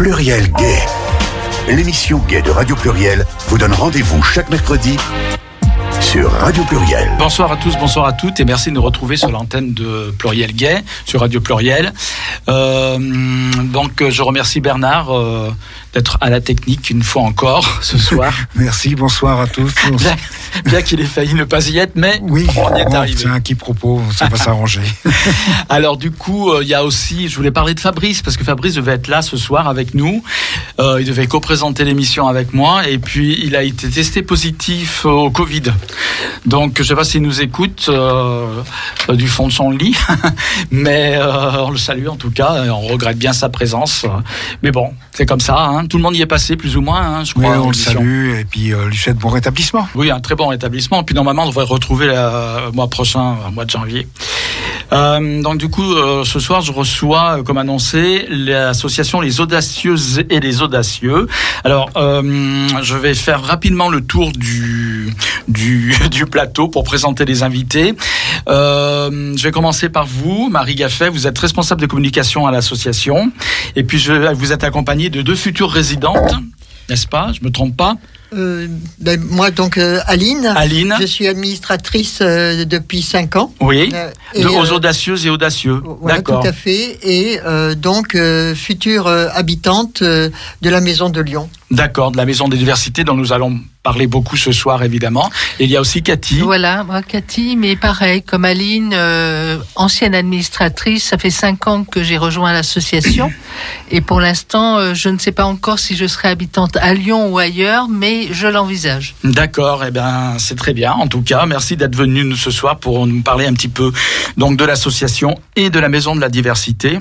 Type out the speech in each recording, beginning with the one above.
Pluriel Gay. L'émission Gay de Radio Pluriel vous donne rendez-vous chaque mercredi sur Radio Pluriel. Bonsoir à tous, bonsoir à toutes et merci de nous retrouver sur l'antenne de Pluriel Gay, sur Radio Pluriel. Euh, donc je remercie Bernard euh, d'être à la technique une fois encore ce soir. Merci, bonsoir à tous. Bien, bien qu'il ait failli ne pas y être, mais Oui, on y est arrivé. c'est un quiproquo, ça va s'arranger. Alors du coup, euh, il y a aussi, je voulais parler de Fabrice parce que Fabrice devait être là ce soir avec nous. Euh, il devait co-présenter l'émission avec moi et puis il a été testé positif euh, au Covid. Donc je sais pas s'il nous écoute euh, du fond de son lit, mais on le salue en tout cas. et on regrette bien sa présence. Mais bon, c'est comme ça. hein. Tout le monde y est passé plus ou moins, hein, je Oui, crois. en on le salue et puis euh, lui souhaite bon rétablissement. Oui, un très bon rétablissement. Puis normalement, on devrait retrouver le mois prochain, le mois de janvier. Euh, donc du coup, euh, ce soir, je reçois, euh, comme annoncé, l'association Les Audacieuses et les Audacieux. Alors, euh, je vais faire rapidement le tour du, du, du plateau pour présenter les invités. Euh, je vais commencer par vous, Marie Gaffet. Vous êtes responsable de communication à l'association. Et puis, je, vous êtes accompagnée de deux futures résidentes, n'est-ce pas Je me trompe pas Euh, ben, moi, donc, euh, Aline. Aline Je suis administratrice euh, depuis 5 ans. Oui. Et, aux audacieuses et audacieux. Voilà, D'accord. tout à fait. Et donc, future habitante de la maison de Lyon. D'accord, de la Maison des Diversités dont nous allons parler beaucoup ce soir, évidemment. Et il y a aussi Cathy. Voilà, moi Cathy, mais pareil, comme Aline, euh, ancienne administratrice, ça fait cinq ans que j'ai rejoint l'association. Et pour l'instant, euh, je ne sais pas encore si je serai habitante à Lyon ou ailleurs, mais je l'envisage. D'accord, eh bien, c'est très bien. En tout cas, merci d'être venu nous ce soir pour nous parler un petit peu donc de l'association et de la Maison de la Diversité.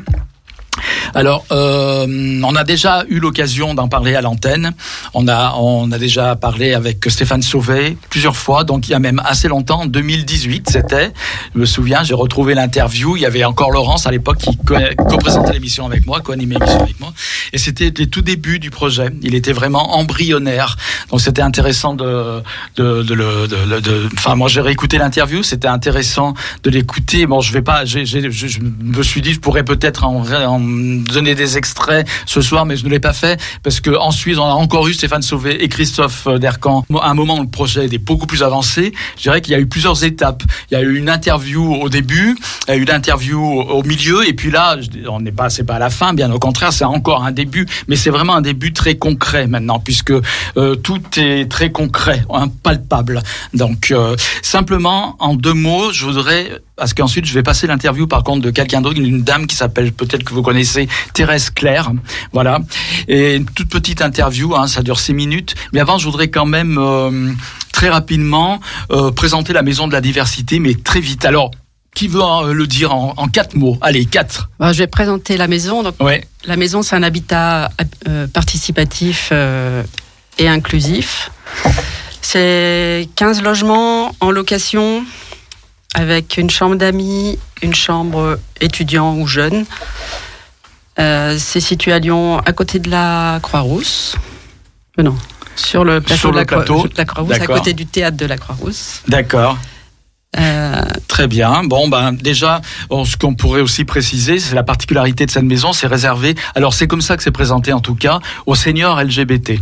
Alors, euh, on a déjà eu l'occasion d'en parler à l'antenne. On a, on a déjà parlé avec Stéphane Sauvé plusieurs fois, donc il y a même assez longtemps, en 2018, c'était. Je me souviens, j'ai retrouvé l'interview. Il y avait encore Laurence à l'époque qui co- co-présentait l'émission avec moi, co-animait l'émission avec moi. Et c'était les tout débuts du projet. Il était vraiment embryonnaire. Donc c'était intéressant de, de, de de, de- enfin moi j'ai réécouté l'interview. C'était intéressant de l'écouter. Bon, je vais pas, je me suis dit, je pourrais peut-être en, en donner des extraits ce soir, mais je ne l'ai pas fait parce que ensuite on a encore eu Stéphane Sauvé et Christophe Dercan. À un moment où le projet était beaucoup plus avancé, je dirais qu'il y a eu plusieurs étapes. Il y a eu une interview au début, il y a eu l'interview au milieu, et puis là, on n'est pas, c'est pas à la fin, bien au contraire, c'est encore un début, mais c'est vraiment un début très concret maintenant, puisque euh, tout est très concret, hein, palpable. Donc euh, simplement en deux mots, je voudrais parce qu'ensuite je vais passer l'interview par contre de quelqu'un d'autre, une dame qui s'appelle peut-être que vous connaissez Thérèse Claire, voilà, et une toute petite interview, hein, ça dure six minutes. Mais avant, je voudrais quand même euh, très rapidement euh, présenter la Maison de la Diversité, mais très vite. Alors, qui veut euh, le dire en, en quatre mots? Allez, quatre. Bon, je vais présenter la maison. Donc, Ouais. la maison, c'est un habitat euh, participatif et inclusif. C'est 15 logements en location avec une chambre d'amis, une chambre étudiant ou jeune. Euh, c'est situé à Lyon, à côté de la Croix-Rousse. Euh, non, sur le plateau Sur de la, Croix- plateau. de la Croix-Rousse, à côté du théâtre de la Croix-Rousse. D'accord. Euh, Très bien. Bon, ben déjà, bon, ce qu'on pourrait aussi préciser, c'est la particularité de cette maison, c'est réservé. Alors c'est comme ça que c'est présenté en tout cas aux seniors LGBT.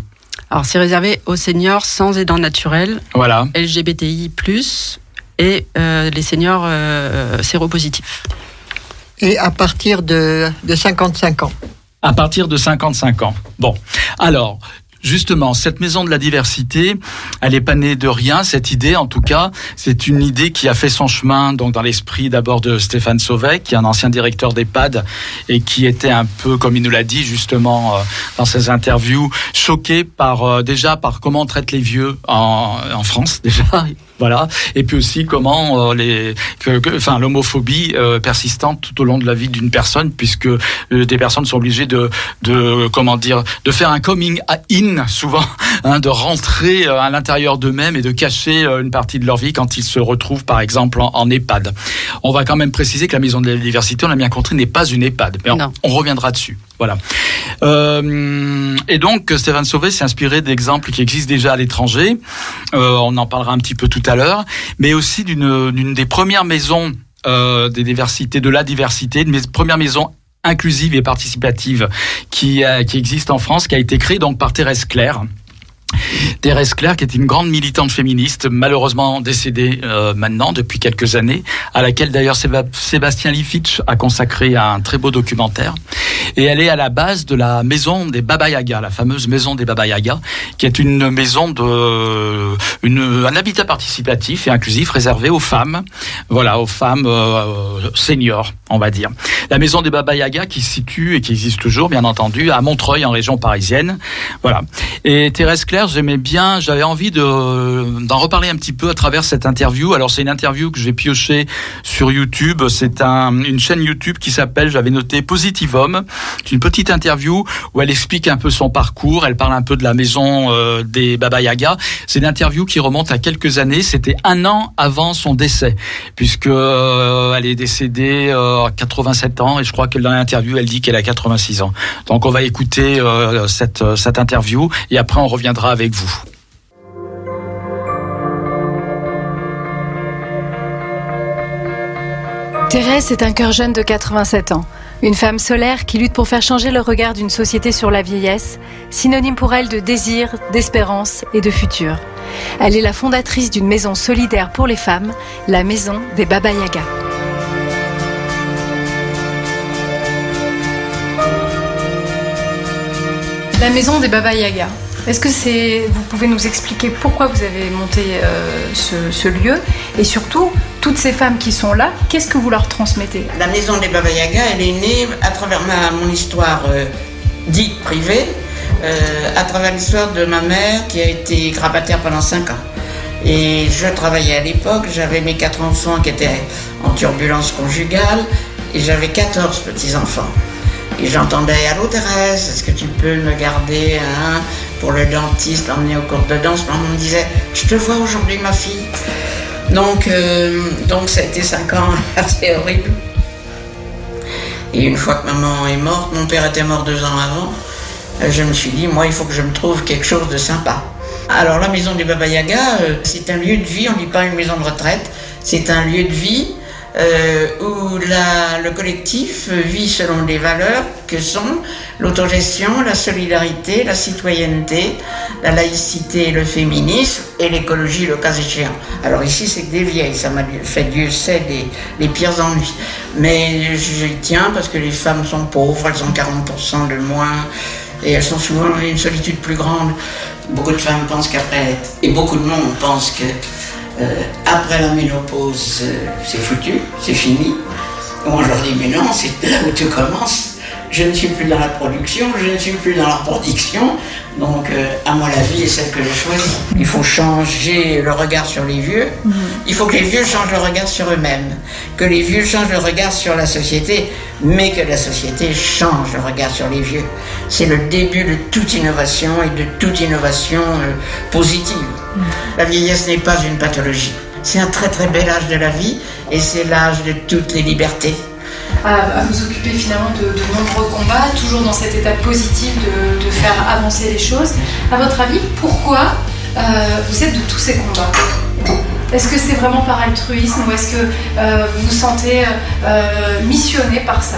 alors, c'est réservé aux seniors sans aidants naturels Voilà. LGBTI+, et euh, les seniors euh, séropositifs. Et à partir de, de 55 ans. À partir de 55 ans. Bon, alors. Justement, cette maison de la diversité, elle est pas née de rien. Cette idée, en tout cas, c'est une idée qui a fait son chemin donc dans l'esprit d'abord de Stéphane Sauvet, qui est un ancien directeur d'EHPAD et qui était un peu, comme il nous l'a dit justement euh, dans ses interviews, choqué par euh, déjà par comment on traite les vieux en, en France déjà. Voilà. Et puis aussi comment euh, les, que, que- enfin l'homophobie euh, persistante tout au long de la vie d'une personne, puisque euh, des personnes sont obligées de, de comment dire, de faire un coming in souvent, hein, de rentrer euh, à l'intérieur d'eux-mêmes et de cacher euh, une partie de leur vie quand ils se retrouvent par exemple en, en EHPAD. On va quand même préciser que la maison de la diversité, on l'a bien compris, n'est pas une EHPAD, mais on, reviendra dessus. Voilà. Euh, et donc Stéphane Sauvé s'est inspiré d'exemples qui existent déjà à l'étranger. Euh, on en parlera un petit peu tout à l'heure, mais aussi d'une des premières maisons euh, des diversités, de la diversité, une première maison inclusive et participative qui, qui existe en France, qui a été créée donc par Thérèse Claire. Thérèse qui est une grande militante féministe, malheureusement décédée euh, maintenant depuis quelques années, à laquelle d'ailleurs Sébastien Lifitch a consacré un très beau documentaire. Et elle est à la base de la maison des Baba Yaga, la fameuse maison des Baba Yaga, qui est une maison de une, un habitat participatif et inclusif réservé aux femmes, voilà, aux femmes euh, seniors, on va dire. La maison des Baba Yaga qui se situe et qui existe toujours, bien entendu, à Montreuil, en région parisienne. Voilà. Et Thérèse J'aimais bien, j'avais envie de d'en reparler un petit peu à travers cette interview. Alors c'est une interview que j'ai piochée sur YouTube. C'est un, une chaîne YouTube qui s'appelle, j'avais noté Positive Homme. C'est une petite interview où elle explique un peu son parcours. Elle parle un peu de la maison euh, des Baba Yaga. C'est une interview qui remonte à quelques années. C'était un an avant son décès, puisque euh, elle est décédée euh, à 87 ans et je crois que dans l'interview elle dit qu'elle a 86 ans. Donc on va écouter cette cette interview et après on reviendra avec vous. Thérèse est un cœur jeune de 87 ans, une femme solaire qui lutte pour faire changer le regard d'une société sur la vieillesse, synonyme pour elle de désir, d'espérance et de futur. Elle est la fondatrice d'une maison solidaire pour les femmes, la maison des Baba Yaga. La maison des Baba Yaga. Est-ce que c'est, vous pouvez nous expliquer pourquoi vous avez monté euh, ce, lieu et surtout toutes ces femmes qui sont là, qu'est-ce que vous leur transmettez? La maison des Baba Yaga, elle est née à travers ma, mon histoire euh, dite privée, euh, à travers l'histoire de ma mère qui a été grabataire pendant 5 ans. Et je travaillais à l'époque, j'avais mes quatre enfants qui étaient en turbulence conjugale et j'avais 14 petits-enfants. Et j'entendais Allô Thérèse, est-ce que tu peux me garder un pour le dentiste, l'emmener au cours de danse Maman me disait Je te vois aujourd'hui, ma fille. Donc, euh, donc ça a été cinq ans assez horrible. Et une fois que maman est morte, mon père était mort deux ans avant, euh, je me suis dit Moi, il faut que je me trouve quelque chose de sympa. Alors, la maison du Baba Yaga, euh, c'est un lieu de vie, on ne dit pas une maison de retraite, c'est un lieu de vie euh, où le collectif vit selon des valeurs que sont l'autogestion, la solidarité, la citoyenneté, la laïcité, le féminisme et l'écologie, le cas échéant. Alors ici, c'est que des vieilles, ça m'a fait Dieu sait les, les pires ennuis. Mais j'y tiens parce que les femmes sont pauvres, elles ont 40% de moins et elles sont souvent dans une solitude plus grande. Beaucoup de femmes pensent qu'après, et beaucoup de monde pense que après la ménopause, euh, c'est foutu, c'est fini. Moi, je leur dis, mais non, c'est là où tu commences. Je ne suis plus dans la production, je ne suis plus dans la production. Donc, euh, à moi, la vie est celle que j'ai choisie. Il faut changer le regard sur les vieux. Mhm. Il faut que les vieux changent le regard sur eux-mêmes. Que les vieux changent le regard sur la société, mais que la société change le regard sur les vieux. C'est le début de toute innovation et de toute innovation positive. La vieillesse n'est pas une pathologie. C'est un très très bel âge de la vie et c'est l'âge de toutes les libertés. À, vous occuper finalement de, nombreux combats, toujours dans cette étape positive de, faire avancer les choses. À votre avis, pourquoi euh, vous êtes de tous ces combats? Est-ce que c'est vraiment par altruisme ou est-ce que euh, vous vous sentez euh, missionné par ça?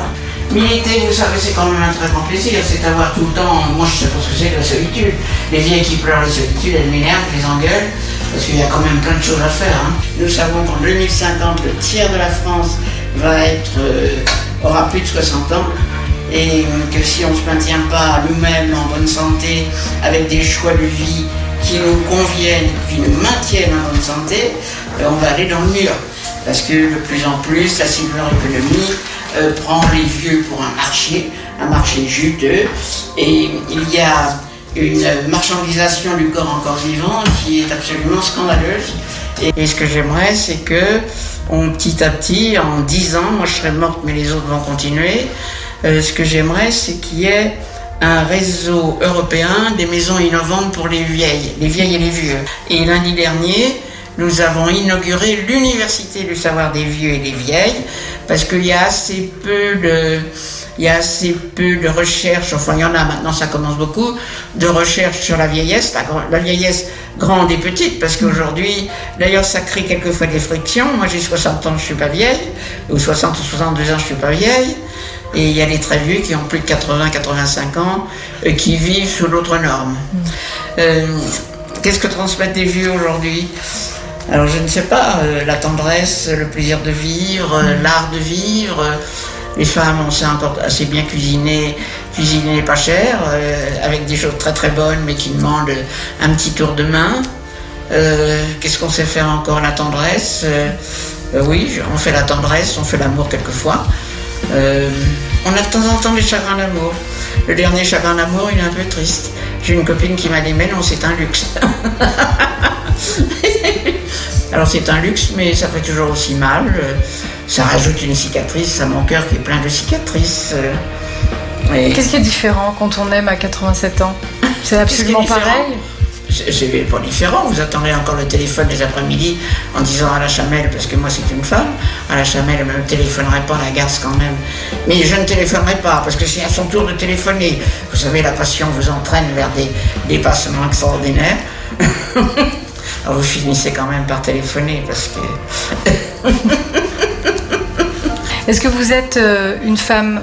Militer, vous savez, c'est quand même un très grand plaisir. C'est d'avoir tout le temps. Moi, je sais pas ce que c'est que la solitude. Les vieilles qui pleurent la solitude, elles m'énervent, je les engueule, parce qu'il y a quand même plein de choses à faire. Hein. Nous savons qu'en 2050, le tiers de la France euh, aura plus de 60 ans. Et que si on ne se maintient pas nous-mêmes en bonne santé, avec des choix de vie qui nous conviennent, qui nous maintiennent en bonne santé, euh, on va aller dans le mur. Parce que de plus en plus, la cyberéconomie euh, prend les vieux pour un marché, un marché juteux, et il y a une marchandisation du corps encore vivant qui est absolument scandaleuse. Et, ce que j'aimerais, c'est que petit à petit, en 10 ans, moi je serai morte, mais les autres vont continuer. Euh, ce que j'aimerais, c'est qu'il y ait un réseau européen des maisons innovantes pour les vieilles, les vieilles et les vieux. Et lundi dernier, nous avons inauguré l'université du savoir des vieux et des vieilles parce qu'il y a assez peu de il y a assez peu de recherches, enfin il y en a maintenant, ça commence beaucoup, de recherches sur la vieillesse, la, vieillesse grande et petite, parce qu'aujourd'hui, d'ailleurs ça crée quelquefois des frictions. Moi j'ai 60 ans, je suis pas vieille, ou 60 ou 62 ans, je suis pas vieille. Et il y a les très vieux qui ont plus de 80-85 ans, euh, qui vivent sous d'autres normes. Euh, Qu'est-ce que transmettent les vieux aujourd'hui? Alors je ne sais pas, euh, la tendresse, le plaisir de vivre, euh, l'art de vivre. euh, les femmes, on sait encore assez bien cuisiner, cuisiner pas cher, euh, avec des choses très très bonnes, mais qui demandent un petit tour de main. Qu'est-ce qu'on sait faire encore? La tendresse. oui, on fait la tendresse, on fait l'amour quelquefois. On a de temps en temps des chagrins d'amour. Le dernier chagrin d'amour, il est un peu triste. J'ai une copine qui m'a dit, mais non, c'est un luxe. Alors c'est un luxe, mais ça fait toujours aussi mal. Ça rajoute une cicatrice à mon cœur qui est plein de cicatrices. Et- Qu'est-ce qui est différent quand on aime à 87 ans? C'est absolument pareil? C'est pas différent. Vous attendez encore le téléphone les après-midi en disant à la chamelle, parce que moi c'est une femme, à la chamelle, elle ne me téléphonerait pas, la garce quand même. Mais je ne téléphonerai pas, parce que c'est à son tour de téléphoner. Vous savez, la passion vous entraîne vers des dépassements extraordinaires. Alors vous finissez quand même par téléphoner, parce que. Est-ce que vous êtes euh, une femme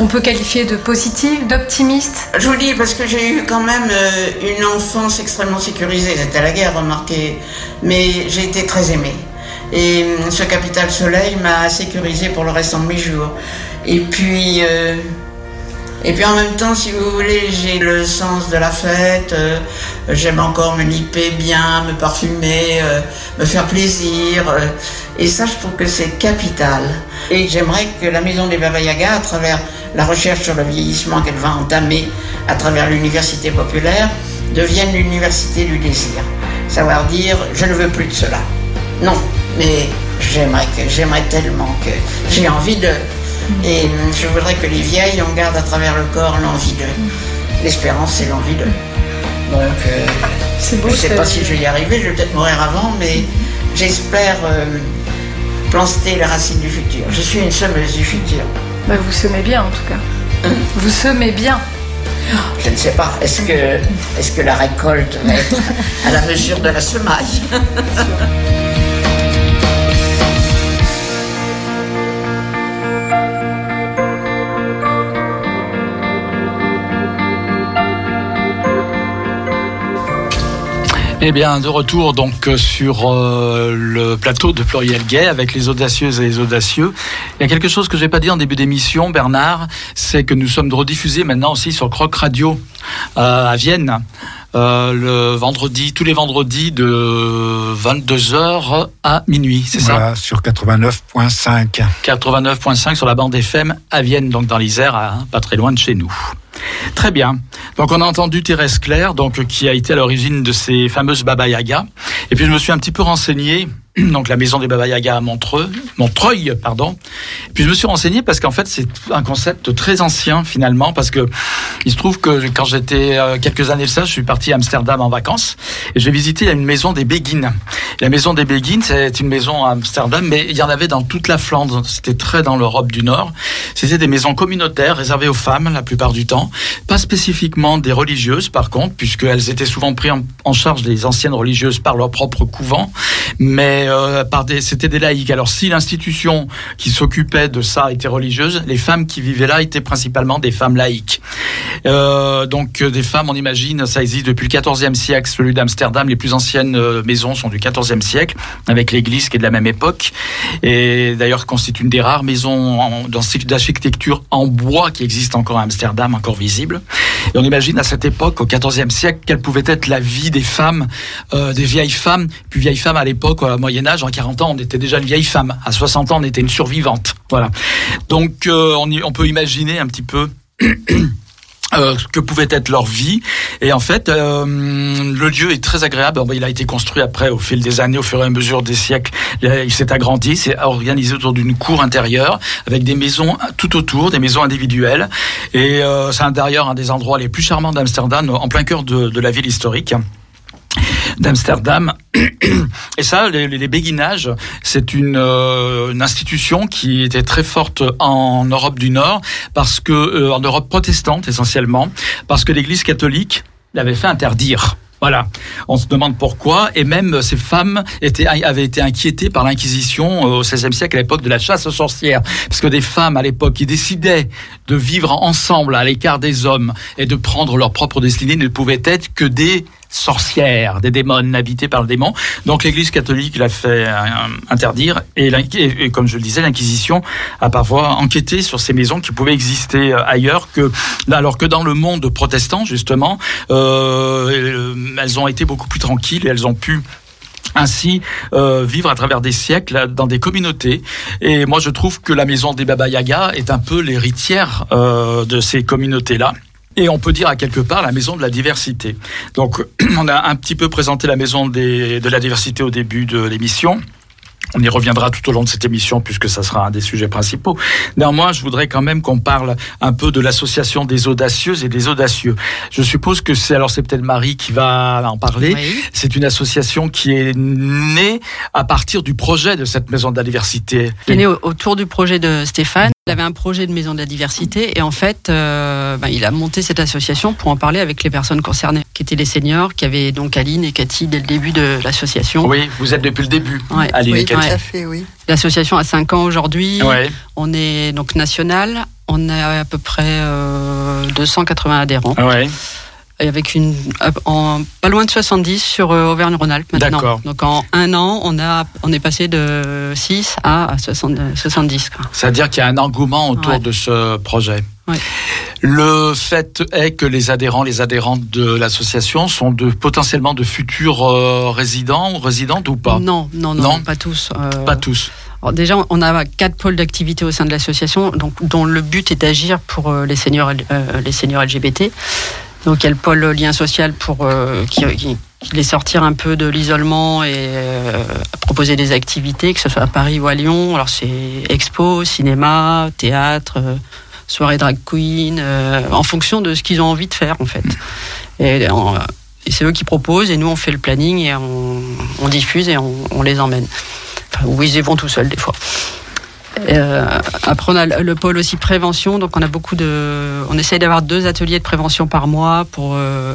qu'on peut qualifier de positive, d'optimiste? Je vous dis parce que j'ai eu quand même euh, une enfance extrêmement sécurisée. C'était la guerre, remarquez, mais j'ai été très aimée. Et hum, ce capital soleil m'a sécurisé pour le restant de mes jours. Et puis, euh, et puis en même temps, si vous voulez, j'ai le sens de la fête. euh, J'aime encore me liper bien, me parfumer, euh, me faire plaisir. euh, et ça, je trouve que c'est capital. Et j'aimerais que la maison des Baba Yaga, à travers la recherche sur le vieillissement qu'elle va entamer à travers l'université populaire, devienne l'université du désir. Savoir dire, je ne veux plus de cela. Non, mais j'aimerais j'aimerais tellement que j'ai envie de. Et hum, je voudrais que les vieilles, on garde à travers le corps l'envie de. L'espérance, c'est l'envie de. Donc, euh, beau. je ne sais pas si je vais y arriver, je vais peut-être mourir avant, mais j'espère euh, planter les racines du futur. Je suis une semeuse du futur. Bah, vous semez bien en tout cas. Vous semez bien. Je ne sais pas, est-ce que, est que la récolte va être à la mesure de la semaille? Eh bien, de retour donc euh, sur euh, le plateau de Pluriel Gay avec les audacieuses et les audacieux. Il y a quelque chose que je n'ai pas dit en début d'émission, Bernard, c'est que nous sommes rediffusés maintenant aussi sur Croc Radio euh, à Vienne. euh, le vendredi, tous les vendredis de 22h à minuit, c'est ça Voilà, sur 89.5. 89.5 sur la bande FM à Vienne, donc dans l'Isère, à- pas très loin de chez nous. Très bien. Donc on a entendu Thérèse Claire, donc qui a été à l'origine de ces fameuses Baba Yaga. Et puis je me suis un petit peu renseigné, donc la maison des Baba Yaga à Montreux, Montreuil, pardon. Puis je me suis renseigné parce qu'en fait c'est un concept très ancien finalement, parce que il se trouve que quand j'étais euh, quelques années de ça, je suis parti à Amsterdam en vacances et j'ai visité une maison des Béguines. La maison des Béguines, c'est une maison à Amsterdam, mais il y en avait dans toute la Flandre. C'était très dans l'Europe du Nord. C'était des maisons communautaires réservées aux femmes la plupart du temps, pas spécifiquement des religieuses par contre, puisqu'elles étaient souvent prises en charge des anciennes religieuses par leur propre couvent, mais euh, par des, c'était des laïcs. Alors si l'institution qui s'occupait de ça était religieuse, les femmes qui vivaient là étaient principalement des femmes laïques. Euh, donc euh, des femmes, on imagine, ça existe depuis le XIVe siècle, celui d'Amsterdam. Les plus anciennes euh, maisons sont du XIVe siècle, avec l'église qui est de la même époque, et d'ailleurs constitue une des rares maisons d'architecture en bois qui existe encore à Amsterdam, encore visible. Et on imagine à cette époque, au XIVe siècle, quelle pouvait être la vie des femmes, euh, des vieilles femmes. Puis vieilles femmes à l'époque, Moyen Âge, en 40 ans, on était déjà une vieille femme. À 60 ans, on était une survivante. Voilà. Donc euh, on, peut imaginer un petit peu. euh, que pouvait être leur vie et en fait euh, le lieu est très agréable il a été construit après au fil des années au fur et à mesure des siècles il s'est agrandi c'est organisé autour d'une cour intérieure avec des maisons tout autour des maisons individuelles et euh, c'est d'ailleurs un des endroits les plus charmants d'Amsterdam en plein cœur de la ville historique d'Amsterdam. Et ça, les, les béguinages, c'est une, euh, une institution qui était très forte en Europe du Nord, parce que euh, en Europe protestante essentiellement, parce que l'Église catholique l'avait fait interdire. Voilà, on se demande pourquoi, et même ces femmes étaient, avaient été inquiétées par l'Inquisition euh, au XVIe siècle, à l'époque de la chasse aux sorcières, parce que des femmes à l'époque qui décidaient de vivre ensemble à l'écart des hommes et de prendre leur propre destinée ne pouvaient être que des sorcières, des démons habités par le démon. Donc l'Église catholique l'a fait euh, interdire et, comme je le disais, l'Inquisition a parfois enquêté sur ces maisons qui pouvaient exister euh, ailleurs que alors que dans le monde protestant justement, euh, elles ont été beaucoup plus tranquilles et elles ont pu ainsi euh, vivre à travers des siècles dans des communautés. Et moi, je trouve que la maison des Baba Yaga est un peu l'héritière de ces communautés-là. Et on peut dire à quelque part la maison de la diversité. Donc, on a un petit peu présenté la maison des, de la diversité au début de l'émission. On y reviendra tout au long de cette émission puisque ça sera un des sujets principaux. Néanmoins, je voudrais quand même qu'on parle un peu de l'association des audacieuses et des audacieux. Je suppose que c'est alors c'est peut-être Marie qui va en parler. C'est une association qui est née à partir du projet de cette maison de la diversité. Qui est née autour du projet de Stéphane. Il avait un projet de maison de la diversité et en fait, euh, ben, il a monté cette association pour en parler avec les personnes concernées, qui étaient les seniors, qui avaient donc Aline et Cathy dès le début de l'association. Oui, vous êtes depuis le début, Aline et Cathy. fait, oui. L'association a 5 ans aujourd'hui. On est donc national. On a à peu près 280 euh, adhérents. Ouais avec une en, pas loin de 70 sur euh, Auvergne-Rhône-Alpes maintenant. Donc en un an, on a on est passé de 6 à 70. C'est-à-dire qu'il y a un engouement autour de ce projet. Le fait est que les adhérents, les adhérentes de l'association sont de potentiellement de futurs euh, résidents ou résidentes ou pas? Non, non, non, pas tous. Euh. Pas tous. déjà, on a quatre pôles d'activité au sein de l'association, donc dont le but est d'agir pour les seniors, les seniors LGBT. Donc il y a le pôle lien social pour euh, qui, les sortir un peu de l'isolement et euh, proposer des activités, que ce soit à Paris ou à Lyon. Alors c'est expo, cinéma, théâtre, euh, soirée drag queen, en fonction de ce qu'ils ont envie de faire en fait. Et, c'est eux qui proposent et nous on fait le planning et on, diffuse et on, les emmène. Enfin, ou ils y vont tout seuls des fois. Euh, après, on a le pôle aussi prévention. Donc, on a beaucoup de. On essaye d'avoir deux ateliers de prévention par mois pour euh,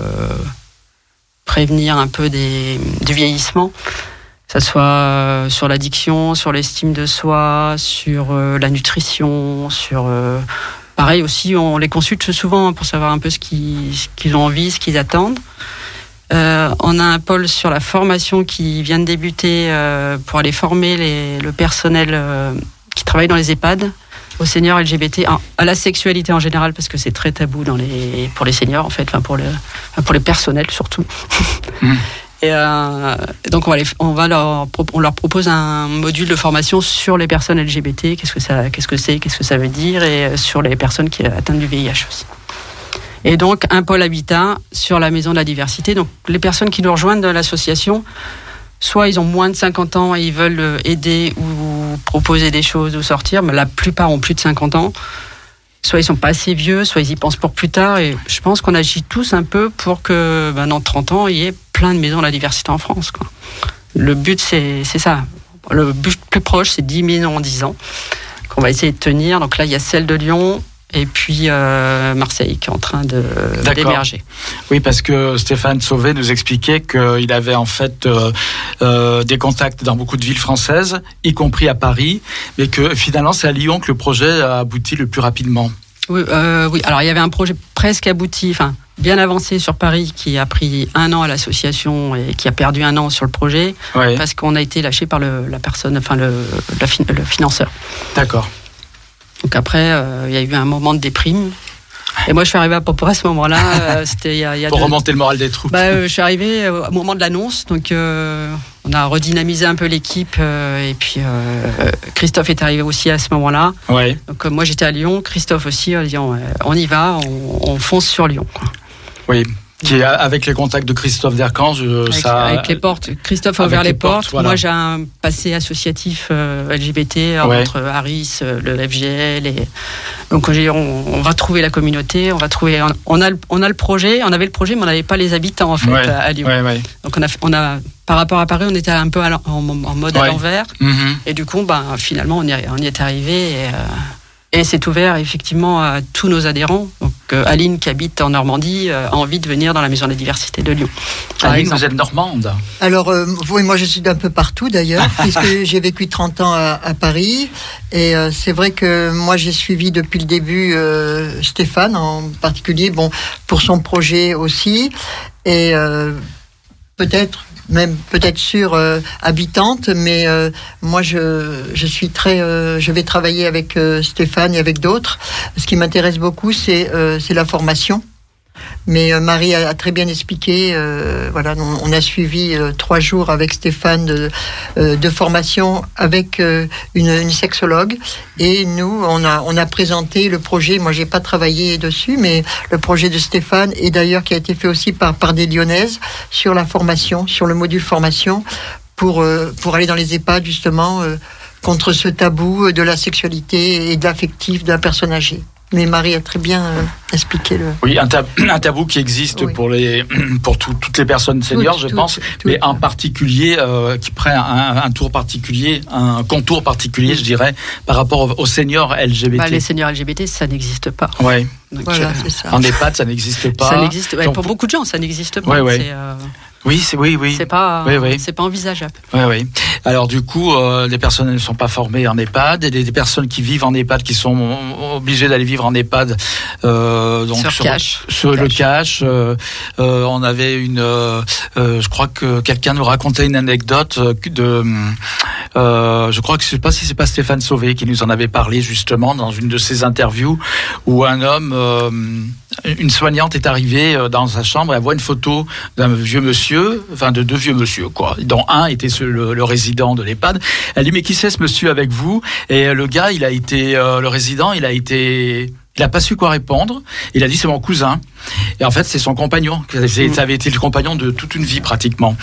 prévenir un peu des, du vieillissement. Que ce soit euh, sur l'addiction, sur l'estime de soi, sur la nutrition, sur. pareil aussi, on les consulte souvent pour savoir un peu ce qu'ils ont envie, ce qu'ils attendent. on a un pôle sur la formation qui vient de débuter pour aller former le personnel qui travaillent dans les EHPAD aux seniors LGBT, à la sexualité en général, parce que c'est très tabou dans les, pour les seniors, en fait, enfin pour, le, pour les personnels surtout. Mmh. Et euh, donc on, va on, va leur, on leur propose un module de formation sur les personnes LGBT, qu'est-ce que ça, qu'est-ce que c'est, qu'est-ce que ça veut dire, et euh, sur les personnes qui atteignent du VIH aussi. Et donc un pôle habitat sur la maison de la diversité. Donc les personnes qui nous rejoignent dans l'association soit ils ont moins de 50 ans et ils veulent euh, aider ou proposer des choses ou sortir, mais la plupart ont plus de 50 ans. Soit ils sont pas assez vieux, soit ils y pensent pour plus tard. Et je pense qu'on agit tous un peu pour que ben, dans 30 ans, il y ait plein de maisons de la diversité en France. Le but, c'est ça. Le but plus proche, c'est 10 millions en 10 ans qu'on va essayer de tenir. Donc là, il y a celle de Lyon, et puis euh, Marseille qui est en train de d'émerger. Oui, parce que Stéphane Sauvé nous expliquait qu'il avait en fait euh, euh, des contacts dans beaucoup de villes françaises, y compris à Paris, mais que finalement c'est à Lyon que le projet a abouti le plus rapidement. Oui, oui. alors il y avait un projet presque abouti, enfin bien avancé sur Paris qui a pris un an à l'association et qui a perdu un an sur le projet parce qu'on a été lâché par le, la personne, enfin le, le financeur. D'accord. Donc après, euh, il y a eu un moment de déprime. Et moi, je suis arrivé à à ce moment-là. Euh, c'était il y a, Pour remonter le moral des troupes. Bah, euh, je suis arrivé au moment de l'annonce, donc on a redynamisé un peu l'équipe. et puis Christophe est arrivé aussi à ce moment-là. Ouais. Donc moi, j'étais à Lyon, Christophe aussi. On, dit, on, y va, on, on fonce sur Lyon. Quoi. Oui, qui avec les contacts de Christophe Dercange, avec, ça. Avec les portes. Christophe a ouvert les, portes. Moi, j'ai un passé associatif euh, LGBT entre Harris, euh, le FGL. Et... Donc, on, on, va trouver la communauté. On va trouver. On a, on a le projet. On avait le projet, mais on n'avait pas les habitants en fait à Lyon. Donc, on a, on a par rapport à Paris, on était un peu en, mode à l'envers. Mm-hmm. Et du coup, ben, finalement, on y, on y est arrivé. Et, euh, Et c'est ouvert effectivement à tous nos adhérents. Donc euh, Aline qui habite en Normandie euh, a envie de venir dans la Maison de la Diversité de Lyon. Aline, vous êtes normande. Alors, euh, oui, moi je suis d'un peu partout d'ailleurs, puisque j'ai vécu 30 ans à, à Paris. Et euh, c'est vrai que moi j'ai suivi depuis le début euh, Stéphane en particulier, bon, pour son projet aussi. Et euh, peut-être, même peut-être sur euh, habitante, mais euh, moi je, je suis très. euh, je vais travailler avec euh, Stéphane et avec d'autres. Ce qui m'intéresse beaucoup, c'est euh, c'est la formation. Mais euh, Marie a, très bien expliqué. euh, voilà, on, a suivi euh, trois jours avec Stéphane de, formation avec une, sexologue. Et nous, on a, on a présenté le projet. Moi, j'ai pas travaillé dessus, mais le projet de Stéphane et d'ailleurs qui a été fait aussi par, par des Lyonnaises sur la formation, sur le module formation pour, pour aller dans les EHPAD justement contre ce tabou de la sexualité et de l'affectif d'un personne âgée. Mais Marie a très bien euh, expliqué le. Oui, un, tab- un tabou qui existe Oui. pour les pour tout- toutes les personnes seniors, Toutes, je toutes, pense, toutes. mais en particulier euh, qui prend un, un tour particulier, un contour particulier, je dirais, par rapport aux, seniors LGBT. Bah, les seniors LGBT, ça n'existe pas. Ouais. Donc, Voilà, euh, c'est ça. En EHPAD, ça n'existe pas. ça n'existe. ouais, pour beaucoup de gens, ça n'existe pas. Ouais, ouais. Oui, c'est oui, oui. c'est pas, Oui, oui. c'est pas envisageable. Oui, oui. Alors du coup, euh, les personnes ne sont pas formées en EHPAD, et les, personnes qui vivent en EHPAD, qui sont obligées d'aller vivre en EHPAD, euh, donc Sur cash. sur le cash. euh, euh, on avait une, euh, euh, je crois que quelqu'un nous racontait une anecdote de, euh, je crois que je sais pas si c'est pas Stéphane Sauvé qui nous en avait parlé justement dans une de ses interviews où un homme, euh, une soignante est arrivée euh, dans sa chambre et elle voit une photo d'un vieux monsieur, enfin de deux vieux monsieur quoi, dont un était le, le résident de l'EHPAD. Elle dit mais qui c'est ce monsieur avec vous? Et le gars, il a été, euh, le résident, il a été il a pas su quoi répondre. Il a dit c'est mon cousin. Et en fait, c'est son compagnon. Ça avait été le compagnon de toute une vie pratiquement.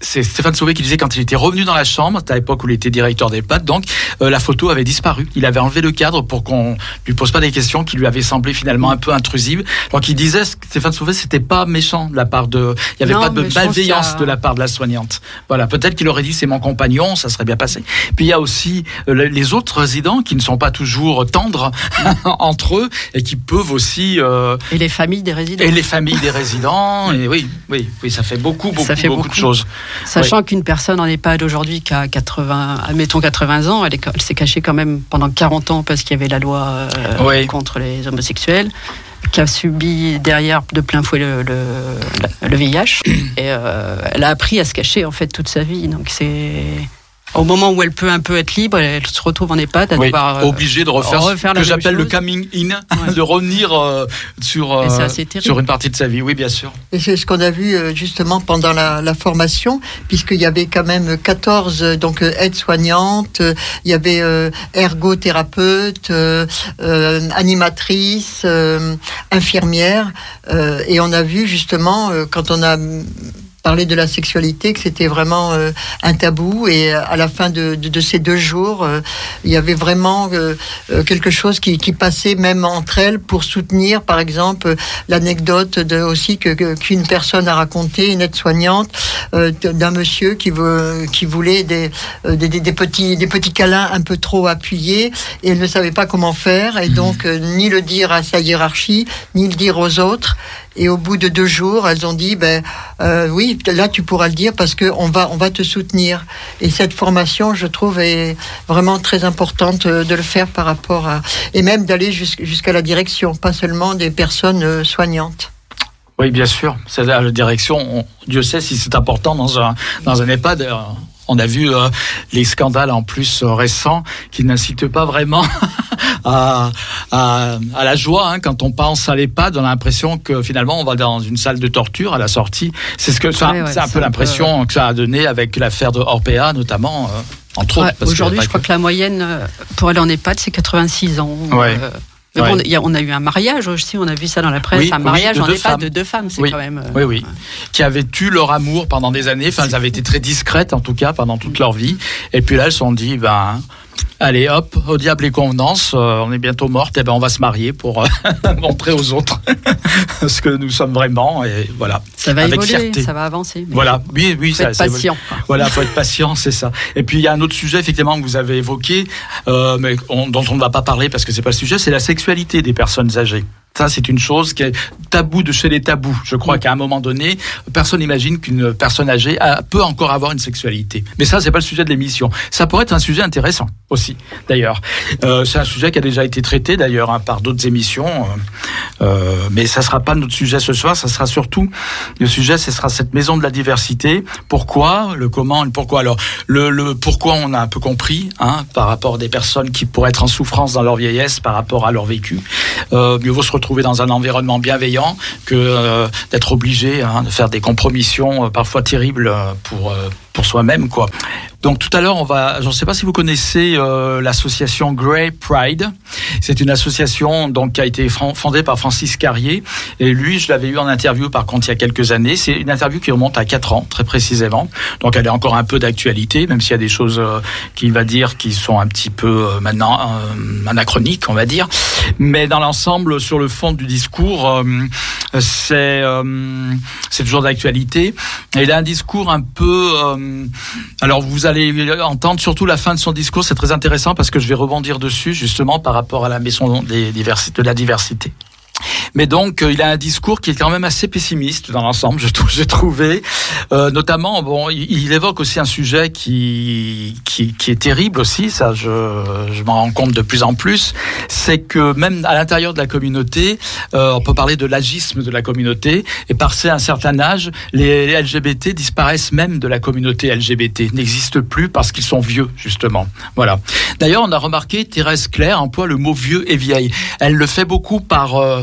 C'est Stéphane Sauvé qui disait quand il était revenu dans la chambre, à l'époque où il était directeur d'EHPAD, donc euh, la photo avait disparu. Il avait enlevé le cadre pour qu'on lui pose pas des questions qui lui avaient semblé finalement un peu intrusives. Donc il disait Stéphane Sauvé, c'était pas méchant de la part de, il y avait Non, pas de malveillance a- de la part de la soignante. Voilà, peut-être qu'il aurait dit c'est mon compagnon, ça serait bien passé. Puis il y a aussi euh, le- les autres résidents qui ne sont pas toujours tendres entre eux et qui peuvent aussi euh, Et les familles des résidents. et les familles des résidents et oui, oui, oui, ça fait beaucoup, beaucoup, Ça fait beaucoup, beaucoup. de choses. Sachant qu'une personne en EHPAD aujourd'hui qui a 80, admettons 80 ans, elle, est- elle s'est cachée quand même pendant 40 ans parce qu'il y avait la loi euh, Oui. contre les homosexuels, qui a subi derrière de plein fouet le, le VIH. Et euh, elle a appris à se cacher en fait toute sa vie. Donc c'est au moment où elle peut un peu être libre, elle se retrouve en EHPAD à Oui, devoir euh, obligé de refaire, refaire ce que j'appelle le coming in, Ouais. de revenir euh, sur euh, sur une partie de sa vie. Oui, bien sûr. Et c'est ce qu'on a vu justement pendant la, la formation, puisqu'il y avait quand même 14 euh, donc aides-soignantes, il y avait euh, ergothérapeutes, animatrices, euh, infirmières, euh, et on a vu justement quand on a parlé de la sexualité que c'était vraiment euh, un tabou. Et euh, à la fin de, de, de ces deux jours euh, il y avait vraiment euh, quelque chose qui, qui passait même entre elles pour soutenir par exemple l'anecdote de aussi que qu'une personne a raconté une aide-soignante d'un monsieur qui veut qui voulait des, des, des- petits des petits câlins un peu trop appuyés et elle ne savait pas comment faire. Et donc euh, ni le dire à sa hiérarchie ni le dire aux autres et au bout de deux jours, elles ont dit, ben euh, oui, là tu pourras le dire parce que on va on va te soutenir. Et cette formation, je trouve, est vraiment très importante euh, de le faire par rapport à et même d'aller jus- jusqu'à la direction, pas seulement des personnes euh, soignantes. Oui, bien sûr. C'est la direction. on- Dieu sait si c'est important dans un dans un EHPAD. On a vu euh, les scandales en plus euh, récents qui n'incitent pas vraiment à, à, à la joie. hein. Quand on pense à l'EHPAD, on a l'impression que finalement on va dans une salle de torture à la sortie. C'est ce que ça, Ouais, ouais, c'est un peu l'impression que ça a donné avec l'affaire de Orpea notamment, euh, entre Ouais, Aujourd'hui, pas je crois que la moyenne pour aller en EHPAD, c'est 86 ans. Euh, mais Ouais. bon, il y a- on a eu un mariage aussi, on a vu ça dans la presse, Oui, un mariage de en deux EHPAD femmes. de deux femmes, c'est Oui. quand même. euh, Oui, oui. Qui avaient eu leur amour pendant des années. Enfin, elles avaient été très discrètes, en tout cas, pendant toute leur vie. Et puis là, elles se sont dit, ben, Allez, hop, au diable les convenances. euh, on est bientôt morte, et ben on va se marier pour euh, montrer aux autres ce que nous sommes vraiment. Et voilà. Ça va Avec évoluer, fierté. ça va avancer. Voilà, oui, oui, faut ça, être patient. Voilà, faut être patient, c'est ça. Et puis il y a un autre sujet effectivement que vous avez évoqué, euh, mais on- dont on ne va pas parler parce que c'est pas le sujet, c'est la sexualité des personnes âgées. Ça, c'est une chose qui est tabou de chez les tabous. Je crois qu'à un moment donné, personne n'imagine qu'une personne âgée a- peut encore avoir une sexualité. Mais ça, c'est pas le sujet de l'émission. Ça pourrait être un sujet intéressant aussi, d'ailleurs. Euh, c'est un sujet qui a déjà été traité, d'ailleurs, hein, par d'autres émissions. euh, euh, mais ça sera pas notre sujet ce soir. Ça sera surtout le sujet. Ce sera cette maison de la diversité. Pourquoi, le comment, le pourquoi? Alors, le, le pourquoi, on a un peu compris, hein, par rapport à des personnes qui pourraient être en souffrance dans leur vieillesse, par rapport à leur vécu. Euh, mieux vaut se retrouver dans un environnement bienveillant que euh, d'être obligé hein, de faire des compromissions euh, parfois terribles euh, pour pour soi-même quoi. Donc tout à l'heure on va, je ne sais pas si vous connaissez euh, l'association Grey Pride. C'est une association donc qui a été fondée par Francis Carrier et lui je l'avais eu en interview par contre il y a quelques années. C'est une interview qui remonte à 4 ans très précisément. Donc elle est encore un peu d'actualité même s'il y a des choses euh, qu'il va dire qui sont un petit peu euh, maintenant euh, anachroniques on va dire. Mais dans l'ensemble sur le fond du discours euh, c'est euh, c'est toujours d'actualité. Et il a un discours un peu. Euh, alors vous allez entendre surtout la fin de son discours, c'est très intéressant parce que je vais rebondir dessus justement par rapport à la maison des de la diversité. Mais donc, euh, il a un discours qui est quand même assez pessimiste dans l'ensemble, j'ai trouvé. Euh, notamment, bon, il, il évoque aussi un sujet qui, qui, qui est terrible aussi, ça je, je m'en rends compte de plus en plus, c'est que même à l'intérieur de la communauté, euh, on peut parler de l'agisme de la communauté, et passé un certain âge, les, les LGBT disparaissent même de la communauté LGBT, n'existent plus parce qu'ils sont vieux, justement. Voilà. D'ailleurs, on a remarqué, Thérèse Claire emploie le mot vieux et vieille. Elle le fait beaucoup par... euh,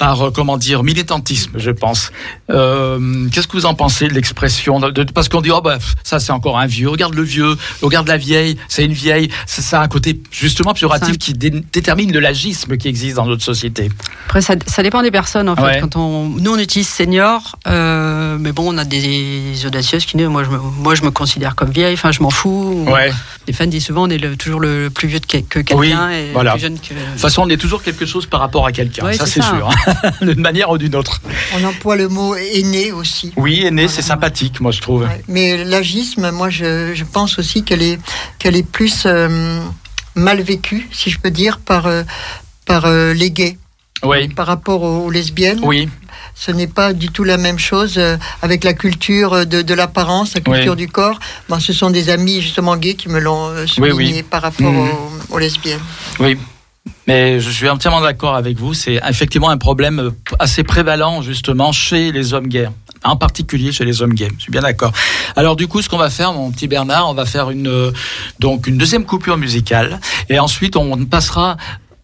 par euh, comment dire militantisme, je pense. Euh, Qu'est-ce que vous en pensez de l'expression Parce qu'on dit oh bah ça c'est encore un vieux. Regarde le vieux, regarde la vieille, c'est une vieille. Ça, ça a un côté justement un- qui dé- détermine le l'agisme qui existe dans notre société. Après, ça, ça dépend des personnes en fait. Ouais. Quand on, nous, on utilise senior, euh, mais bon, on a des audacieuses qui disent moi, je me, moi, je me considère comme vieille. Enfin, je m'en fous. Ouais. Les fans disent souvent on est le- toujours le plus vieux que, que quelqu'un Oui, et voilà. plus jeune que. De toute façon, on est toujours quelque chose par rapport à quelqu'un. Ouais, ça c'est ça. d'une manière ou d'une autre. On emploie le mot aîné aussi. Oui, aîné, c'est sympathique, moi je trouve. Ouais. Mais l'agisme, moi, je, je pense aussi qu'elle est, qu'elle est plus euh, mal vécue, si je peux dire, par, euh, par euh, les gays. Oui, Par rapport aux, aux lesbiennes, oui, ce n'est pas du tout la même chose avec la culture de, de l'apparence, la culture Oui. du corps. Ben, ce sont des amis justement gays qui me l'ont Oui, souligné oui. par rapport aux, aux lesbiennes. oui. Mais je suis entièrement d'accord avec vous. C'est effectivement un problème assez prévalent justement chez les hommes gays, en particulier chez les hommes gays. Je suis bien d'accord. Alors du coup, ce qu'on va faire, mon petit Bernard, on va faire une euh, donc une deuxième coupure musicale et ensuite on passera.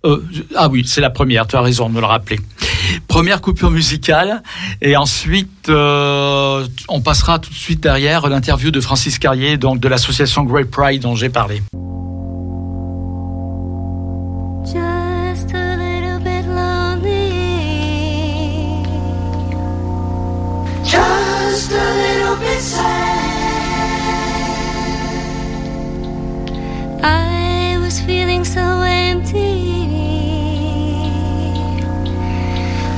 euh, ah oui, c'est la première. Tu as raison de me le rappeler. Première coupure musicale et ensuite euh, on passera tout de suite derrière l'interview de Francis Carrier, donc de l'association Great Pride dont j'ai parlé. So empty.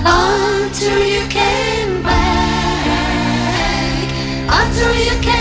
Until you came back. Until you came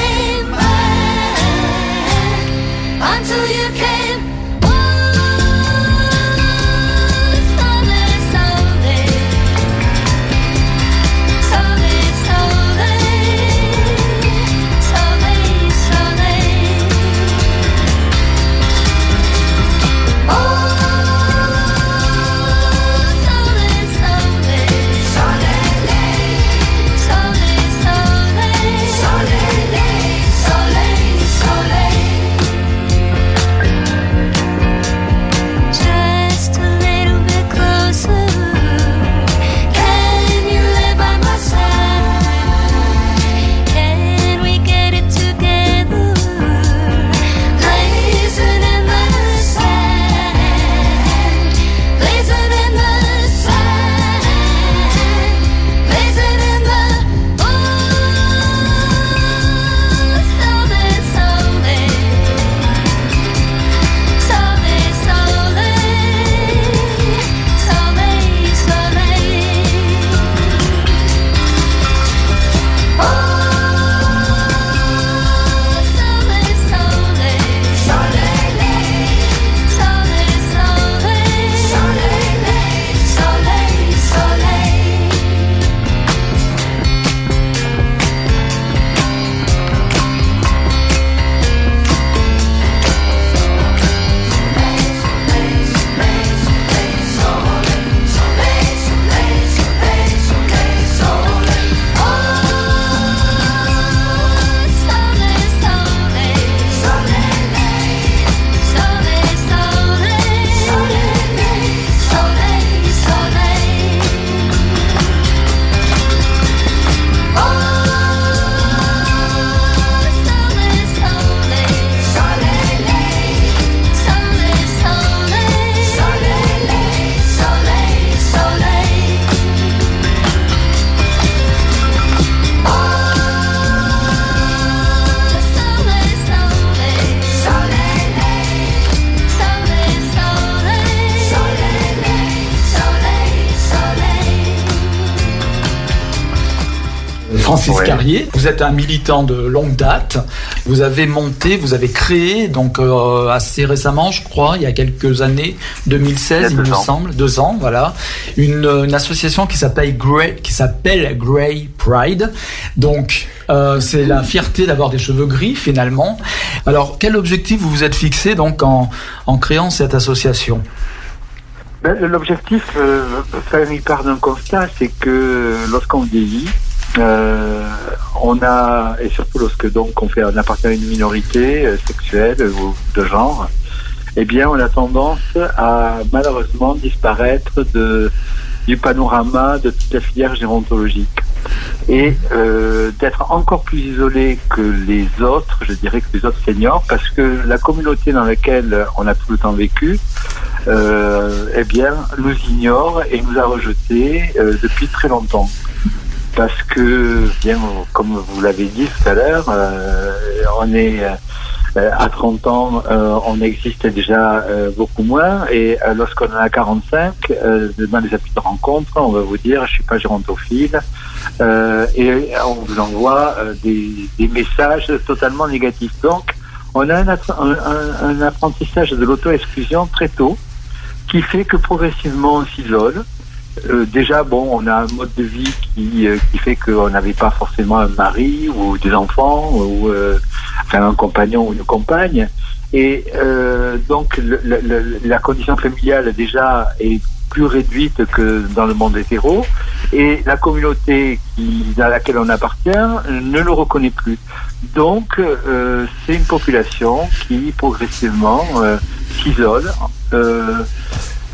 vous êtes un militant de longue date. Vous avez monté, vous avez créé, donc euh, assez récemment, je crois, il y a quelques années, 2016, Il me ans. semble, deux ans, voilà, une, une association qui s'appelle Grey, qui s'appelle Grey Pride. Donc, euh, c'est la fierté d'avoir des cheveux gris finalement. Alors, quel objectif vous vous êtes fixé donc en, en créant cette association? Ben, L'objectif, euh, ça il part d'un constat, c'est que lorsqu'on vieillit, euh, on a, et surtout lorsque donc on fait on appartient à une minorité euh, sexuelle ou de genre, eh bien on a tendance à malheureusement disparaître du panorama de toute la filière gérontologique et euh, d'être encore plus isolé que les autres, je dirais que les autres seniors, parce que la communauté dans laquelle on a tout le temps vécu, euh, eh bien, nous ignore et nous a rejetés depuis très longtemps. Parce que, bien, comme vous l'avez dit tout à l'heure, euh, on est euh, à 30 ans, euh, on existe déjà euh, beaucoup moins. Et euh, lorsqu'on a 45, euh, dans les appels de rencontre, on va vous dire, je suis pas gérontophile. Et on vous envoie des, des messages totalement négatifs. Donc, on a un- un- un apprentissage de l'auto-exclusion très tôt qui fait que progressivement on s'isole. Euh, déjà, bon, on a un mode de vie qui, euh, qui fait qu'on n'avait pas forcément un mari ou des enfants ou euh, un compagnon ou une compagne. Et donc la condition familiale déjà est plus réduite que dans le monde hétéro et la communauté à laquelle on appartient ne le reconnaît plus. Donc c'est une population qui progressivement s'isole.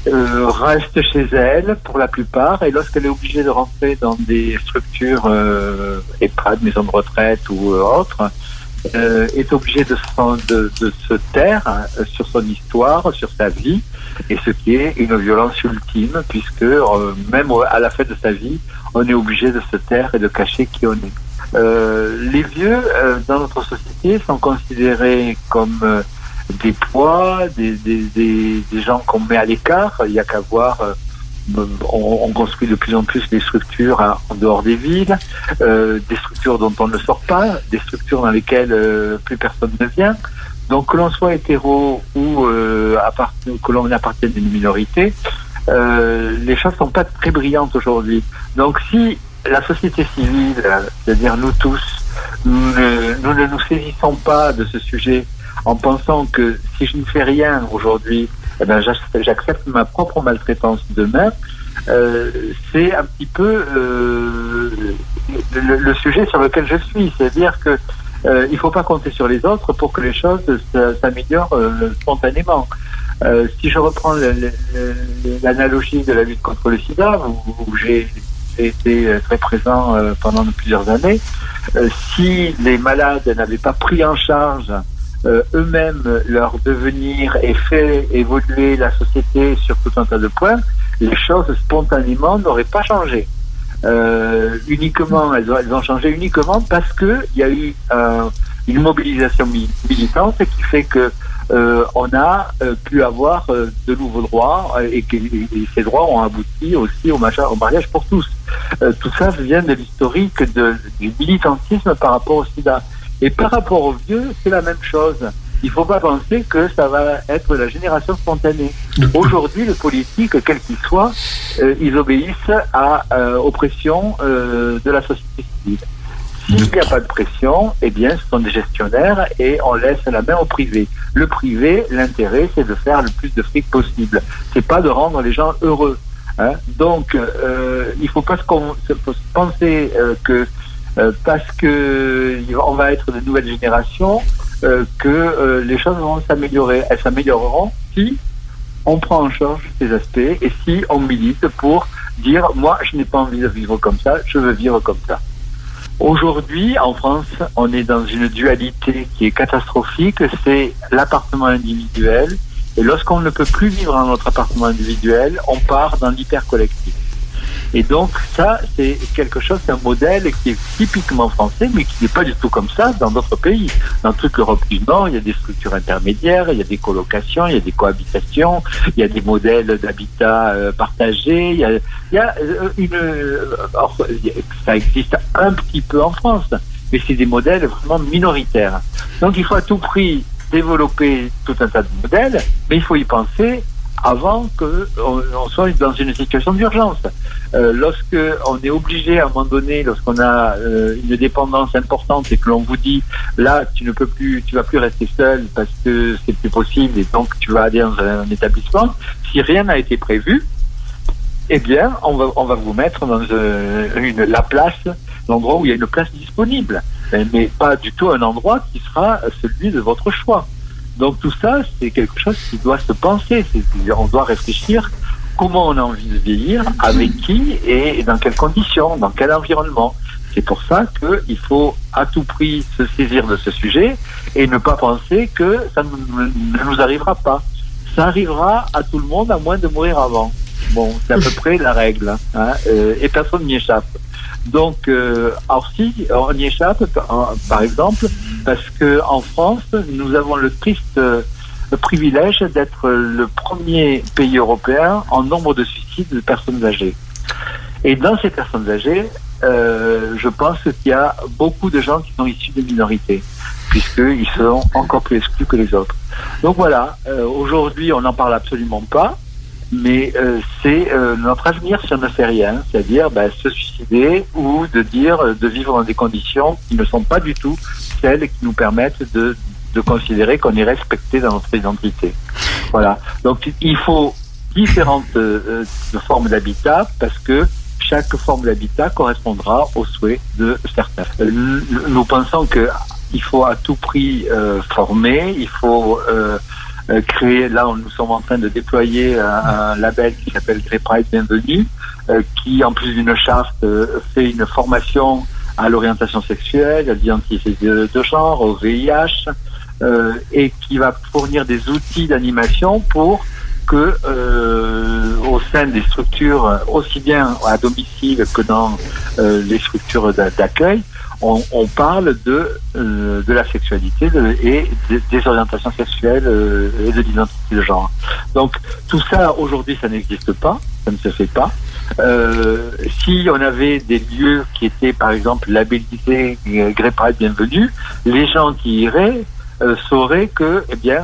Euh, euh, reste chez elle pour la plupart et lorsqu'elle est obligée de rentrer dans des structures euh, EHPAD, maison de retraite ou euh, autres, euh, est obligée de, se- de, de se taire euh, sur son histoire, sur sa vie, et ce qui est une violence ultime, puisque euh, même à la fin de sa vie, on est obligé de se taire et de cacher qui on est. Euh, les vieux, dans notre société, sont considérés comme des poids, des, des, des, gens qu'on met à l'écart. Il n'y a qu'à voir, euh, on, on construit de plus en plus des structures à- en dehors des villes, euh, des structures dont on ne sort pas, des structures dans lesquelles euh, plus personne ne vient. Donc que l'on soit hétéro ou que l'on appartienne à une minorité, les choses sont pas très brillantes aujourd'hui. Donc si la société civile, c'est-à-dire nous tous, nous ne nous saisissons pas de ce sujet en pensant que si je ne fais rien aujourd'hui, eh ben j'ac- j'accepte ma propre maltraitance demain, euh, c'est un petit peu euh, le, sujet sur lequel je suis. C'est-à-dire que euh, il faut pas compter sur les autres pour que les choses s'améliorent euh, spontanément. Euh, si je reprends l'analogie de la lutte contre le sida, où, j'ai été euh, très présent pendant plusieurs années, si les malades n'avaient pas pris en charge eux-mêmes leur devenir et fait évoluer la société sur tout un tas de points, les choses spontanément n'auraient pas changé. Euh, uniquement, elles ont, elles ont changé uniquement parce que il y a eu euh, une mobilisation mi- militante qui fait que euh, on a euh, pu avoir euh, de nouveaux droits euh, et que ces droits ont abouti aussi au, macha- au mariage pour tous. Euh, tout ça vient de l'historique du militantisme par rapport au sida. Et par rapport aux vieux, c'est la même chose. Il ne faut pas penser que ça va être la génération spontanée. Aujourd'hui, les politiques, quels qu'ils soient, euh, ils obéissent à euh, aux pressions euh, de la société civile. S'il n'y a pas de pression, eh bien, ce sont des gestionnaires et on laisse la main au privé. Le privé, l'intérêt, c'est de faire le plus de fric possible. C'est pas de rendre les gens heureux. hein. Donc, il faut pas se, penser que parce que on va être de nouvelles générations, euh, que euh, les choses vont s'améliorer. Elles s'amélioreront si on prend en charge ces aspects et si on milite pour dire moi je n'ai pas envie de vivre comme ça, je veux vivre comme ça. Aujourd'hui, en France, on est dans une dualité qui est catastrophique, c'est l'appartement individuel. Et lorsqu'on ne peut plus vivre dans notre appartement individuel, on part dans l'hyper collectif. Et donc ça, c'est quelque chose, c'est un modèle qui est typiquement français, mais qui n'est pas du tout comme ça dans d'autres pays. Dans toute l'Europe du Nord, il y a des structures intermédiaires, il y a des colocations, il y a des cohabitations, il y a des modèles d'habitat euh, partagé, il y a, euh, une... alors, ça existe un petit peu en France, mais c'est des modèles vraiment minoritaires. Donc il faut à tout prix développer tout un tas de modèles, mais il faut y penser avant qu'on soit dans une situation d'urgence. Euh, lorsque on est obligé à un moment donné, lorsqu'on a euh, une dépendance importante et que l'on vous dit là tu ne peux plus, tu vas plus rester seul parce que c'est plus possible et donc tu vas aller dans un, établissement, si rien n'a été prévu, eh bien on va on va vous mettre dans euh, une, la place, l'endroit où il y a une place disponible, mais pas du tout un endroit qui sera celui de votre choix. Donc tout ça, c'est quelque chose qui doit se penser. On doit réfléchir comment on a envie de vieillir, avec qui et dans quelles conditions, dans quel environnement. C'est pour ça qu'il faut à tout prix se saisir de ce sujet et ne pas penser que ça ne nous arrivera pas. Ça arrivera à tout le monde à moins de mourir avant. Bon, c'est à peu près la règle. Hein, euh, et personne n'y échappe. Donc, euh, on y échappe, par exemple, parce que en France, nous avons le triste euh, privilège d'être le premier pays européen en nombre de suicides de personnes âgées. Et dans ces personnes âgées, euh, je pense qu'il y a beaucoup de gens qui sont issus des minorités, puisqu'ils sont encore plus exclus que les autres. Donc voilà, euh, aujourd'hui on n'en parle absolument pas, mais euh, c'est euh, notre avenir si on ne fait rien, c'est-à-dire bah, se suicider ou de dire euh, de vivre dans des conditions qui ne sont pas du tout celles qui nous permettent de, de considérer qu'on est respecté dans notre identité. Voilà. Donc il faut différentes formes d'habitat parce que chaque forme d'habitat correspondra aux souhaits de certains. Nous pensons que il faut à tout prix former, il faut euh, créé, là nous sommes en train de déployer un, label qui s'appelle Grey Pride Bienvenue, euh, qui en plus d'une charte euh, fait une formation à l'orientation sexuelle, à l'identité de, genre, au VIH, et qui va fournir des outils d'animation pour que au sein des structures, aussi bien à domicile que dans les structures d'accueil, on, parle de, euh, de la sexualité et des orientations sexuelles euh, et de l'identité de genre. Donc tout ça, aujourd'hui, ça n'existe pas, ça ne se fait pas. Euh, si on avait des lieux qui étaient, par exemple, labellisés Grey Bienvenue, les gens qui iraient sauraient que, eh bien,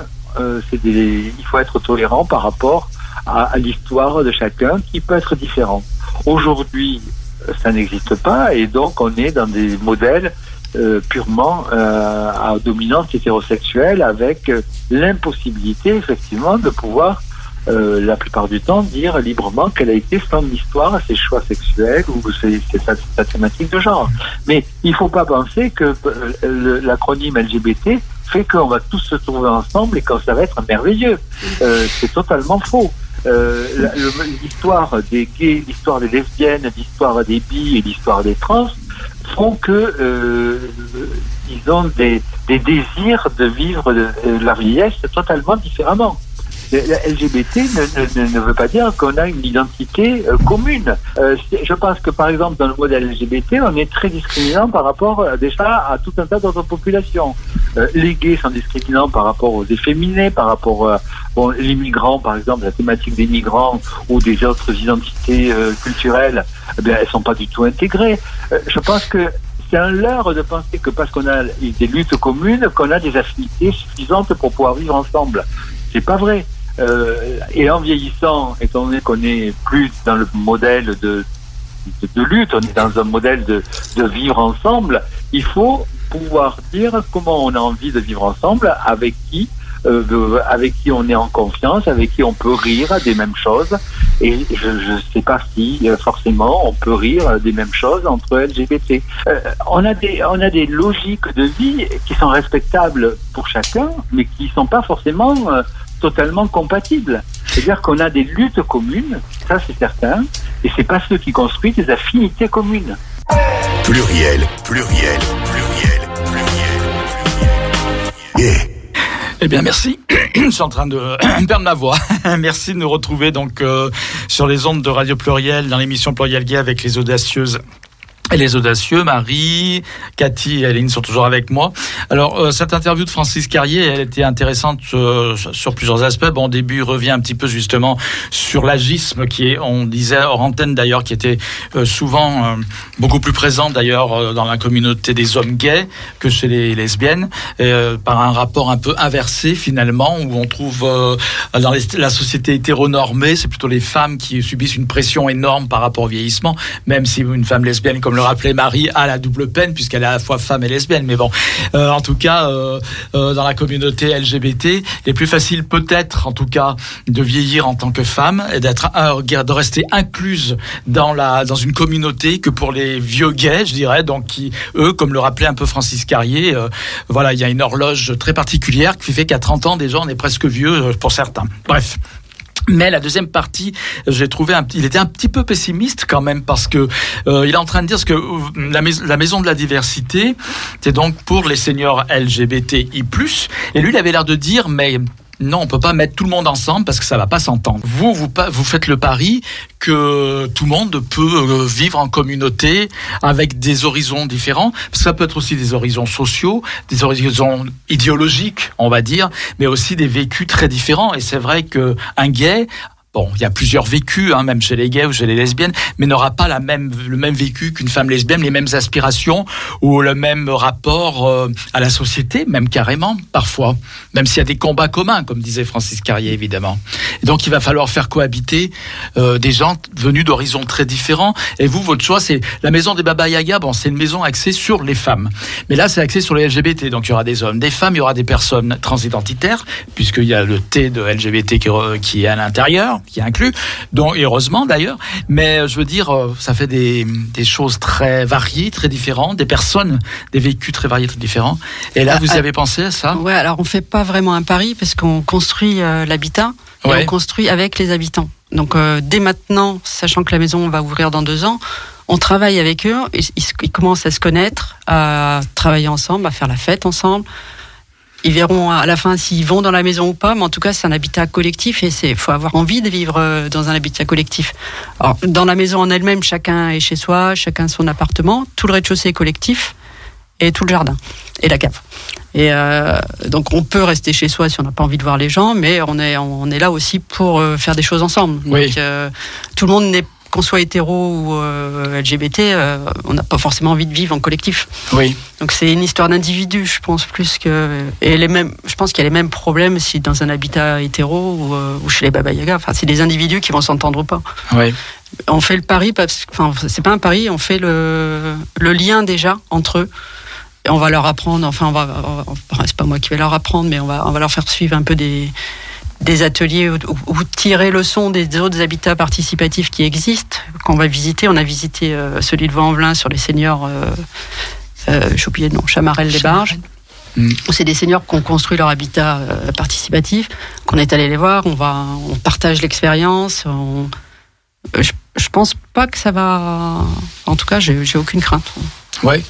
il faut être tolérant par rapport à, à l'histoire de chacun qui peut être différent. Aujourd'hui, ça n'existe pas et donc on est dans des modèles euh, purement euh, à dominance hétérosexuelle avec euh, l'impossibilité effectivement de pouvoir euh, la plupart du temps dire librement quelle a été son histoire, ses choix sexuels ou ses, sa, sa, thématique de genre. Mais il ne faut pas penser que l'acronyme LGBT fait qu'on va tous se trouver ensemble et que ça va être merveilleux. C'est totalement faux. Euh, l'histoire des gays, l'histoire des lesbiennes, l'histoire des bi et l'histoire des trans font que euh, ils ont des, des, désirs de vivre la vieillesse totalement différemment. LGBT ne, veut pas dire qu'on a une identité euh, commune. Euh, je pense que par exemple dans le modèle LGBT, on est très discriminant par rapport euh, déjà à tout un tas d'autres populations. les gays sont discriminants par rapport aux efféminés, par rapport bon, les migrants par exemple, la thématique des migrants ou des autres identités culturelles, eh bien, elles sont pas du tout intégrées. je pense que c'est un leurre de penser que parce qu'on a des luttes communes, qu'on a des affinités suffisantes pour pouvoir vivre ensemble. C'est pas vrai. Euh, et en vieillissant, étant donné qu'on n'est plus dans le modèle de, de, lutte, on est dans un modèle de, de vivre ensemble, il faut pouvoir dire comment on a envie de vivre ensemble, avec qui, euh, avec qui on est en confiance, avec qui on peut rire des mêmes choses. Et je ne sais pas si euh, forcément on peut rire des mêmes choses entre LGBT. Euh, on a des on a des logiques de vie qui sont respectables pour chacun, mais qui sont pas forcément euh, totalement compatibles. C'est-à-dire qu'on a des luttes communes, ça c'est certain, et c'est pas ceux qui construisent des affinités communes. Pluriel, pluriel, pluriel, pluriel, pluriel. Eh bien, merci. je suis en train de perdre ma voix. Merci de nous retrouver donc euh, sur les ondes de Radio Pluriel dans l'émission Pluriel Gay avec les audacieuses et les audacieux, Marie, Cathy et Aline sont toujours avec moi. Alors, euh, cette interview de Francis Carrier, elle était intéressante euh, sur plusieurs aspects. Bon, au début, il revient un petit peu justement sur l'agisme qui est, on disait hors antenne d'ailleurs, qui était euh, souvent beaucoup plus présent d'ailleurs dans la communauté des hommes gays que chez les lesbiennes, par un rapport un peu inversé finalement, où on trouve dans la société hétéronormée, c'est plutôt les femmes qui subissent une pression énorme par rapport au vieillissement, même si une femme lesbienne comme le rappelait Marie, a la double peine puisqu'elle est à la fois femme et lesbienne. Mais bon, euh, en tout cas, euh, euh, dans la communauté LGBT, il est plus facile peut-être, en tout cas, de vieillir en tant que femme et d'être de rester incluse dans la dans une communauté que pour les vieux gays, je dirais, donc qui eux, comme le rappelait un peu Francis Carrier, voilà, il y a une horloge très particulière qui fait qu'à 30 ans déjà on est presque vieux pour certains. Bref. Mais la deuxième partie, j'ai trouvé, un, il était un petit peu pessimiste quand même parce que euh, il est en train de dire que euh, la, la maison de la diversité, c'est donc pour les seniors LGBTI+. Et lui, il avait l'air de dire, mais non, on peut pas mettre tout le monde ensemble parce que ça va pas s'entendre. Vous, vous, vous faites le pari que tout le monde peut euh, vivre en communauté avec des horizons différents. Ça peut être aussi des horizons sociaux, des horizons idéologiques, on va dire, mais aussi des vécus très différents. Et c'est vrai que un gay Bon, il y a plusieurs vécus, hein, même chez les gays ou chez les lesbiennes, mais n'aura pas la même, le même vécu qu'une femme lesbienne, les mêmes aspirations ou le même rapport euh, à la société, même carrément, parfois. Même s'il y a des combats communs, comme disait Francis Carrier, évidemment. Et donc, il va falloir faire cohabiter euh, des gens venus d'horizons très différents. Et vous, votre choix, c'est la maison des Baba Yaga. Bon, c'est une maison axée sur les femmes. Mais là, c'est axé sur les LGBT. Donc, il y aura des hommes, des femmes, il y aura des personnes transidentitaires, puisqu'il y a le T de LGBT qui, qui est à l'intérieur qui est inclus, dont heureusement d'ailleurs. Mais euh, je veux dire, euh, ça fait des, des, choses très variées, très différentes, des personnes, des vécus très variés, très différents. Et là, ah, vous y avez pensé à ça? Ouais, alors on fait pas vraiment un pari parce qu'on construit euh, l'habitat et on construit avec les habitants. Donc dès maintenant, sachant que la maison va ouvrir dans deux ans, on travaille avec eux, ils, ils commencent à se connaître, à travailler ensemble, à faire la fête ensemble, ils verront à la fin s'ils vont dans la maison ou pas, mais en tout cas, c'est un habitat collectif et c'est faut avoir envie de vivre euh, dans un habitat collectif. Alors, dans la maison en elle-même, chacun est chez soi, chacun son appartement, tout le rez-de-chaussée est collectif et tout le jardin et la cave. Et euh, donc on peut rester chez soi si on n'a pas envie de voir les gens, mais on est on est là aussi pour euh, faire des choses ensemble. Oui. Donc, euh, tout le monde n'est qu'on soit hétéro ou euh, LGBT, euh, on n'a pas forcément envie de vivre en collectif. Oui. Donc c'est une histoire d'individu, je pense plus que et les mêmes. Je pense qu'il y a les mêmes problèmes si dans un habitat hétéro ou, euh, ou chez les Baba Yaga. Enfin, c'est des individus qui vont s'entendre ou pas. Oui. On fait le pari, parce, enfin, c'est pas un pari, on fait le, le lien déjà entre eux. On va leur apprendre. Enfin, on va. c'est pas moi qui vais leur apprendre, mais on va, on va leur faire suivre un peu des des ateliers ou, tirer le son des autres habitats participatifs qui existent, qu'on va visiter. On a visité euh, celui de Vaux-en-Velin sur les seniors, euh, euh, j'ai oublié le nom, Chamarel-les-Barges. C'est des seniors qui ont construit leur habitat euh, participatif, qu'on est allé les voir, on, va, on partage l'expérience. Je, je pense pas que ça va. En tout cas, j'ai aucune crainte. Ouais.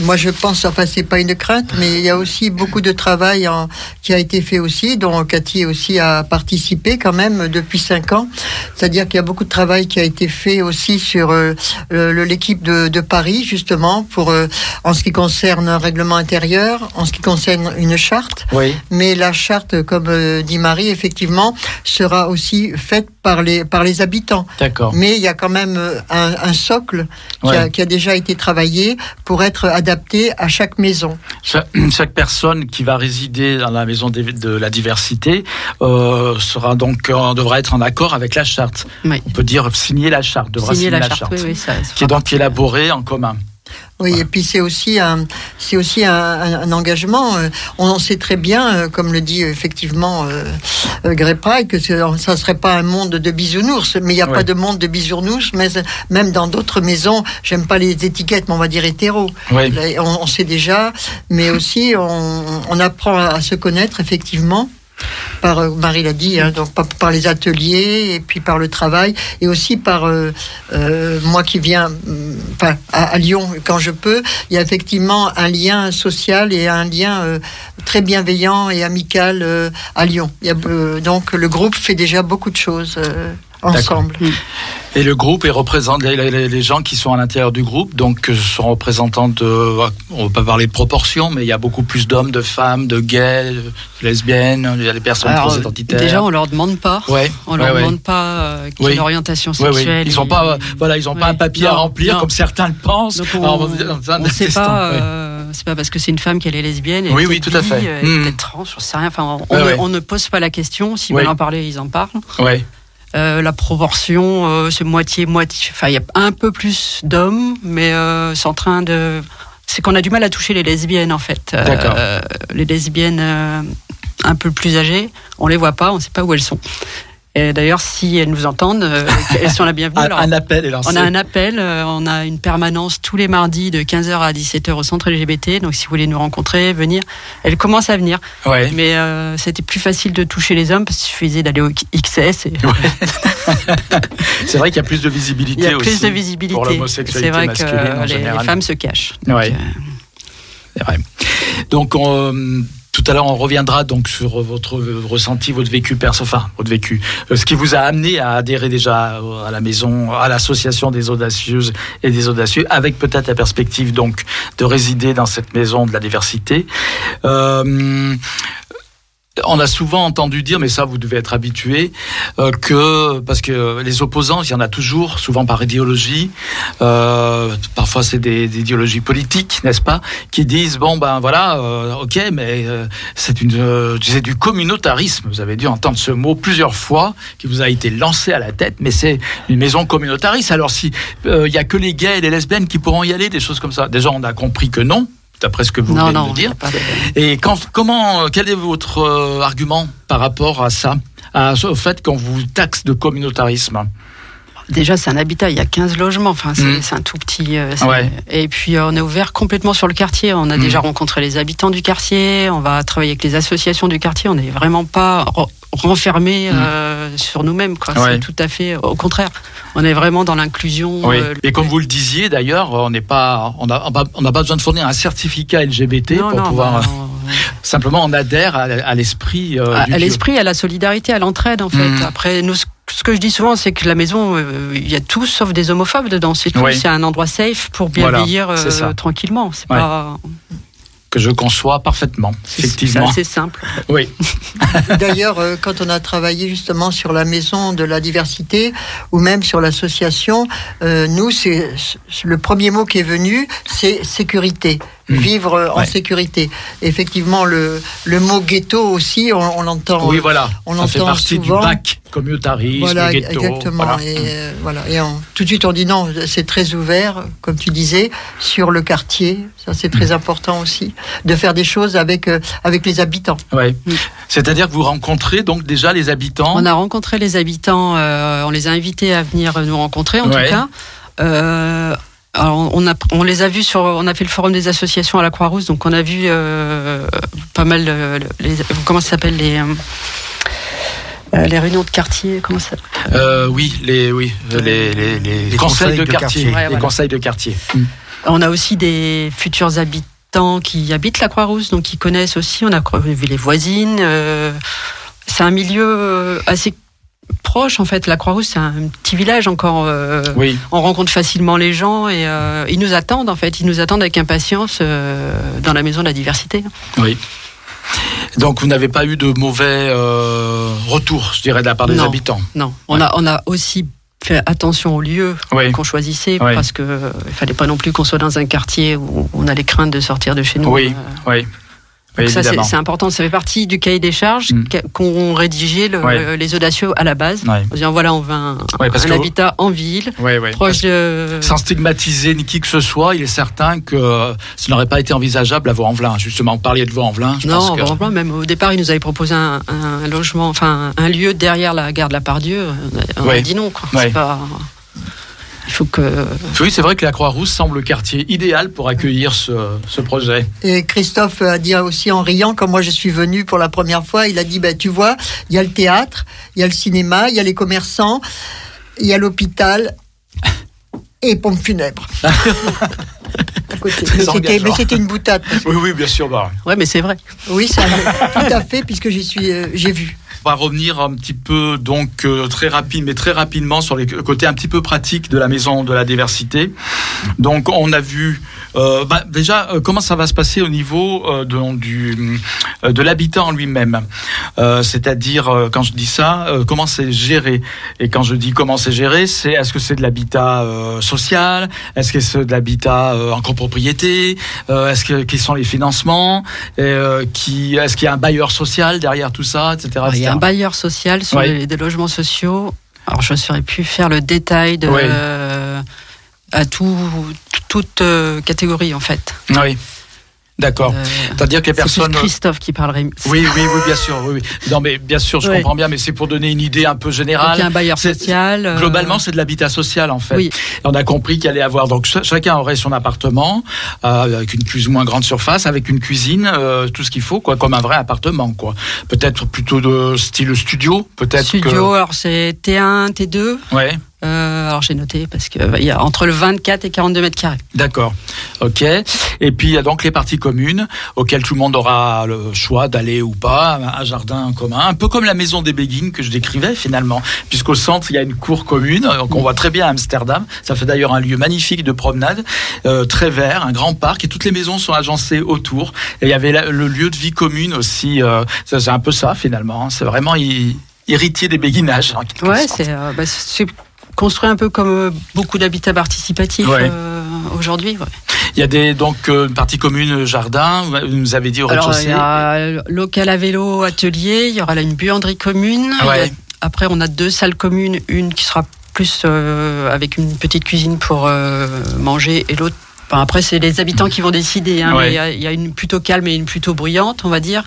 Moi, je pense, enfin, c'est pas une crainte, mais il y a aussi beaucoup de travail en, qui a été fait aussi, dont Cathy aussi a participé quand même depuis cinq ans. C'est-à-dire qu'il y a beaucoup de travail qui a été fait aussi sur euh, l'équipe de, de, Paris, justement, pour euh, en ce qui concerne un règlement intérieur, en ce qui concerne une charte. Oui. Mais la charte, comme euh, dit Marie, effectivement, sera aussi faite par les par les habitants. D'accord. Mais il y a quand même un, un socle qui, a, qui a déjà été travaillé pour être adapté à chaque maison. Chaque, personne qui va résider dans la maison de, la diversité euh, sera donc euh, devra être en accord avec la charte. On peut dire signer la charte, devra signer, la, charte, qui est donc élaborée en commun. Oui, et puis c'est aussi un, c'est aussi un, engagement. Euh, on sait très bien, euh, comme le dit effectivement euh, euh que ça serait pas un monde de bisounours. Mais il n'y a pas de monde de bisounours. Mais même dans d'autres maisons, j'aime pas les étiquettes, mais on va dire hétéro. On, sait déjà, mais aussi on, on apprend à se connaître effectivement. Par euh, Marie l'a dit, hein, donc par, les ateliers et puis par le travail et aussi par euh, euh, moi qui viens, enfin à, Lyon quand je peux, il y a effectivement un lien social et un lien très bienveillant et amical à Lyon. Donc le groupe fait déjà beaucoup de choses ensemble. Et le groupe est représente les, gens qui sont à l'intérieur du groupe, donc euh, sont représentants de, on va pas parler de proportion, mais il y a beaucoup plus d'hommes, de femmes, de gays, de lesbiennes, il y a des personnes Alors, transidentitaires. déjà, on leur demande pas. Ouais, On ouais, leur ouais. demande pas euh, quelle Oui. orientation Ouais, ouais. sexuelle. Ils ont pas, euh, voilà, ils ont pas un Ouais. papier à remplir non. comme certains le pensent. Donc on, Alors, on- on sait testant, pas, ouais. euh, c'est pas parce que c'est une femme qu'elle est lesbienne. elle Oui, oui, tout à fait. Mm. peut-être trans, j'en sais rien. Enfin, on, Ouais, ne, ouais. on ne pose pas la question. S'ils veulent en parler, ils en parlent. Ouais. Euh, la proportion, euh, c'est moitié-moitié. Enfin, il y a un peu plus d'hommes, mais euh, c'est en train de. C'est qu'on a du mal à toucher les lesbiennes, en fait. Les lesbiennes un peu plus âgées, on les voit pas, on ne sait pas où elles sont. Et d'ailleurs, si elles nous entendent, euh, elles sont la bienvenue. Alors, un appel est lancé. on a un appel, euh, on a une permanence tous les mardis de 15h à 17h au centre LGBT. Donc si vous voulez nous rencontrer, venir, elle commence à venir. Ouais. Mais euh, c'était plus facile de toucher les hommes parce qu'il suffisait d'aller au XS. Et... C'est vrai qu'il y a plus de visibilité Il y a aussi plus de visibilité. pour C'est l'homosexualité vrai que masculine euh, les, général. les femmes se cachent. Ouais. Donc, C'est vrai. Donc, on, à l'heure, on reviendra donc sur votre ressenti, votre vécu perso, enfin, votre vécu, euh, ce qui vous a amené à adhérer déjà à la maison, à l'association des audacieuses et des audacieux, avec peut-être la perspective donc de résider dans cette maison de la diversité. Euh, on a souvent entendu dire, mais ça vous devez être habitué, euh, que parce que les opposants, il y en a toujours, souvent par idéologie. Euh, parfois c'est des, des idéologies politiques, n'est-ce pas, qui disent bon ben voilà, euh, ok, mais euh, c'est une, c'est du communautarisme. Vous avez dû entendre ce mot plusieurs fois, qui vous a été lancé à la tête, mais c'est une maison communautariste. Alors si il y a que les gays et les lesbiennes qui pourront y aller, des choses comme ça. Déjà on a compris que non. D'après ce que vous non, venez de non, me a dire. pas de- Et quand, comment, quel est votre euh, argument par rapport à ça, à, au fait qu'on vous taxe de communautarisme? Déjà, c'est un habitat, il y a 15 logements, enfin, c'est Mm. c'est un tout petit. euh, Ouais. Et puis, euh, on est ouvert complètement sur le quartier. On a Mm. déjà rencontré les habitants du quartier, on va travailler avec les associations du quartier. On n'est vraiment pas re- renfermé euh, sur nous-mêmes. Mm. Ouais. C'est tout à fait au contraire. On est vraiment dans l'inclusion. Oui. euh, Et comme vous le disiez d'ailleurs, on n'est pas, on n'a on pas besoin de fournir un certificat LGBT non, pour non, pouvoir. bah, euh, Simplement, on adhère à, l'esprit. à, l'esprit, à la solidarité, à l'entraide en fait. Mhm. Après, nous, ce que je dis souvent, c'est que la maison, euh, il y a tout sauf des homophobes dedans. C'est tout. Oui. C'est un endroit safe pour bien Voilà, tranquillement. C'est Ouais. pas. Que je conçois parfaitement, C'est effectivement. assez simple. Oui. D'ailleurs, euh, quand on a travaillé justement sur la maison de la diversité ou même sur l'association, euh, nous, c'est c'est- le premier mot qui est venu, c'est sécurité. Mm. Vivre en Ouais. sécurité. Effectivement, le, le mot ghetto aussi, on, on l'entend. Oui, voilà. on ça fait partie souvent. du bac communautarisme, Voilà, ghetto. exactement. voilà. Et, euh, voilà. Et on- tout de suite, on dit non, c'est très ouvert, comme tu disais, sur le quartier. Ça, c'est très important aussi, de faire des choses avec, euh, avec les habitants. Ouais. C'est-à-dire que vous rencontrez donc déjà les habitants. On a rencontré les habitants, euh, on les a invités à venir nous rencontrer en Ouais. tout cas. Alors on, a, on les a vus sur, on a fait le forum des associations à la Croix-Rousse, donc on a vu euh, pas mal euh, les, comment ça s'appelle les euh, les réunions de quartier, comment ça Euh, oui, les, oui, les, les, les Les conseils, conseils de, de quartier. quartier. Ouais, les voilà. conseils de quartier. On a aussi des futurs habitants qui habitent la Croix-Rousse, donc qui connaissent aussi. On a vu les voisines. euh, c'est un milieu assez proche en fait. La Croix-Rousse, c'est un petit village encore. euh, Oui. On rencontre facilement les gens et euh, ils nous attendent en fait. Ils nous attendent avec impatience euh, dans la maison de la diversité. Oui. Donc vous n'avez pas eu de mauvais retours, je dirais, de la part des Non. habitants. Non, on Ouais. a on a aussi fait attention au lieu Oui. qu'on choisissait Oui. parce que il fallait pas non plus qu'on soit dans un quartier où on a les craintes de sortir de chez nous. Oui, oui. Oui, Donc ça, c'est important. Ça fait partie du cahier des charges Mm. qu'a- qu'ont rédigé le- Ouais. les audacieux à la base. Ouais. En disant voilà, on veut un, Ouais, parce un que- habitat en ville, proche de. Sans stigmatiser ni qui que ce soit, il est certain que ce n'aurait pas été envisageable à Vaux-en-Velin. Justement, vous parliez de Vaux-en-Velin. Non, que... bon, bon, même au départ, ils nous avaient proposé un, un logement, enfin un lieu derrière la gare de la Pardieu. On a, on dit non, quoi. Pas. Il faut que. Oui, c'est vrai que la Croix-Rousse semble le quartier idéal pour accueillir ce, ce projet. Et Christophe a dit aussi en riant, quand moi je suis venue pour la première fois, il a dit, bah, tu vois, il y a le théâtre, il y a le cinéma, il y a les commerçants, il y a l'hôpital et pompe funèbre. À côté. Très Mais c'était- engageant. mais c'était une boutade. Oui, oui, bien sûr. Bah. Ouais, mais c'est vrai. Oui, ça, tout à fait, puisque j'y suis, euh, j'ai vu. On va revenir un petit peu, donc euh, très rapide, mais très rapidement sur les côtés un petit peu pratiques de la maison de la diversité. Donc, on a vu euh, bah, déjà euh, comment ça va se passer au niveau euh, de, du, euh, de l'habitat en lui-même. C'est-à-dire, quand je dis ça, comment c'est géré. Et quand je dis comment c'est géré, c'est est-ce que c'est de l'habitat social? Est-ce que c'est de l'habitat en copropriété? Est-ce que quels sont les financements? Et, qui Est-ce qu'il y a un bailleur social derrière tout ça, etc. un bailleur social sur les- des logements sociaux. Alors, je ne saurais plus faire le détail de, euh, à tout, toute euh, catégorie, en fait. Oui. D'accord. Euh, C'est-à-dire que les personnes. Christophe qui parlerait. Oui, oui, oui, bien sûr. Oui, oui. Non, mais bien sûr, je comprends bien, mais c'est pour donner une idée un peu Donc, il y a générale. un bailleur social. euh, Globalement, c'est de l'habitat social en fait. Oui. Et On a compris qu'il allait avoir donc ch- chacun aurait son appartement euh, avec une plus ou moins grande surface, avec une cuisine, euh, tout ce qu'il faut, quoi, comme un vrai appartement, quoi. Peut-être plutôt de style studio, peut-être. Studio, alors c'est T1, T2. Que... Ouais. Euh, alors j'ai noté parce que bah, il y a entre le 24 et 42 mètres carrés. D'accord. Ok. Et puis il y a donc les parties communes auxquelles tout le monde aura le choix d'aller ou pas, un jardin commun, un peu comme la maison des Béguines que je décrivais finalement, puisqu'au centre il y a une cour commune donc on voit très bien à Amsterdam. Ça fait d'ailleurs un lieu magnifique de promenade, euh, très vert, un grand parc et toutes les maisons sont agencées autour. Et il y avait le lieu de vie commune aussi. euh, c'est un peu ça finalement. hein. C'est vraiment héritier des béguinages. quelque Ouais, c'est euh, bah, construit un peu comme euh, beaucoup d'habitats participatifs Ouais. euh, aujourd'hui. ouais. Il y a des donc euh, une partie commune jardin. Vous nous avez dit au Alors il rez-de-chaussée. y a local à vélo, atelier. Il y aura là une buanderie commune. A- après, on a deux salles communes, une qui sera plus euh, avec une petite cuisine pour euh, manger et l'autre. Enfin, après, c'est les habitants qui vont décider. hein, Ouais. mais il y a- il y, a une plutôt calme et une plutôt bruyante, on va dire,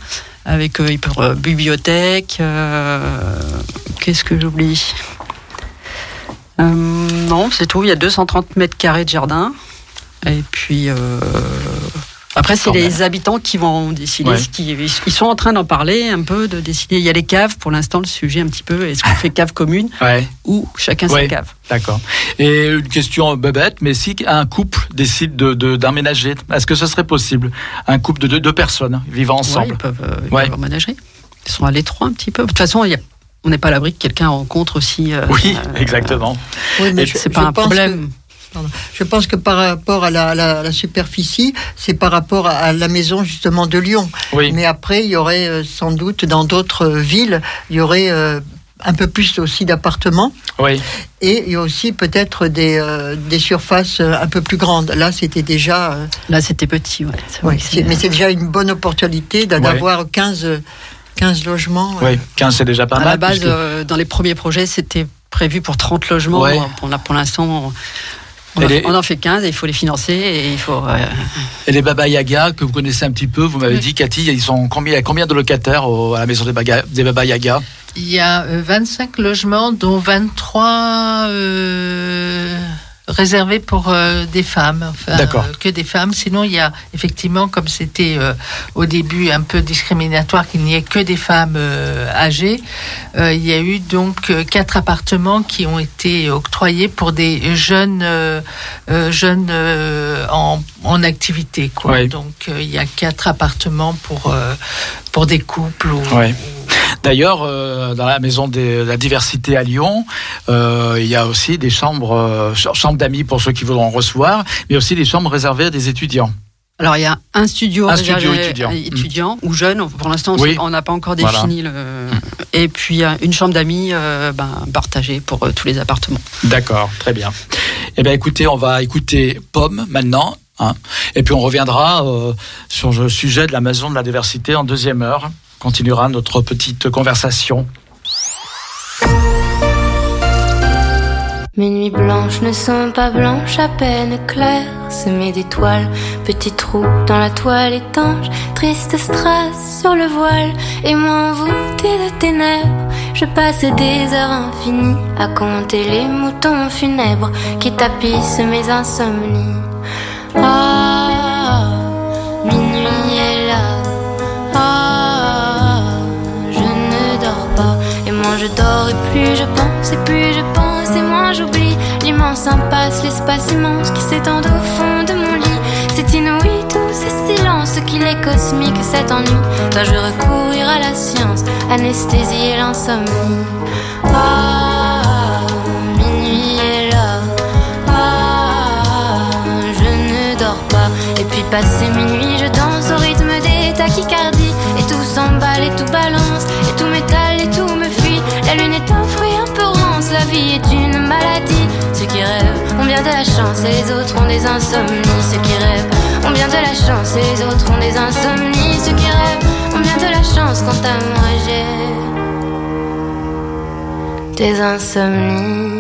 avec euh, euh, bibliothèque. euh, Qu'est-ce que j'oublie? Non, c'est tout. Il y a 230 mètres carrés de jardin. Et puis. euh, Après, c'est les habitants qui vont décider. Ouais. Qui, ils sont en train d'en parler un peu, de décider. Il y a les caves, pour l'instant, le sujet un petit peu. Est-ce qu'on fait cave commune Ouais. ou chacun Ouais. sa cave D'accord. Et une question bête, mais si un couple décide de de- d'emménager, est-ce que ce serait possible Un couple de deux, deux personnes vivant ensemble ils peuvent, euh, ils Ouais. peuvent emménager. Ils sont à l'étroit un petit peu. De toute façon, il y a- on n'est pas à l'abri que quelqu'un rencontre aussi. euh, Oui, euh, exactement. Oui, mais C'est pas un pense problème. que- pardon. je pense que par rapport à la, la- la superficie, c'est par rapport à, à la maison justement de Lyon. Oui. Mais après, il y aurait euh, sans doute dans d'autres villes, il y aurait euh, un peu plus aussi d'appartements. Oui. Et il y a aussi peut-être des, euh, des surfaces un peu plus grandes. Là, c'était déjà. euh, Là, c'était petit. Ouais. C'est vrai ouais, que c'est- mais c'est déjà une bonne opportunité d'a- Ouais. d'avoir 15, euh, 15 logements. euh. Oui. 15, c'est déjà pas à mal. la base, puisque- euh, dans les premiers projets, c'était prévu pour 30 logements. Ouais. Pour, l'instant, on, on en- les- on en fait 15 et il faut les financer et il faut. euh, Et les Baba Yaga que vous connaissez un petit peu, vous m'avez Oui. dit, Cathy, ils sont combien, il y a combien de locataires au- à la maison des, Baga- des Baba Yaga? Il y a euh, 25 logements, dont 23 euh, réservés pour euh, des femmes. Enfin, euh, que des femmes. Sinon, il y a effectivement, comme c'était euh, au début un peu discriminatoire qu'il n'y ait que des femmes âgées, il y a eu donc quatre appartements qui ont été octroyés pour des jeunes jeunes en, en activité. Quoi. Ouais. Donc, il y a quatre appartements pour pour des couples. Ou, Ouais. D'ailleurs, euh, dans la maison de la diversité à Lyon, euh, il y a aussi des chambres, euh, ch- chambres d'amis pour ceux qui voudront recevoir, mais aussi des chambres réservées à des étudiants. Alors il y a un studio, Un studio étudiant. étudiant ou jeune. Pour l'instant, on Oui. sait- on n'a pas encore Voilà. défini le. Et puis une chambre d'amis euh, ben, partagée pour euh, tous les appartements. D'accord, très bien. Eh bien, écoutez, on va écouter Pomme maintenant. hein, et puis on reviendra euh, sur le sujet de la maison de la diversité en deuxième heure. On continuera notre petite conversation. Mes nuits blanches ne sont pas blanches, à peine claires, semées d'étoiles, petits trous dans la toile étanche, triste strass sur le voile, et moi envoûtée de ténèbres, Je passe des heures infinies à compter les moutons funèbres qui tapissent mes insomnies. Ah, je dors et plus je pense, et plus je pense, et moins j'oublie l'immense impasse, l'espace immense qui s'étend au fond de mon lit. C'est inouï tout ce silence qu'il est cosmique, cet ennui. Dois-je recourir à la science, anesthésier l'insomnie? Ah, minuit est là. Ah, je ne dors pas. Et puis passé minuit, je danse au rythme des tachycardies. Et tout s'emballe et tout balance. Et tout m'étale vie est une maladie. Ceux qui rêvent ont bien de la chance et les autres ont des insomnies. Ceux qui rêvent ont bien de la chance et les autres ont des insomnies. Ceux qui rêvent ont bien de la chance. Quant à moi, j'ai des insomnies.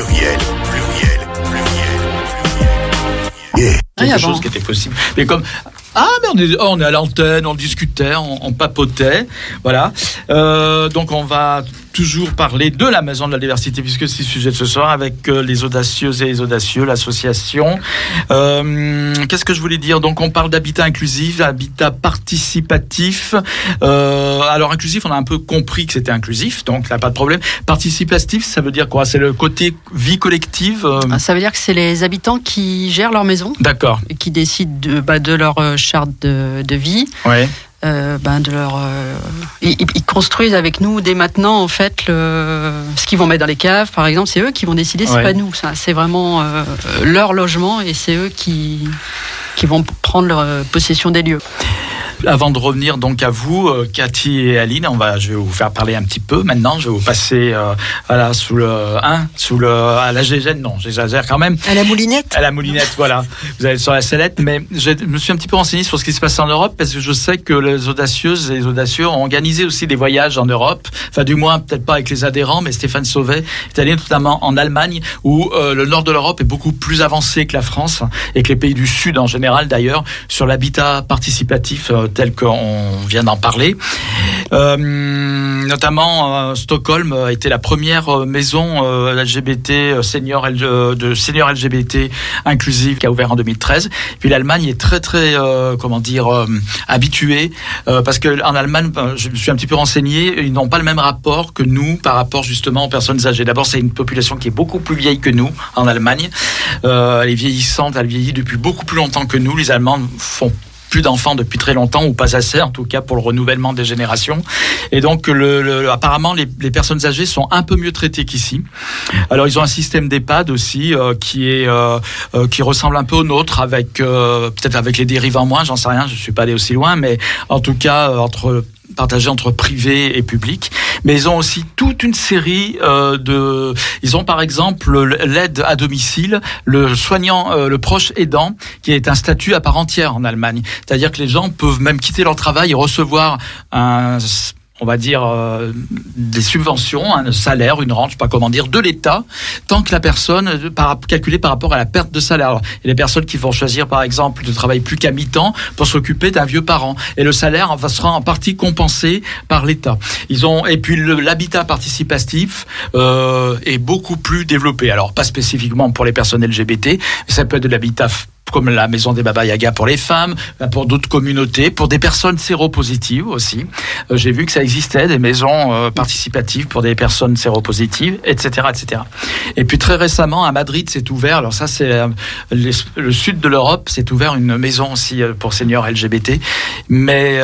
Pluriel, pluriel, pluriel, pluriel, pluriel. Yeah. quelque ah chose bon. qui était possible. Mais comme ah mais on est, on est à l'antenne, on discutait, on, on papotait, voilà. Euh, donc on va toujours parler de la Maison de la Diversité puisque c'est le sujet de ce soir avec euh, les audacieuses et les audacieux, l'association. Euh, Qu'est-ce que je voulais dire? Donc on parle d'habitat inclusif, habitat participatif. Euh, alors inclusif, on a un peu compris que c'était inclusif, donc là pas de problème. Participatif, ça veut dire quoi? C'est le côté vie collective. Ah, Ça veut dire que c'est les habitants qui gèrent leur maison, D'accord. qui décident de, bah, de leur charte de, de vie, Ouais. Euh, ben, de leur, euh, ils, ils construisent avec nous dès maintenant en fait le, ce qu'ils vont mettre dans les caves, par exemple. C'est eux qui vont décider, c'est Ouais. pas nous. Ça, c'est vraiment euh, leur logement et c'est eux qui qui vont prendre leur euh, possession des lieux. Avant de revenir donc à vous, euh, Cathy et Aline, on va, je vais vous faire parler un petit peu maintenant. Je vais vous passer euh, voilà, sous le hein, sous le à la GGN, non, j'exagère quand même. À la moulinette À la moulinette, voilà. Vous allez sur la sellette, mais je me suis un petit peu renseigné sur ce qui se passe en Europe parce que je sais que les audacieuses et les audacieux ont organisé aussi des voyages en Europe. Enfin, du moins, peut-être pas avec les adhérents, mais Stéphane Sauvet est allé notamment en Allemagne où euh, le nord de l'Europe est beaucoup plus avancé que la France et que les pays du Sud en général d'ailleurs sur l'habitat participatif euh, tel qu'on vient d'en parler. Euh, notamment, euh, Stockholm a été la première maison LGBT senior de senior LGBT inclusive qui a ouvert en 2013. Puis l'Allemagne est très très comment dire habituée parce que en Allemagne, ben, je me suis un petit peu renseigné, ils n'ont pas le même rapport que nous par rapport justement aux personnes âgées. D'abord, c'est une population qui est beaucoup plus vieille que nous en Allemagne. Elle est vieillissante, elle vieillit depuis beaucoup plus longtemps que nous. Les Allemands font plus d'enfants depuis très longtemps ou pas assez en tout cas pour le renouvellement des générations et donc apparemment les, personnes âgées sont un peu mieux traitées qu'ici alors ils ont un système d'EHPAD aussi euh, qui est euh, euh, qui ressemble un peu au nôtre avec peut-être avec les dérives en moins j'en sais rien je suis pas allé aussi loin mais en tout cas entre partagé entre privé et public, mais ils ont aussi toute une série euh, de. Ils ont par exemple l'aide à domicile, le soignant, euh, le proche aidant, qui est un statut à part entière en Allemagne. C'est-à-dire que les gens peuvent même quitter leur travail et recevoir un on va dire euh, des subventions, un salaire, une rente, je sais pas comment dire, de l'État, tant que la personne euh, par, calculée par rapport à la perte de salaire. Alors, il y a des personnes qui vont choisir, par exemple, de travailler plus qu'à mi-temps pour s'occuper d'un vieux parent, et le salaire va sera en partie compensé par l'État. Ils ont et puis l'habitat participatif euh, est beaucoup plus développé. Alors, pas spécifiquement pour les personnes LGBT, mais ça peut être de l'habitat comme la maison des Baba Yaga pour les femmes, euh, pour d'autres communautés, pour des personnes séropositives aussi. Euh, J'ai vu que ça existait, des maisons euh, participatives pour des personnes séropositives, etc., etc. Et puis très récemment, à Madrid, s'est ouvert, alors ça c'est le sud de l'Europe, s'est ouvert une maison aussi pour seniors LGBT. Mais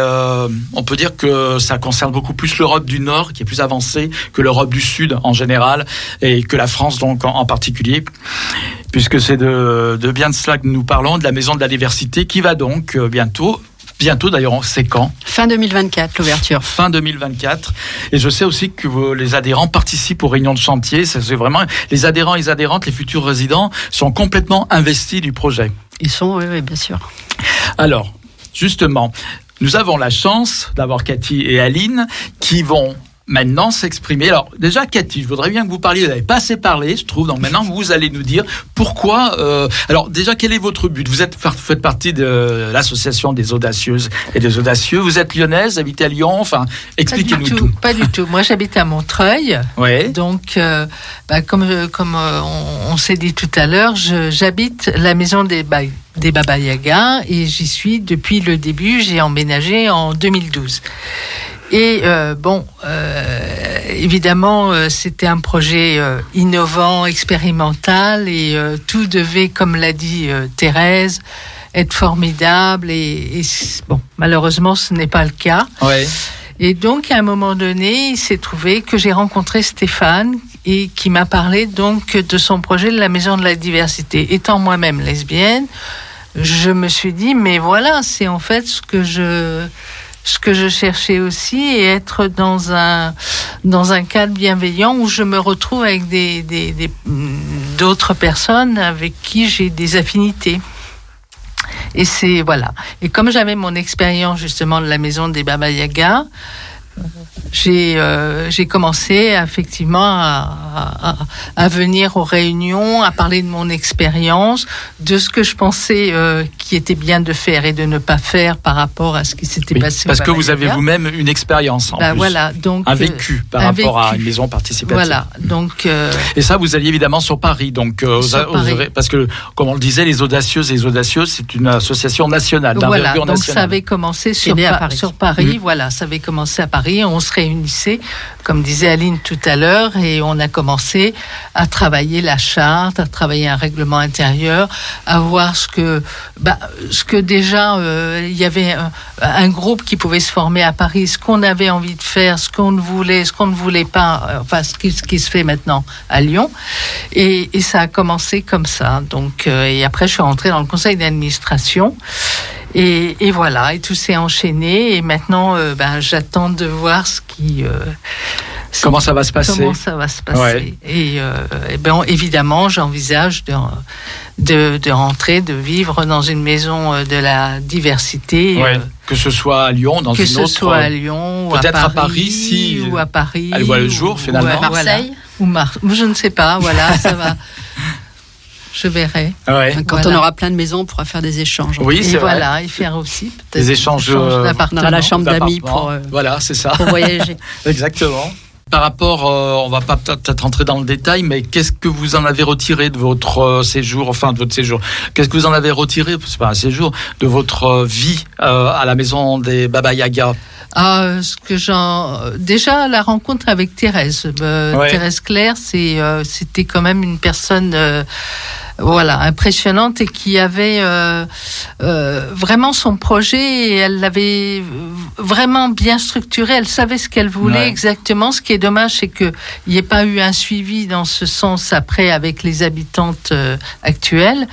on peut dire que ça concerne beaucoup plus l'Europe du Nord, qui est plus avancée que l'Europe du Sud en général, et que la France donc en particulier puisque c'est de, de bien de cela que nous parlons, de la Maison de la Diversité, qui va donc euh, bientôt bientôt d'ailleurs, c'est quand Fin 2024, l'ouverture. Fin 2024. Et je sais aussi que les adhérents participent aux réunions de chantier. C'est vraiment les adhérents et les adhérentes, les futurs résidents sont complètement investis du projet. Ils sont, oui, oui, bien sûr. Alors, justement, nous avons la chance d'avoir Cathy et Aline qui vont maintenant s'exprimer. Alors déjà, Cathy, je voudrais bien que vous parliez, vous n'avez pas assez parlé, je trouve, donc maintenant vous allez nous dire pourquoi... euh, alors déjà, quel est votre but? Vous êtes, vous faites partie de l'association des audacieuses et des audacieux, vous êtes lyonnaise, habitez à Lyon, enfin, expliquez-nous tout, tout. Pas du tout. Moi, j'habite à Montreuil. Ouais. Donc, euh, bah, comme, euh, comme euh, on, on s'est dit tout à l'heure, j'habite la maison des, ba des Baba Yaga et j'y suis depuis le début. J'ai emménagé en 2012. Et euh, bon, euh, évidemment, euh, c'était un projet euh, innovant, expérimental, et euh, tout devait, comme l'a dit euh, Thérèse, être formidable. Et, bon, malheureusement, ce n'est pas le cas. Ouais. Et donc, à un moment donné, il s'est trouvé que j'ai rencontré Stéphane et qui m'a parlé donc de son projet de la Maison de la Diversité. Étant moi-même lesbienne, je me suis dit, mais voilà, c'est en fait ce que je ce que je cherchais aussi et être dans un dans un cadre bienveillant où je me retrouve avec des des- des- d'autres personnes avec qui j'ai des affinités. Et c'est voilà. Et comme j'avais mon expérience justement de la maison des Baba Yaga, j'ai euh, j'ai commencé effectivement à, à- à venir aux réunions, à parler de mon expérience, de ce que je pensais euh, qui était bien de faire et de ne pas faire par rapport à ce qui s'était Oui, passé. parce que vous avez vous-même une expérience en Bah, plus. voilà, donc un euh, vécu par un rapport à une maison participative. Voilà, donc euh, Et ça, vous alliez évidemment sur Paris, donc euh, Sur aux- aux- Paris. parce que, comme on le disait, les audacieuses et les audacieuses, c'est une association nationale, Voilà, d'envergure donc ça nationale. avait commencé sur, Pa- Paris. sur Paris. Voilà, ça avait commencé à Paris. On se réunissait, comme disait Aline tout à l'heure, et on a commencé à travailler la charte, à travailler un règlement intérieur, à voir ce que, bah, ce que déjà euh, il y avait un, groupe qui pouvait se former à Paris, ce qu'on avait envie de faire, ce qu'on voulait, ce qu'on ne voulait pas, euh, enfin ce qui, se fait maintenant à Lyon. Et, et ça a commencé comme ça. Donc, euh, et après, je suis rentrée dans le conseil d'administration. Et, et voilà, et tout s'est enchaîné. Et maintenant, euh, ben, j'attends de voir ce qui. euh, ce- Comment ça va se passer Comment ça va se passer. Ouais. Et, euh, et ben, évidemment, j'envisage de, de, de rentrer, de vivre dans une maison euh, de la diversité. Ouais, euh, que ce soit à Lyon, dans que une ce autre. soit à Lyon, ou à peut-être Paris, à Paris, si ou à Paris, elle voit le jour, ou- finalement. ou à- voilà. Marseille ou Mar je ne sais pas. Voilà, ça va. Je verrai. Ouais. Quand Voilà. on aura plein de maisons, on pourra faire des échanges. Oui, c'est vrai. voilà, et faire aussi peut-être Des échanges, euh, On d'appartements. aura la chambre d'amis pour, euh, Voilà, c'est ça. pour voyager. Exactement. Par rapport, euh, on va pas peut-être rentrer dans le détail, mais qu'est-ce que vous en avez retiré de votre euh, séjour, enfin de votre séjour? Qu'est-ce que vous en avez retiré C'est pas un séjour de votre euh, vie euh, à la maison des Baba Yaga? Ah, euh, ce que j'en déjà la rencontre avec Thérèse, Euh, Ouais. Thérèse Claire, c'est euh, c'était quand même une personne euh, voilà impressionnante et qui avait euh, euh, vraiment son projet et elle l'avait vraiment bien structuré. Elle savait ce qu'elle voulait Ouais. exactement. Ce qui est dommage, c'est que il n'y ait pas eu un suivi dans ce sens après avec les habitantes euh, actuelles.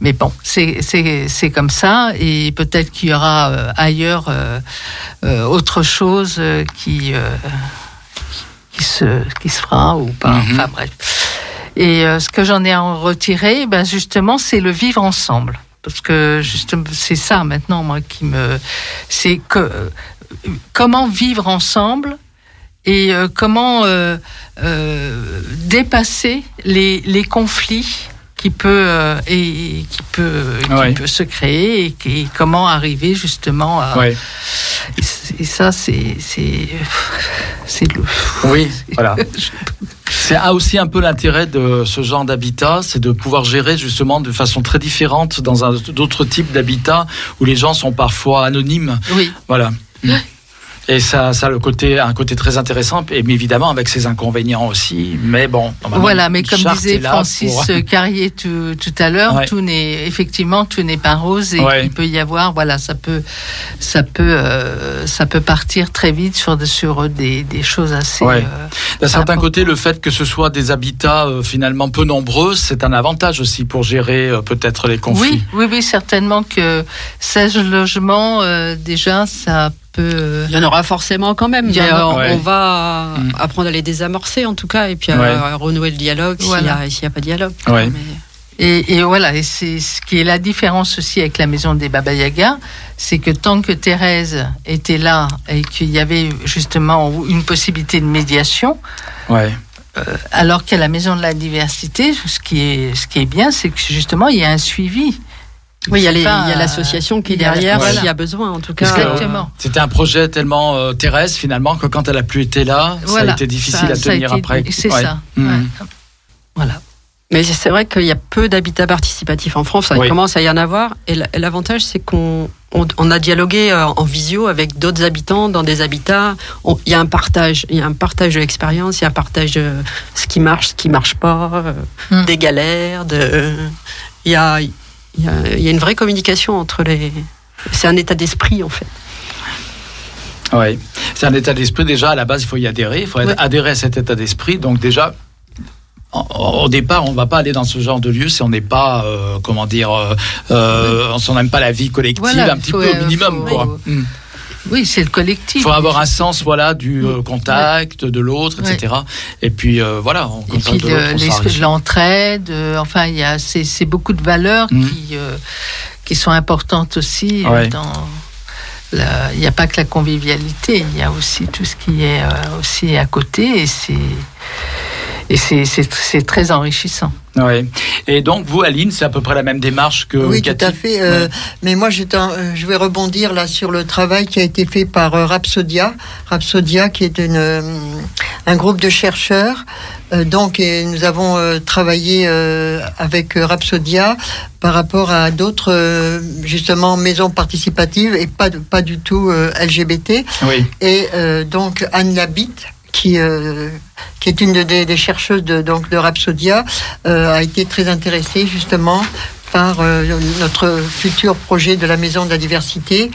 Mais bon, c'est comme ça et peut-être qu'il y aura euh, ailleurs euh, euh, autre chose qui qui se qui se fera ou pas. Mhm. Enfin bref. Et euh, ce que j'en ai en retiré, ben justement, c'est le vivre ensemble. Parce que justement, c'est ça maintenant moi qui me, c'est que euh, comment vivre ensemble et euh, comment dépasser les, les conflits qui peut euh, et, qui peut qui peut se créer et, qui- comment arriver justement à Ouais. et, ça c'est c'est le Oui, voilà. C'est aussi un peu l'intérêt de ce genre d'habitat, c'est de pouvoir gérer justement de façon très différente dans un d'autres types d'habitats où les gens sont parfois anonymes. oui Voilà. Et ça, ça a le côté, un côté très intéressant, et évidemment avec ses inconvénients aussi. Mais bon. Voilà, mais comme disait Francis pour- Carrier tout, tout à l'heure, Ouais. tout n'est effectivement tout n'est pas rose et Ouais. il peut y avoir voilà ça peut ça peut euh, ça peut partir très vite sur sur des, des choses assez Ouais. euh, D'un certain côté, le fait que ce soit des habitats euh, finalement peu nombreux, c'est un avantage aussi pour gérer peut-être les conflits. oui oui oui certainement que 16 logements déjà ça Il y en aura forcément quand même. Mais, aura. euh, Ouais. On va Mm. apprendre à les désamorcer en tout cas et puis à, Ouais. à renouer le dialogue s'il n'y a, pas de dialogue. Ouais. Mais- Et, et voilà, et c'est ce qui est la différence aussi avec la maison des Baba Yaga, c'est que tant que Thérèse était là et qu'il y avait justement une possibilité de médiation, Ouais. alors qu'à la maison de la diversité, ce qui est, ce qui est bien, c'est que justement il y a un suivi. Oui, il y a les- il y Pas, a l'association qui est derrière voilà. s'il y a besoin en tout cas. Euh, C'était un projet tellement euh, terrestre finalement que quand elle a plus été là, ça a été difficile Ça- à ça tenir été- après. C'est Ouais. ça. Ouais. Voilà. Mais c'est vrai qu'il y a peu d'habitats participatifs en France, ça Oui. commence à y en avoir. Et l'avantage, c'est qu'on on, on a dialogué euh, en visio avec d'autres habitants dans des habitats. On- Il y a un partage, il y a un partage de l'expérience, il y a un partage de ce qui marche, ce qui marche pas, euh, Mm. des galères. De, il, y a, il, y a, il y a une vraie communication entre les. C'est un état d'esprit en fait. Ouais. C'est un état d'esprit déjà à la base, il faut y adhérer, il faut Ouais. adhérer à cet état d'esprit. Donc déjà, au départ, on va pas aller dans ce genre de lieu si on n'est pas, euh, comment dire, euh, euh, si on n'aime pas la vie collective Voilà, un petit peu au minimum. faut- quoi. Oui, c'est le collectif. Il faut avoir un sens, voilà, du euh, contact de l'autre, etc. Et puis euh, voilà, on Et puis de le- l'esprit de l'entraide, euh, enfin il y a c'est beaucoup de valeurs Mhm. qui euh, qui sont importantes aussi Ouais. dans la- il n'y a pas que la convivialité, il y a aussi tout ce qui est euh, aussi à côté et c'est et c'est c'est c'est très enrichissant. Ouais. Et donc vous, Aline, c'est à peu près la même démarche que Oui, Cathy tout à fait. euh, Mais moi, euh, je vais rebondir là sur le travail qui a été fait par euh, Rapsodia. Rapsodia, qui est une, un groupe de chercheurs. Euh, donc, et nous avons euh, travaillé euh, avec Rapsodia par rapport à d'autres, euh, justement, maisons participatives et pas, pas du tout euh, LGBT. Oui. Et euh, donc Anne Labitte, qui, euh, qui est une de- des, des chercheuses de, donc, de Rapsodia, euh, a été très intéressée justement par euh, notre futur projet de la Maison de la Diversité.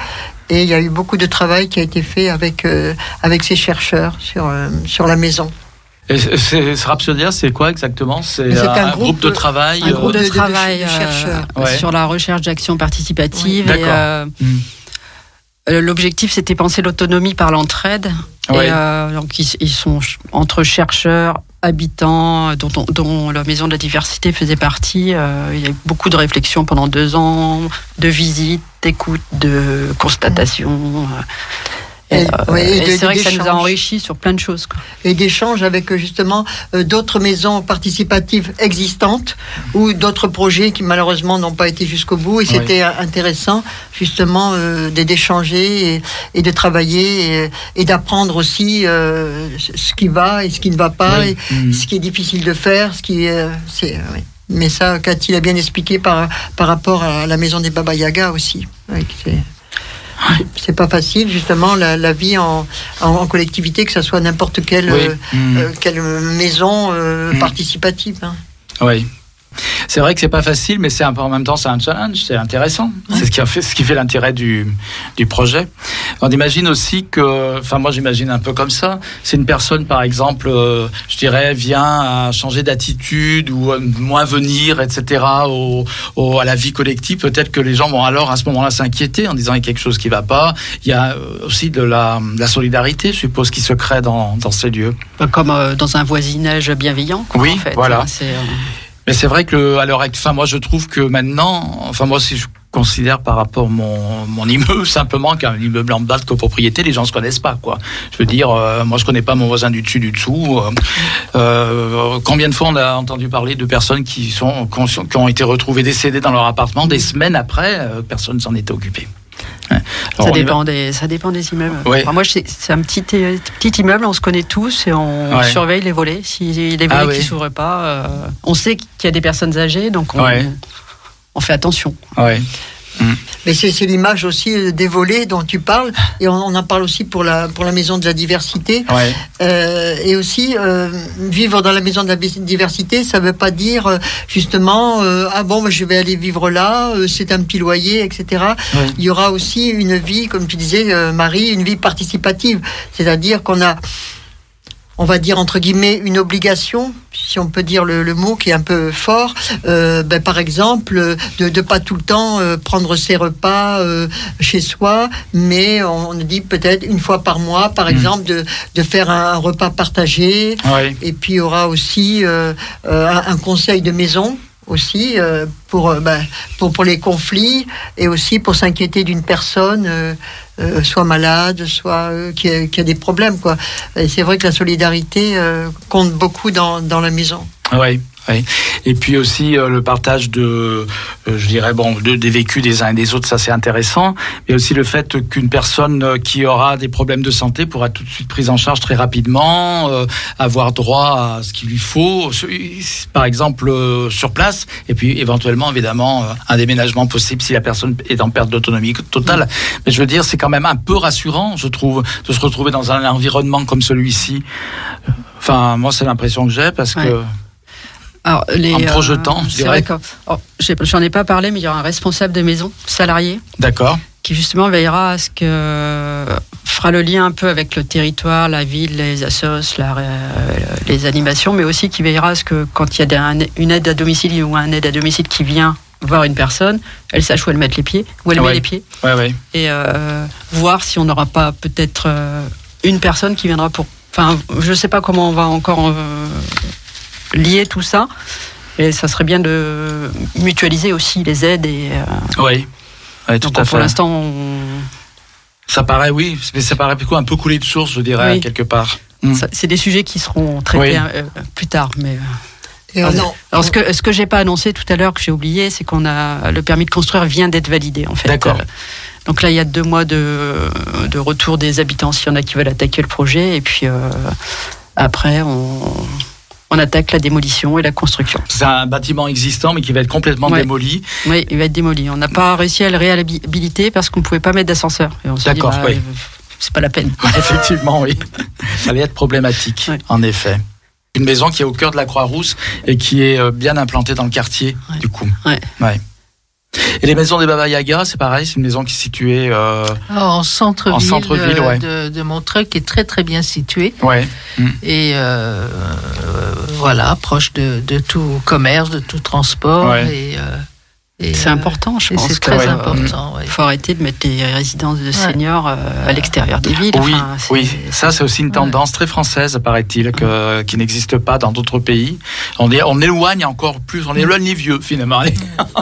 Et il y a eu beaucoup de travail qui a été fait avec, euh, avec ces chercheurs sur, euh, sur la maison. Et ce Rhapsodia, c'est quoi exactement? C'est un, un groupe, groupe, de travail. Un groupe de- de, de- de- travail de euh, chercheurs. Ouais. sur la recherche d'action participative. Oui, et, euh, Hmm. Euh, L'objectif, c'était penser l'autonomie par l'entraide. Ouais. Et euh, donc, ils, ils sont entre chercheurs, habitants, euh, dont, on- dont la Maison de la Diversité faisait partie. Euh, il y a eu beaucoup de réflexions pendant deux ans, de visites, d'écoutes, de constatations. Et, Et- euh, oui, et et de- c'est vrai que ça nous a enrichis sur plein de choses. quoi. et d'échanges avec euh, justement euh, d'autres maisons participatives existantes ou d'autres projets qui malheureusement n'ont pas été jusqu'au bout. Et c'était intéressant justement euh, d'échanger et, et de travailler et, et d'apprendre aussi euh, ce qui va et ce qui ne va pas, Oui. et Mhm. ce qui est difficile de faire, ce qui est... euh, euh, oui. Mais ça, Cathy l'a bien expliqué par, par rapport à la maison des Baba Yaga aussi. Oui, c'est- c'est pas facile, justement, la, la vie en, en, en collectivité, que ce soit n'importe quelle, Oui. euh, Mhm. euh, quelle maison euh, Mm. participative. hein. Oui. C'est vrai que c'est pas facile, mais c'est un peu en même temps c'est un challenge, c'est intéressant. C'est ce qui a fait, ce qui fait l'intérêt du, du projet. On imagine aussi que, enfin moi j'imagine un peu comme ça. C'est une personne par exemple, euh, je dirais vient à changer d'attitude ou à moins venir, etc. Au, au- à la vie collective. Peut-être que les gens vont alors à ce moment-là s'inquiéter en disant il y a quelque chose qui va pas. Il y a euh, aussi de la, de la solidarité, je suppose, qui se crée dans, dans ces lieux. Comme euh, dans un voisinage bienveillant. quoi, Oui, en fait. voilà. Euh, Mais c'est vrai que à l'heure actuelle, enfin moi je trouve que maintenant, enfin moi si je considère par rapport à mon, mon immeuble simplement qu'un immeuble en bas de copropriété, les gens se connaissent pas quoi. Je veux dire, euh, moi je connais pas mon voisin du dessus du dessous. Euh, euh, combien de fois on a entendu parler de personnes qui sont qui ont, été retrouvées décédées dans leur appartement des semaines après, euh, personne s'en était occupé. Alors, Ça va- dépend, des, ça dépend des immeubles. Ouais. Enfin, moi, c'est un petit, euh, petit immeuble, on se connaît tous et on Ouais. surveille les volets. Si les volets Ah qui ouais. s'ouvrent pas, euh, on sait qu'il y a des personnes âgées, donc on, Ouais. on fait attention. Mais c'est l'image aussi euh, des volets dont tu parles, et on, on en parle aussi pour la, pour la maison de la diversité. Ouais. Euh, et aussi, euh, vivre dans la maison de la diversité, ça veut pas dire justement, euh, ah bon, bah, je vais aller vivre là, c'est un petit loyer, etc. Ouais. Il y aura aussi une vie, comme tu disais, Marie, une vie participative. C'est-à-dire qu'on a, on va dire entre guillemets, une obligation, si on peut dire le, le mot qui est un peu fort, euh, ben, par exemple, de ne pas tout le temps euh, prendre ses repas euh, chez soi, mais on dit peut-être une fois par mois, par exemple, de, de faire un, repas partagé. Ouais. Et puis il y aura aussi euh, euh, un, un conseil de maison aussi euh, pour, euh, ben, pour pour les conflits et aussi pour s'inquiéter d'une personne euh, soit malade soit qui, a, des problèmes quoi. C'est vrai que la solidarité compte beaucoup dans, dans la maison. Oui, oui. Et puis aussi euh, le partage de, euh, je dirais bon, de, des vécus des uns et des autres, ça c'est intéressant. Mais aussi le fait qu'une personne euh, qui aura des problèmes de santé pourra tout de suite prise en charge très rapidement, euh, avoir droit à ce qu'il lui faut, ce- par exemple euh, sur place, et puis éventuellement évidemment euh, un déménagement possible si la personne est en perte d'autonomie totale. Mais je veux dire, c'est quand même un peu rassurant, je trouve, de se retrouver dans un environnement comme celui-ci. Enfin, moi c'est l'impression que j'ai parce que. Alors, les, En euh, projetant, je c'est dirais. oh, J'en ai, pas parlé, mais il y aura un responsable de maison, salarié, D'accord. qui justement veillera à ce que fera le lien un peu avec le territoire, la ville, les assos, la, euh, les animations, mais aussi qui veillera à ce que quand il y a une aide à domicile ou un aide à domicile qui vient voir une personne, elle sache où elle met les pieds, où elle met les pieds, Ouais, ouais. et euh, voir si on n'aura pas peut-être une personne qui viendra pour. Enfin, je sais pas comment on va encore euh, lier tout ça. Et ça serait bien de mutualiser aussi les aides. Et, euh, Oui. Tout donc à pour fait. l'instant, on- Ça paraît, oui, mais ça paraît plutôt un peu coulé de source, je dirais, Oui. quelque part. Mm. ça- c'est des sujets qui seront traités Oui. euh, plus tard. Mais euh, et on en- alors ce que ce que j'ai pas annoncé tout à l'heure que j'ai oublié, c'est qu'on a le permis de construire vient d'être validé en fait. D'accord. Euh, donc là, il y a deux mois de, de retour des habitants s'il y en a qui veulent attaquer le projet. Et puis euh, après, on, on attaque la démolition et la construction. C'est un bâtiment existant, mais qui va être complètement Ouais. démoli. Oui, il va être démoli. On n'a pas réussi à le réhabiliter parce qu'on ne pouvait pas mettre d'ascenseur. D'accord, bah, oui. euh, c'est pas la peine. Effectivement, oui. Ça allait être problématique, Ouais. en effet. Une maison qui est au cœur de la Croix-Rousse et qui est euh, bien implantée dans le quartier, Ouais. du coup. Ouais. Et les maisons des Baba Yaga, c'est pareil, c'est une maison qui est située. euh, En centre-ville En centre-ville, euh, ouais. de, de Montreuil, qui est très très bien situé. Ouais. Et euh, voilà, proche de, de tout commerce, de tout transport. Ouais. Et, C'est euh, important, je pense. c'est très euh, important. ouais. Il faut arrêter de mettre les résidences de seniors euh, à l'extérieur des villes. Oui, Enfin, c'est- oui, ça c'est aussi une tendance très française, paraît-il, qui n'existe pas dans d'autres pays. On, est, on éloigne encore plus, on éloigne les vieux finalement.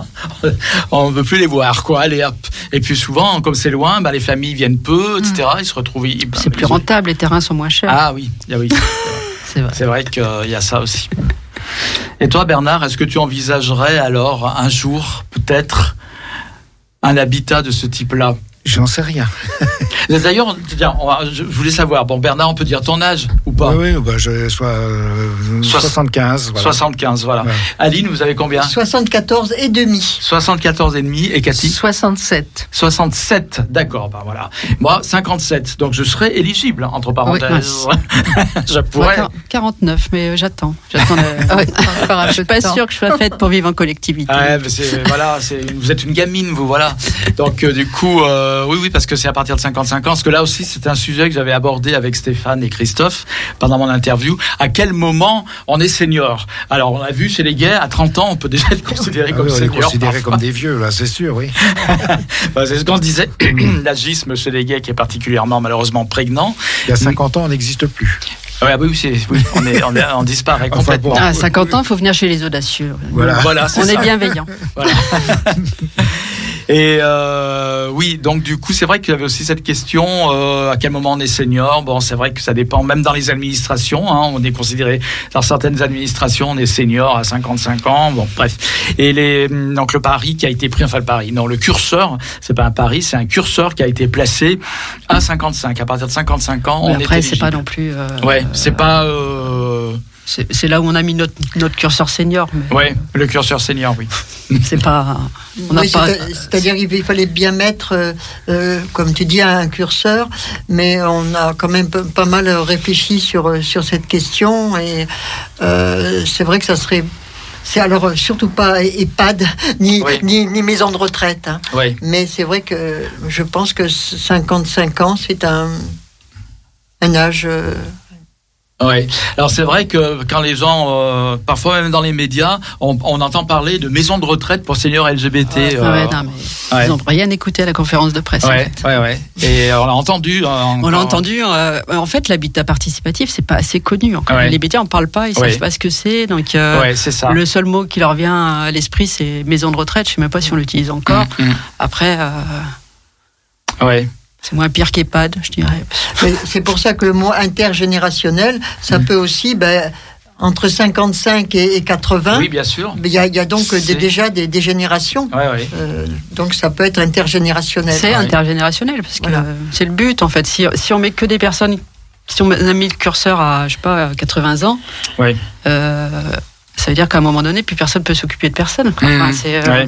on ne veut plus les voir, quoi. Allez, hop. Et puis souvent, comme c'est loin, bah, les familles viennent peu, etc. Ils se retrouvent. ils- C'est plus rentable, les terrains sont moins chers. Ah oui, ah oui. C'est vrai. c'est vrai qu'il y a ça aussi. Et toi, Bernard, est-ce que tu envisagerais alors un jour, peut-être, un habitat de ce type-là? J'en sais rien. D'ailleurs, je voulais savoir, bon, Bernard, on peut dire ton âge ou pas Oui, oui, bah, je sois euh, Soix- 75. Voilà. 75, voilà. Ouais. Aline, vous avez combien 74 et demi 74 et demi et Cathy 67. 67, d'accord, bah voilà. Moi, 57, donc je serai éligible, entre parenthèses. je pourrais. quar- 49, mais euh, j'attends. J'attends un je suis pas sûre que je sois faite pour vivre en collectivité. Ouais, mais c'est, voilà, vous êtes une gamine, vous, voilà. Donc, euh, du coup, euh, oui, oui, parce que c'est à partir de 55 ans. Parce que là aussi, c'est un sujet que j'avais abordé avec Stéphane et Christophe pendant mon interview. À quel moment on est senior? Alors, on a vu chez les gays, à 30 ans, on peut déjà être considéré Ah comme oui, senior. considérés parfois. comme des vieux, là, c'est sûr, oui. Bah, c'est ce qu'on se disait. L'agisme chez les gays qui est particulièrement, malheureusement, prégnant. Il y a 50 ans, on n'existe plus. Ouais, oui, oui, on, est, on, est- on disparaît Enfin, complètement. bon. À 50 ans, il faut venir chez les audacieux. Voilà. Voilà, c'est On ça. est bienveillant. Et euh, oui, donc du coup, c'est vrai qu'il y avait aussi cette question euh, à quel moment on est senior. Bon, c'est vrai que ça dépend, même dans les administrations. Hein, on est considéré dans certaines administrations, on est senior à 55 ans. Bon, bref. Et les donc le pari qui a été pris, enfin le pari, non, le curseur, c'est pas un pari, c'est un curseur qui a été placé à 55. À partir de 55 ans, Mais on est après, c'est pas non plus. euh, Ouais, c'est pas. C'est là où on a mis notre, notre curseur senior. mais Oui, le curseur senior, oui. C'est pas. Oui, C'est-à-dire qu'il fallait bien mettre, euh, euh, comme tu dis, un curseur, mais on a quand même pas mal réfléchi sur, euh, sur cette question et euh, c'est vrai que ça serait. C'est alors surtout pas EHPAD ni, Oui. ni, ni maison de retraite. hein. Oui. Mais c'est vrai que je pense que 55 ans, c'est un, un âge. Euh, Oui. Alors c'est vrai que quand les gens, euh, parfois même dans les médias, on, on entend parler de maisons de retraite pour seniors LGBT. Ah ouais, euh, non, mais ouais. Ils n'ont rien écouté à la conférence de presse. en Ouais, fait. ouais, ouais. Et on l'a entendu. euh, On l'a entendu. euh, en fait, l'habitat participatif, c'est pas assez connu encore. Les médias en parlent pas, ils Ouais. savent pas ce que c'est. Donc, euh, ça. le seul mot qui leur vient à l'esprit, c'est maison de retraite. Je sais même pas si on l'utilise encore. Mm, mm. Après, euh, Ouais. C'est moins pire qu'EHPAD, je dirais. C'est pour ça que le mot intergénérationnel, ça Mm. peut aussi, ben, entre 55 et, et 80, Oui, bien sûr. il y, a, il y a donc des- déjà des, des générations. Ouais, ouais. Euh, donc ça peut être intergénérationnel. C'est Ouais. intergénérationnel parce que Voilà. euh, c'est le but en fait. Si, si on met que des personnes, si on a mis le curseur à je sais pas à 80 ans, Ouais. euh, ça veut dire qu'à un moment donné, plus personne peut s'occuper de personne. quoi. Enfin, c'est euh, Ouais.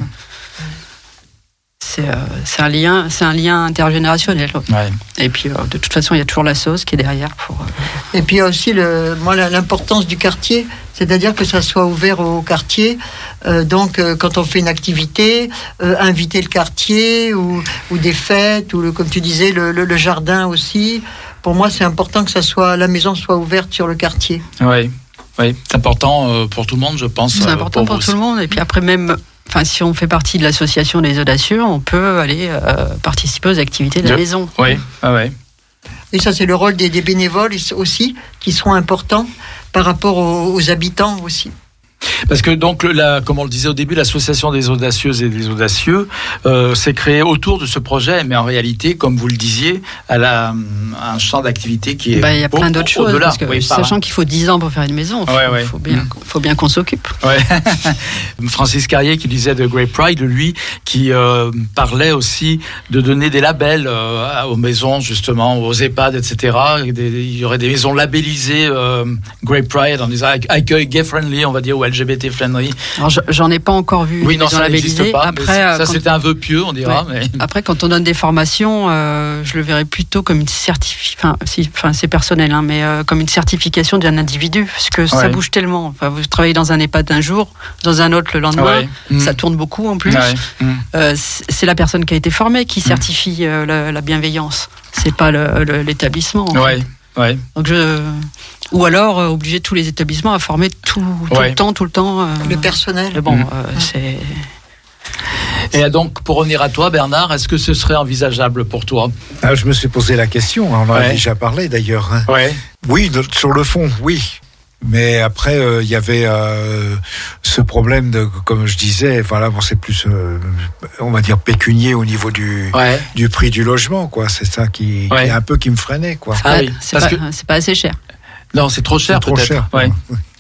C'est euh, c'est un lien, c'est un lien intergénérationnel. Ouais. Et puis euh, de toute façon, il y a toujours la sauce qui est derrière pour. euh, Et puis il y a aussi le, moi, l'importance du quartier, c'est-à-dire que ça soit ouvert au quartier. Euh, donc euh, quand on fait une activité, euh, inviter le quartier ou, ou des fêtes ou le, comme tu disais le, le- le jardin aussi. Pour moi, c'est important que ça soit la maison soit ouverte sur le quartier. Ouais. Oui, c'est important pour tout le monde, je pense. C'est important pour vous tout le monde. Et puis après, même, enfin, si on fait partie de l'association des audacieux, on peut aller euh, participer aux activités de la Yep. maison. Oui, ah ouais. Et ça, c'est le rôle des, des bénévoles aussi, qui seront importants par rapport aux, aux habitants aussi. Parce que donc, la, comme on le disait au début, l'association des audacieuses et des audacieux euh, s'est créée autour de ce projet, mais en réalité, comme vous le disiez, elle a hum, un champ d'activité qui est Bah, Il y a plein au- d'autres choses. Parce que, Oui, par- sachant qu'il faut 10 ans pour faire une maison, il faut, Ouais, ouais. faut bien, Mm. faut bien qu'on s'occupe. Ouais. Francis Carrier qui disait de Great Pride, lui, qui euh, parlait aussi de donner des labels euh, aux maisons, justement, aux EHPAD, etc. Des- il y aurait des maisons labellisées euh, Great Pride en disant accueil gay-friendly, on va dire, ou Alors, je- j'en ai pas encore vu. Oui, non, ça n'existe pas. Après, euh, ça, quand- c'était un vœu pieux, on dira. Ouais. Mais... Après, quand on donne des formations, euh, je le verrais plutôt comme une certification. Enfin, si, enfin, c'est personnel, hein, mais euh, comme une certification d'un individu, parce que ça bouge tellement. Enfin, vous travaillez dans un EHPAD un jour, dans un autre le lendemain. Ouais. Mm. Ça tourne beaucoup en plus. Mm. Euh, c'est la personne qui a été formée qui certifie euh, la, la bienveillance. C'est pas l'établissement. en Ouais. fait. Ouais. Donc je, ou alors euh, obliger tous les établissements à former tout, tout Ouais. le temps, tout le temps. euh, Le personnel. bon, Mm. euh, c'est. Et donc, pour revenir à toi, Bernard, est-ce que ce serait envisageable pour toi? Ah, je me suis posé la question, on en a déjà parlé d'ailleurs. hein. Ouais. Oui, de- sur le fond, oui. Mais après, euh, il y avait euh, ce problème de, comme je disais, voilà, bon, c'est plus, euh, on va dire, pécunier au niveau du, Ouais. du prix du logement, quoi. C'est ça qui, est un peu qui me freinait, quoi. Ah oui, c'est parce pas, que c'est pas assez cher. Non, c'est trop cher, trop cher. Ouais.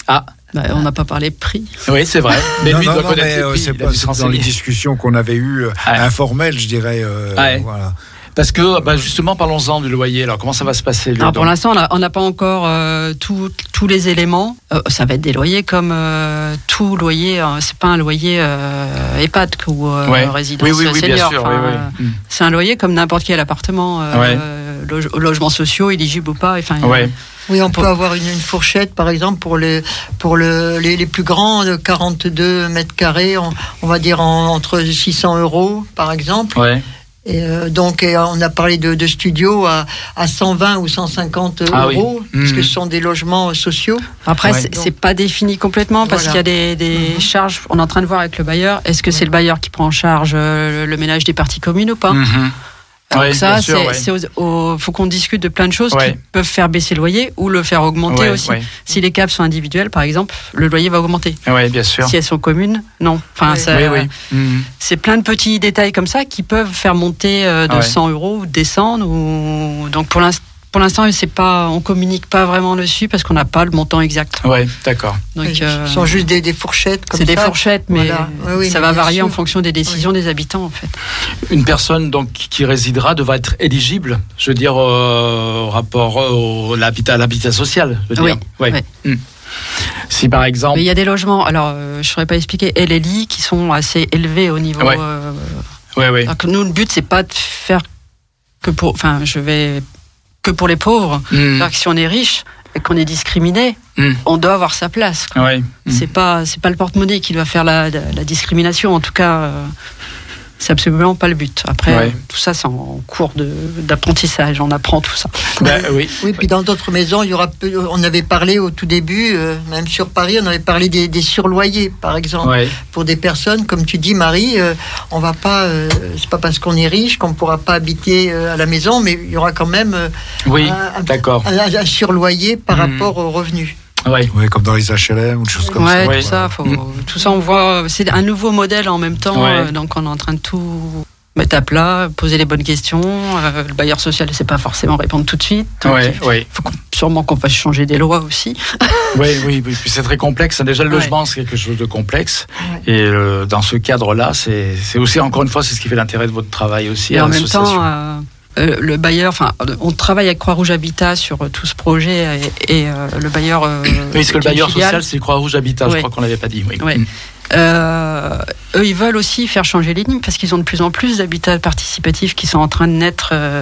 Ah, Bah, on n'a pas parlé prix. oui, c'est vrai. Mais non, lui, il non, doit non, connaître mais les euh, prix, pas dans les discussions qu'on avait eues, euh, Ouais. informelles, je dirais. euh, Ouais. Voilà. Parce que, bah, justement, parlons-en du loyer. Alors, comment ça va se passer lui, Alors pour l'instant, on n'a- pas encore euh, tout- tous les éléments. Euh, ça va être des loyers comme euh, tout loyer. euh, c'est pas un loyer euh, EHPAD ou euh, Ouais. résidence Oui, oui, oui, senior. Enfin. C'est un loyer comme n'importe quel appartement, euh, Ouais. loge- logements sociaux, éligibles ou pas. Enfin. Ouais. Oui, on peut avoir une, une fourchette, par exemple, pour les, pour le, les, les plus grands, de 42 mètres carrés, on, on va dire en- entre 600 euros, par exemple. Ouais. Et euh, donc, et on a parlé de, de studios à, à 120 ou 150 Ah oui. euros, parce Mhm. que ce sont des logements sociaux. Après, Ouais. c'est- pas défini complètement parce Voilà. qu'il y a des, des Mhm. charges. On est en train de voir avec le bailleur. Est-ce que c'est le bailleur qui prend en charge euh, le, le ménage des parties communes ou pas? Donc Ouais, ça, c'est ouais. faut qu'on discute de plein de choses Ouais. qui peuvent faire baisser le loyer ou le faire augmenter Ouais, aussi. ouais. Si les caves sont individuelles, par exemple, le loyer va augmenter. Ouais, bien sûr. Si elles sont communes, non. Enfin, Oui. ça- Oui, oui. Mhm. c'est plein de petits détails comme ça qui peuvent faire monter euh, de Ah ouais. 100 euros ou descendre. Ou... Donc pour l'instant, pour l'instant, c'est pas, on communique pas vraiment dessus parce qu'on n'a pas le montant exact. Ouais, d'accord. Donc Ce euh, sont juste des, des fourchettes comme c'est des fourchettes, mais Voilà. Oui, oui, ça mais va varier sûr. en fonction des décisions des habitants en fait. Une personne donc qui résidera devra être éligible, je veux dire, euh, au rapport au l'habitat, à l'habitat social. Je veux Oui, dire. Ouais. ouais. Mm. Si par exemple. Mais il y a des logements, alors euh, je ne saurais pas expliquer, LLI qui sont assez élevés au niveau. Ouais. euh, Ouais, ouais. alors que nous, le but, c'est pas de faire que pour. Enfin, je vais. Que pour les pauvres. Mm. C'est-à-dire que si on est riche et qu'on est discriminé, Mm. on doit avoir sa place. Ouais. Mm. C'est pas c'est pas le porte-monnaie qui doit faire la, la, la discrimination. En tout cas, euh, c'est absolument pas le but. Après, Ouais. tout ça, c'est en cours de- d'apprentissage. On apprend tout ça. Ben, oui. Oui, puis dans d'autres maisons, il y aura peu- on avait parlé au tout début, euh, même sur Paris, on avait parlé des, des surloyers, par exemple. Ouais. Pour des personnes, comme tu dis, Marie, euh, on va pas, euh, c'est pas parce qu'on est riche qu'on pourra pas habiter euh, à la maison, mais il y aura quand même euh, Oui, un, un- d'accord. un- un surloyer par Mhm. rapport aux revenus. Ouais. Oui, comme dans les HLM ou des choses comme ouais, ça. Ouais. tout ça, faut- Mm. tout ça, on voit. C'est un nouveau modèle en même temps. Ouais. euh, donc, on est en train de tout mettre à plat, poser les bonnes questions. euh, le bailleur social ne sait pas forcément répondre tout de suite. Donc, Ouais, il ouais. faut sûrement qu'on fasse changer des lois aussi. Oui, oui, oui. Puis c'est très complexe. Déjà, le Ouais. logement, c'est quelque chose de complexe. Ouais. Et euh, dans ce cadre-là, c'est aussi, encore une fois, c'est ce qui fait l'intérêt de votre travail aussi. Et à en même l'association. temps, euh, euh, le bailleur, enfin, on travaille avec Croix-Rouge Habitat sur euh, tout ce projet et, et, euh, le bailleur. euh, Oui, parce que le bailleur filiale, social, c'est Croix-Rouge Habitat, je crois qu'on l'avait pas dit. Oui. Ouais. Euh, eux, ils veulent aussi faire changer les lignes parce qu'ils ont de plus en plus d'habitats participatifs qui sont en train de naître, euh,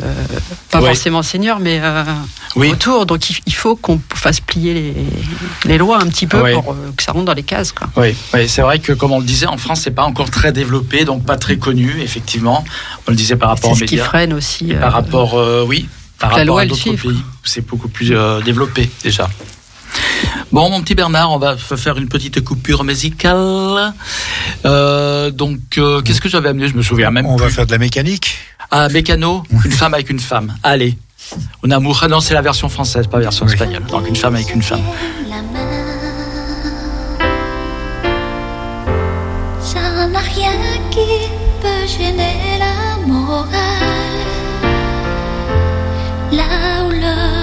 pas forcément seniors, mais euh, Oui. autour. Donc il, faut qu'on fasse plier les, les lois un petit peu pour que ça rentre dans les cases. Quoi. Oui, c'est vrai que comme on le disait, en France, c'est pas encore très développé, donc pas très connu, effectivement. On le disait par rapport aux C'est ce qui médias. freine aussi. Par rapport, oui, par rapport loi, à d'autres pays, c'est beaucoup plus développé déjà. Bon, mon petit Bernard, on va faire une petite coupure musicale. Euh, donc, euh, qu'est-ce que j'avais amené Je me souviens même On va faire de la mécanique. Ah, mécano, une femme avec une femme. Allez. On amour. Ah non, c'est la version française, pas la version Oui. espagnole. Donc, une femme avec une femme. la main. Ça n'a rien qui peut gêner la morale. Là où le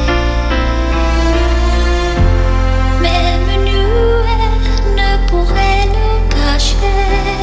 Cacher.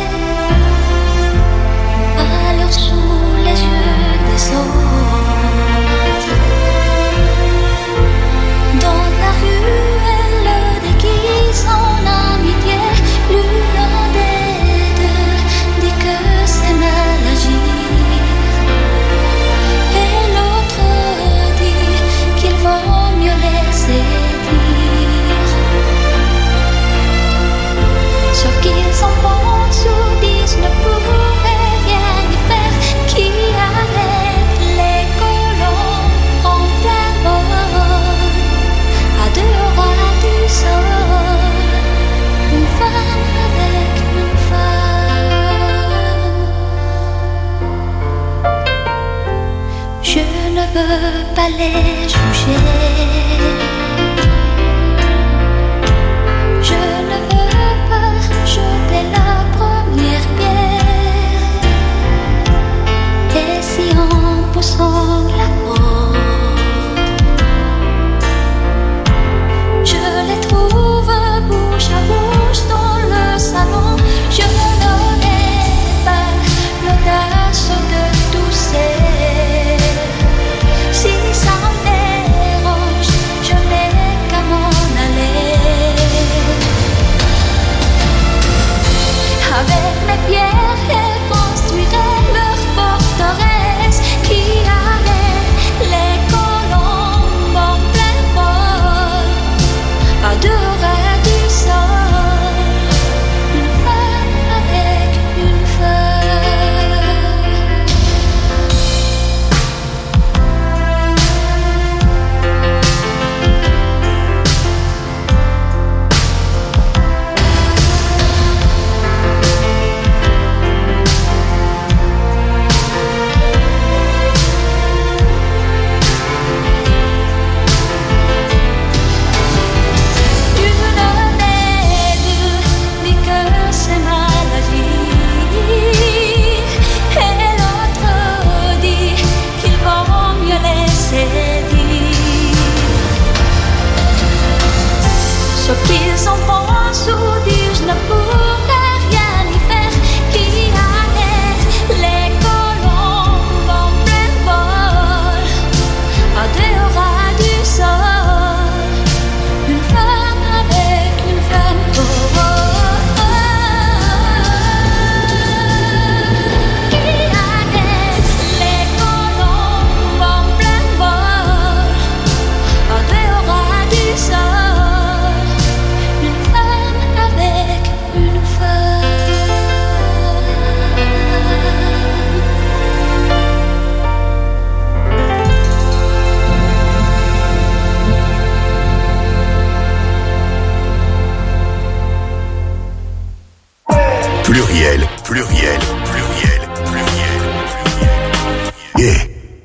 Veux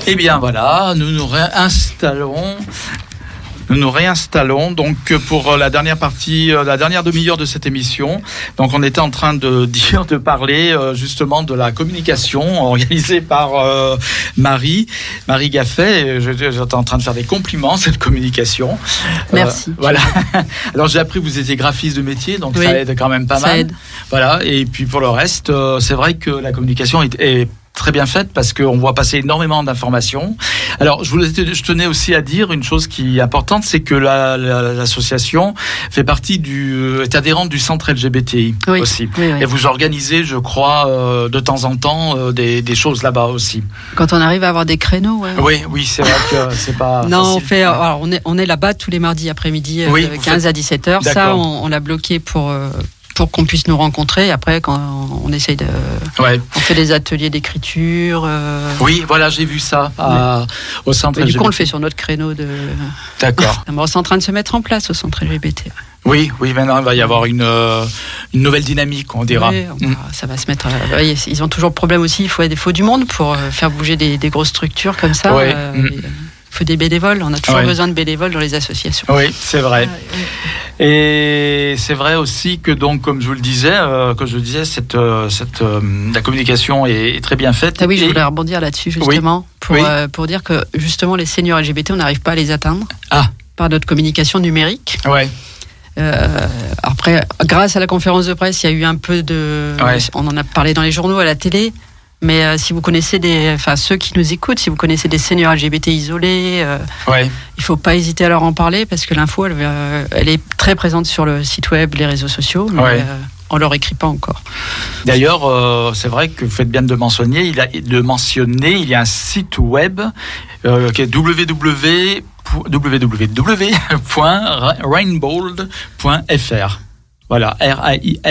Eh bien voilà, nous nous réinstallons. Nous nous réinstallons donc pour la dernière partie, euh, la dernière demi-heure de cette émission. Donc on était en train de dire, de parler euh, justement de la communication organisée par euh, Marie, Marie Gaffet. J'étais en train de faire des compliments cette communication. Merci. voilà. Alors j'ai appris que vous étiez graphiste de métier, donc Oui, ça aide quand même pas ça mal. aide. Voilà. Et puis pour le reste, euh, c'est vrai que la communication est, est très bien faite parce qu'on voit passer énormément d'informations. Alors, je voulais, je tenais aussi à dire une chose qui est importante, c'est que la- la- l'association fait partie du, est adhérente du centre LGBTI Oui, aussi. oui, oui. Et vous organisez, je crois, euh, de temps en temps euh, des, des choses là-bas aussi. Quand on arrive à avoir des créneaux, ouais. Oui, oui, c'est vrai que c'est pas. Non, on fait. alors, on est on est là-bas tous les mardis après-midi, euh, de vous 15 faites- à 17 heures. Ça, on, on l'a bloqué pour euh, pour qu'on puisse nous rencontrer. Après, quand on essaye de, Ouais. on fait des ateliers d'écriture. euh, Oui, voilà, j'ai vu ça à- au centre mais du coup, on le LGBT. fait sur notre créneau de. D'accord. C'est en train de se mettre en place au centre LGBT. Oui, oui, maintenant il va y avoir une, euh, une nouvelle dynamique, on dira. Oui, on ça va se mettre. euh, oui, ils ont toujours le problème aussi. Il faut, il faut du monde pour euh, faire bouger des, des grosses structures comme ça. Ouais. Mm. Il faut des bénévoles. On a toujours besoin de bénévoles dans les associations. Oui, c'est vrai. Et c'est vrai aussi que donc, comme je vous le disais, euh, que je disais, cette, euh, cette, euh, la communication est, est très bien faite. Ah oui, je voulais rebondir là-dessus justement pour, Oui. euh, pour dire que justement les seniors LGBT, on n'arrive pas à les atteindre Ah. par notre communication numérique. Ouais. Euh, après, grâce à la conférence de presse, il y a eu un peu de, Ouais. on en a parlé dans les journaux, à la télé. Mais euh, si vous connaissez des, enfin ceux qui nous écoutent, si vous connaissez des seniors LGBT isolés, euh, Ouais. il faut pas hésiter à leur en parler parce que l'info, elle, euh, elle est très présente sur le site web, les réseaux sociaux. Mais, Ouais. euh, on leur écrit pas encore. D'ailleurs, c'est vrai que vous faites bien de mentionner. Il a de mentionner. Il y a un site web qui est www www.rainbold.fr. Voilà, R-A-I-N-B-O-L-D.fr,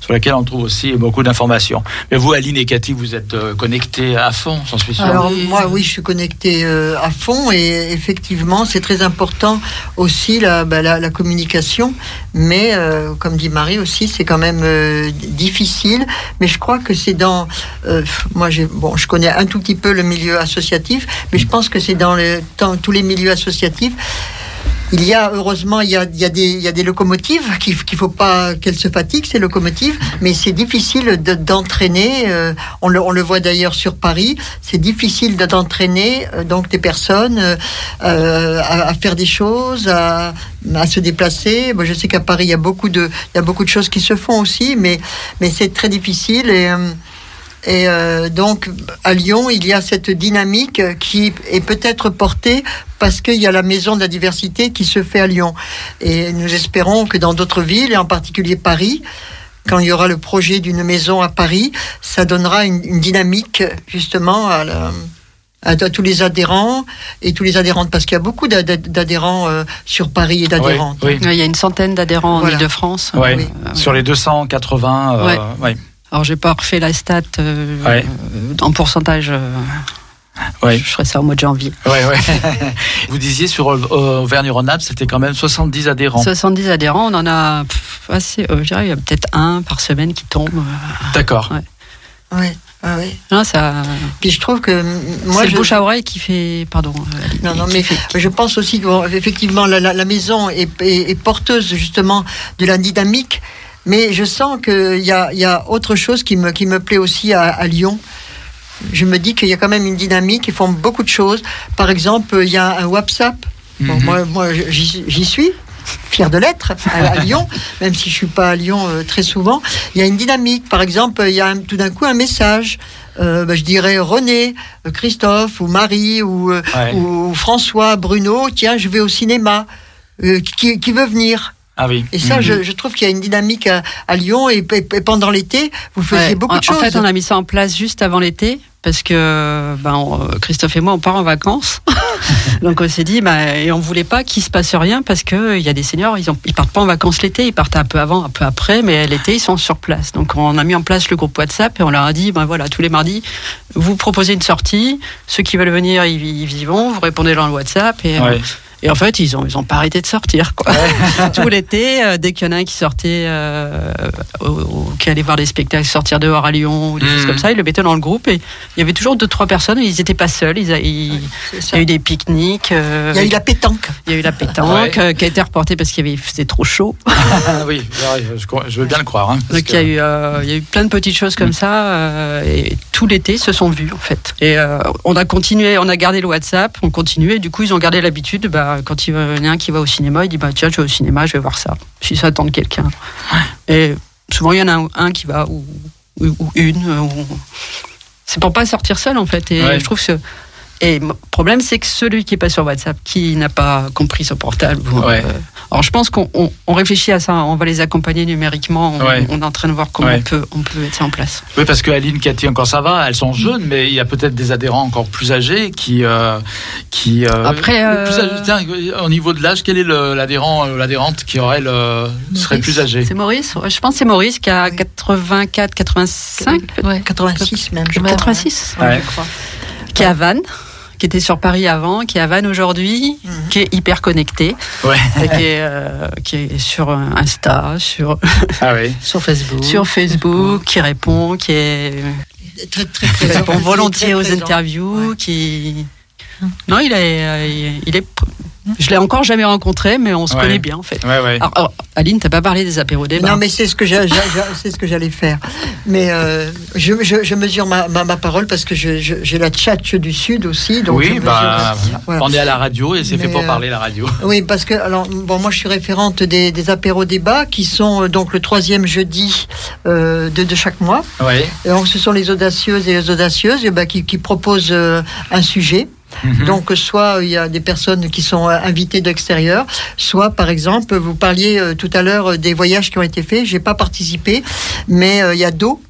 sur laquelle on trouve aussi beaucoup d'informations. Mais vous, Aline et Cathy, vous êtes euh, connectés à fond, j'en suis sûr. Alors moi, oui, je suis connectée euh, à fond et effectivement, c'est très important aussi la, bah, communication. Mais euh, comme dit Marie aussi, c'est quand même difficile. Mais je crois que c'est dans, moi, bon, je connais un tout petit peu le milieu associatif, mais je pense que c'est dans tous les milieux associatifs. Il y a heureusement il y a, des il y a des locomotives qu'il qu'il faut pas qu'elles se fatiguent ces locomotives mais c'est difficile de- d'entraîner euh, on le on le voit d'ailleurs sur Paris c'est difficile de- d'entraîner euh, donc des personnes euh, à, faire des choses à, se déplacer. Moi je sais qu'à Paris il y a beaucoup de il y a beaucoup de choses qui se font aussi mais mais c'est très difficile et euh, donc, à Lyon, il y a cette dynamique qui est peut-être portée parce qu'il y a la maison de la diversité qui se fait à Lyon. Et nous espérons que dans d'autres villes, et en particulier Paris, quand il y aura le projet d'une maison à Paris, ça donnera une, une dynamique justement à, la- à- à tous les adhérents et tous les adhérentes, parce qu'il y a beaucoup d'ad- d'adhérents euh, sur Paris et d'adhérentes. Oui, Il y a une centaine d'adhérents Voilà. en Ile-de-France. Ouais. Euh, Sur les 280, euh, Ouais. ouais. Alors, j'ai pas refait la stat euh, Ouais. euh, en pourcentage. euh, Ouais. Je ferai ça au mois de janvier. Ouais, ouais. Vous disiez sur euh, Auvergne-Rhône-Alpes, c'était quand même 70 adhérents. 70 adhérents, on en a pff, assez. euh, je dirais, il y a peut-être un par semaine qui tombe. euh. D'accord. Ouais. Ouais, ah. Non, ça. Puis je trouve que moi, c'est je, le bouche à oreille qui fait. Pardon. Non, non, mais fait- je pense aussi qu'effectivement, la, la, la maison est, est- est porteuse justement de la dynamique. Mais je sens qu'il y a, il y a autre chose qui me, qui me plaît aussi à, à Lyon. Je me dis qu'il y a quand même une dynamique, ils font beaucoup de choses. Par exemple, il y a un WhatsApp. Bon, Mhm. moi, moi, j'y suis, fier de l'être, à, Lyon, même si je suis pas à Lyon euh, très souvent. Il y a une dynamique. Par exemple, il y a un- tout d'un coup un message. Euh, bah, je dirais René, euh, Christophe ou Marie ou, euh, Ouais. ou François, Bruno. Tiens, je vais au cinéma. Euh, qui, qui veut venir Ah oui. Et ça, Mhm. je, je trouve qu'il y a une dynamique à, à Lyon et, et- et pendant l'été, vous faisiez Ouais. beaucoup en, de choses. En fait, on a mis ça en place juste avant l'été parce que ben, on- Christophe et moi, on part en vacances. Donc on s'est dit, bah, et on voulait pas qu'il se passe rien parce que il y a des seniors, ils, ont, ils partent pas en vacances l'été, ils partent un peu avant, un peu après, mais l'été ils sont sur place. Donc on a mis en place le groupe WhatsApp et on leur a dit, ben voilà, tous les mardis, vous proposez une sortie, ceux qui veulent venir, ils, ils y vont, vous répondez dans le WhatsApp et, Ouais. Et en fait, ils ont, ils ont pas arrêté de sortir, quoi. Tout l'été, euh, dès qu'il y en a un qui sortait, euh, au- au- qui allait voir des spectacles, sortir dehors à Lyon ou des choses Mhm. comme ça, ils le mettaient dans le groupe et il y avait toujours deux, trois personnes. Ils étaient pas seuls. Ils ils- il ça. y a eu des pique-niques. euh, Il y a eu la pétanque. il y a eu la pétanque Ouais. qui a été reportée parce qu'il faisait trop chaud. Ah oui, je, veux bien le croire. hein, Donc il y, a eu, il y a eu plein de petites choses comme ça euh, et tout l'été se sont vus en fait. Et on a continué, on a gardé le WhatsApp, on continuait. Et du coup ils ont gardé l'habitude. Bah, quand il y en a un qui va au cinéma, il dit bah tiens je vais au cinéma, je vais voir ça. Si ça tente quelqu'un. Et souvent il y en a un, un qui va ou, ou- ou une. euh, ou- C'est pour pas sortir seul en fait. Et Ouais. je trouve que et le problème, c'est que celui qui est pas sur WhatsApp, qui n'a pas compris son portable. Ouais. euh, alors, je pense qu'on on- on réfléchit à ça. On va les accompagner numériquement. On, Ouais. on est en train de voir comment Ouais. on, peut, on peut mettre ça en place. Oui, parce que Aline, Cathy, encore ça va, elles sont jeunes, mais il y a peut-être des adhérents encore plus âgés qui. euh, qui euh, Après, plus tiens, au niveau de l'âge, quel est l'adhérent ou l'adhérente qui aurait le, serait plus âgé C'est Maurice Ouais, Je pense que c'est Maurice qui a 84, 85, Ouais. 86 même, je crois. 86, Ouais. je crois. qui est à Vannes qui était sur Paris avant, qui est à Vannes aujourd'hui, Mhm. qui est hyper connecté, Ouais. et qui, est, euh, qui est sur euh, Insta, sur, Ah oui. Sur Facebook. sur Facebook, qui répond, qui est Très, très qui présent. répond volontiers Très aux présent. interviews, qui non, il est, euh, il est, je l'ai encore jamais rencontré, mais on se Ouais. connaît bien en fait. Ouais, ouais. Alors, alors, Aline, t'as pas parlé des apéros débats. Non, mais c'est ce que c'est ce j'allais faire. Mais euh, je, je- je mesure ma, ma, ma parole parce que j'ai la tchatche du Sud aussi. Donc oui, bah, voilà. on est à la radio et c'est fait pour euh, parler la radio. Oui, parce que alors bon, moi je suis référente des, des apéros débats qui sont euh, donc le troisième jeudi euh, de, de chaque mois. Oui. Et donc ce sont les audacieuses et les audacieuses eh ben, qui, qui proposent euh, un sujet. Mhm. Donc soit il y a des personnes qui sont euh, invitées d'extérieur, soit par exemple vous parliez euh, tout à l'heure euh, des voyages qui ont été faits. J'ai pas participé, mais il y a Do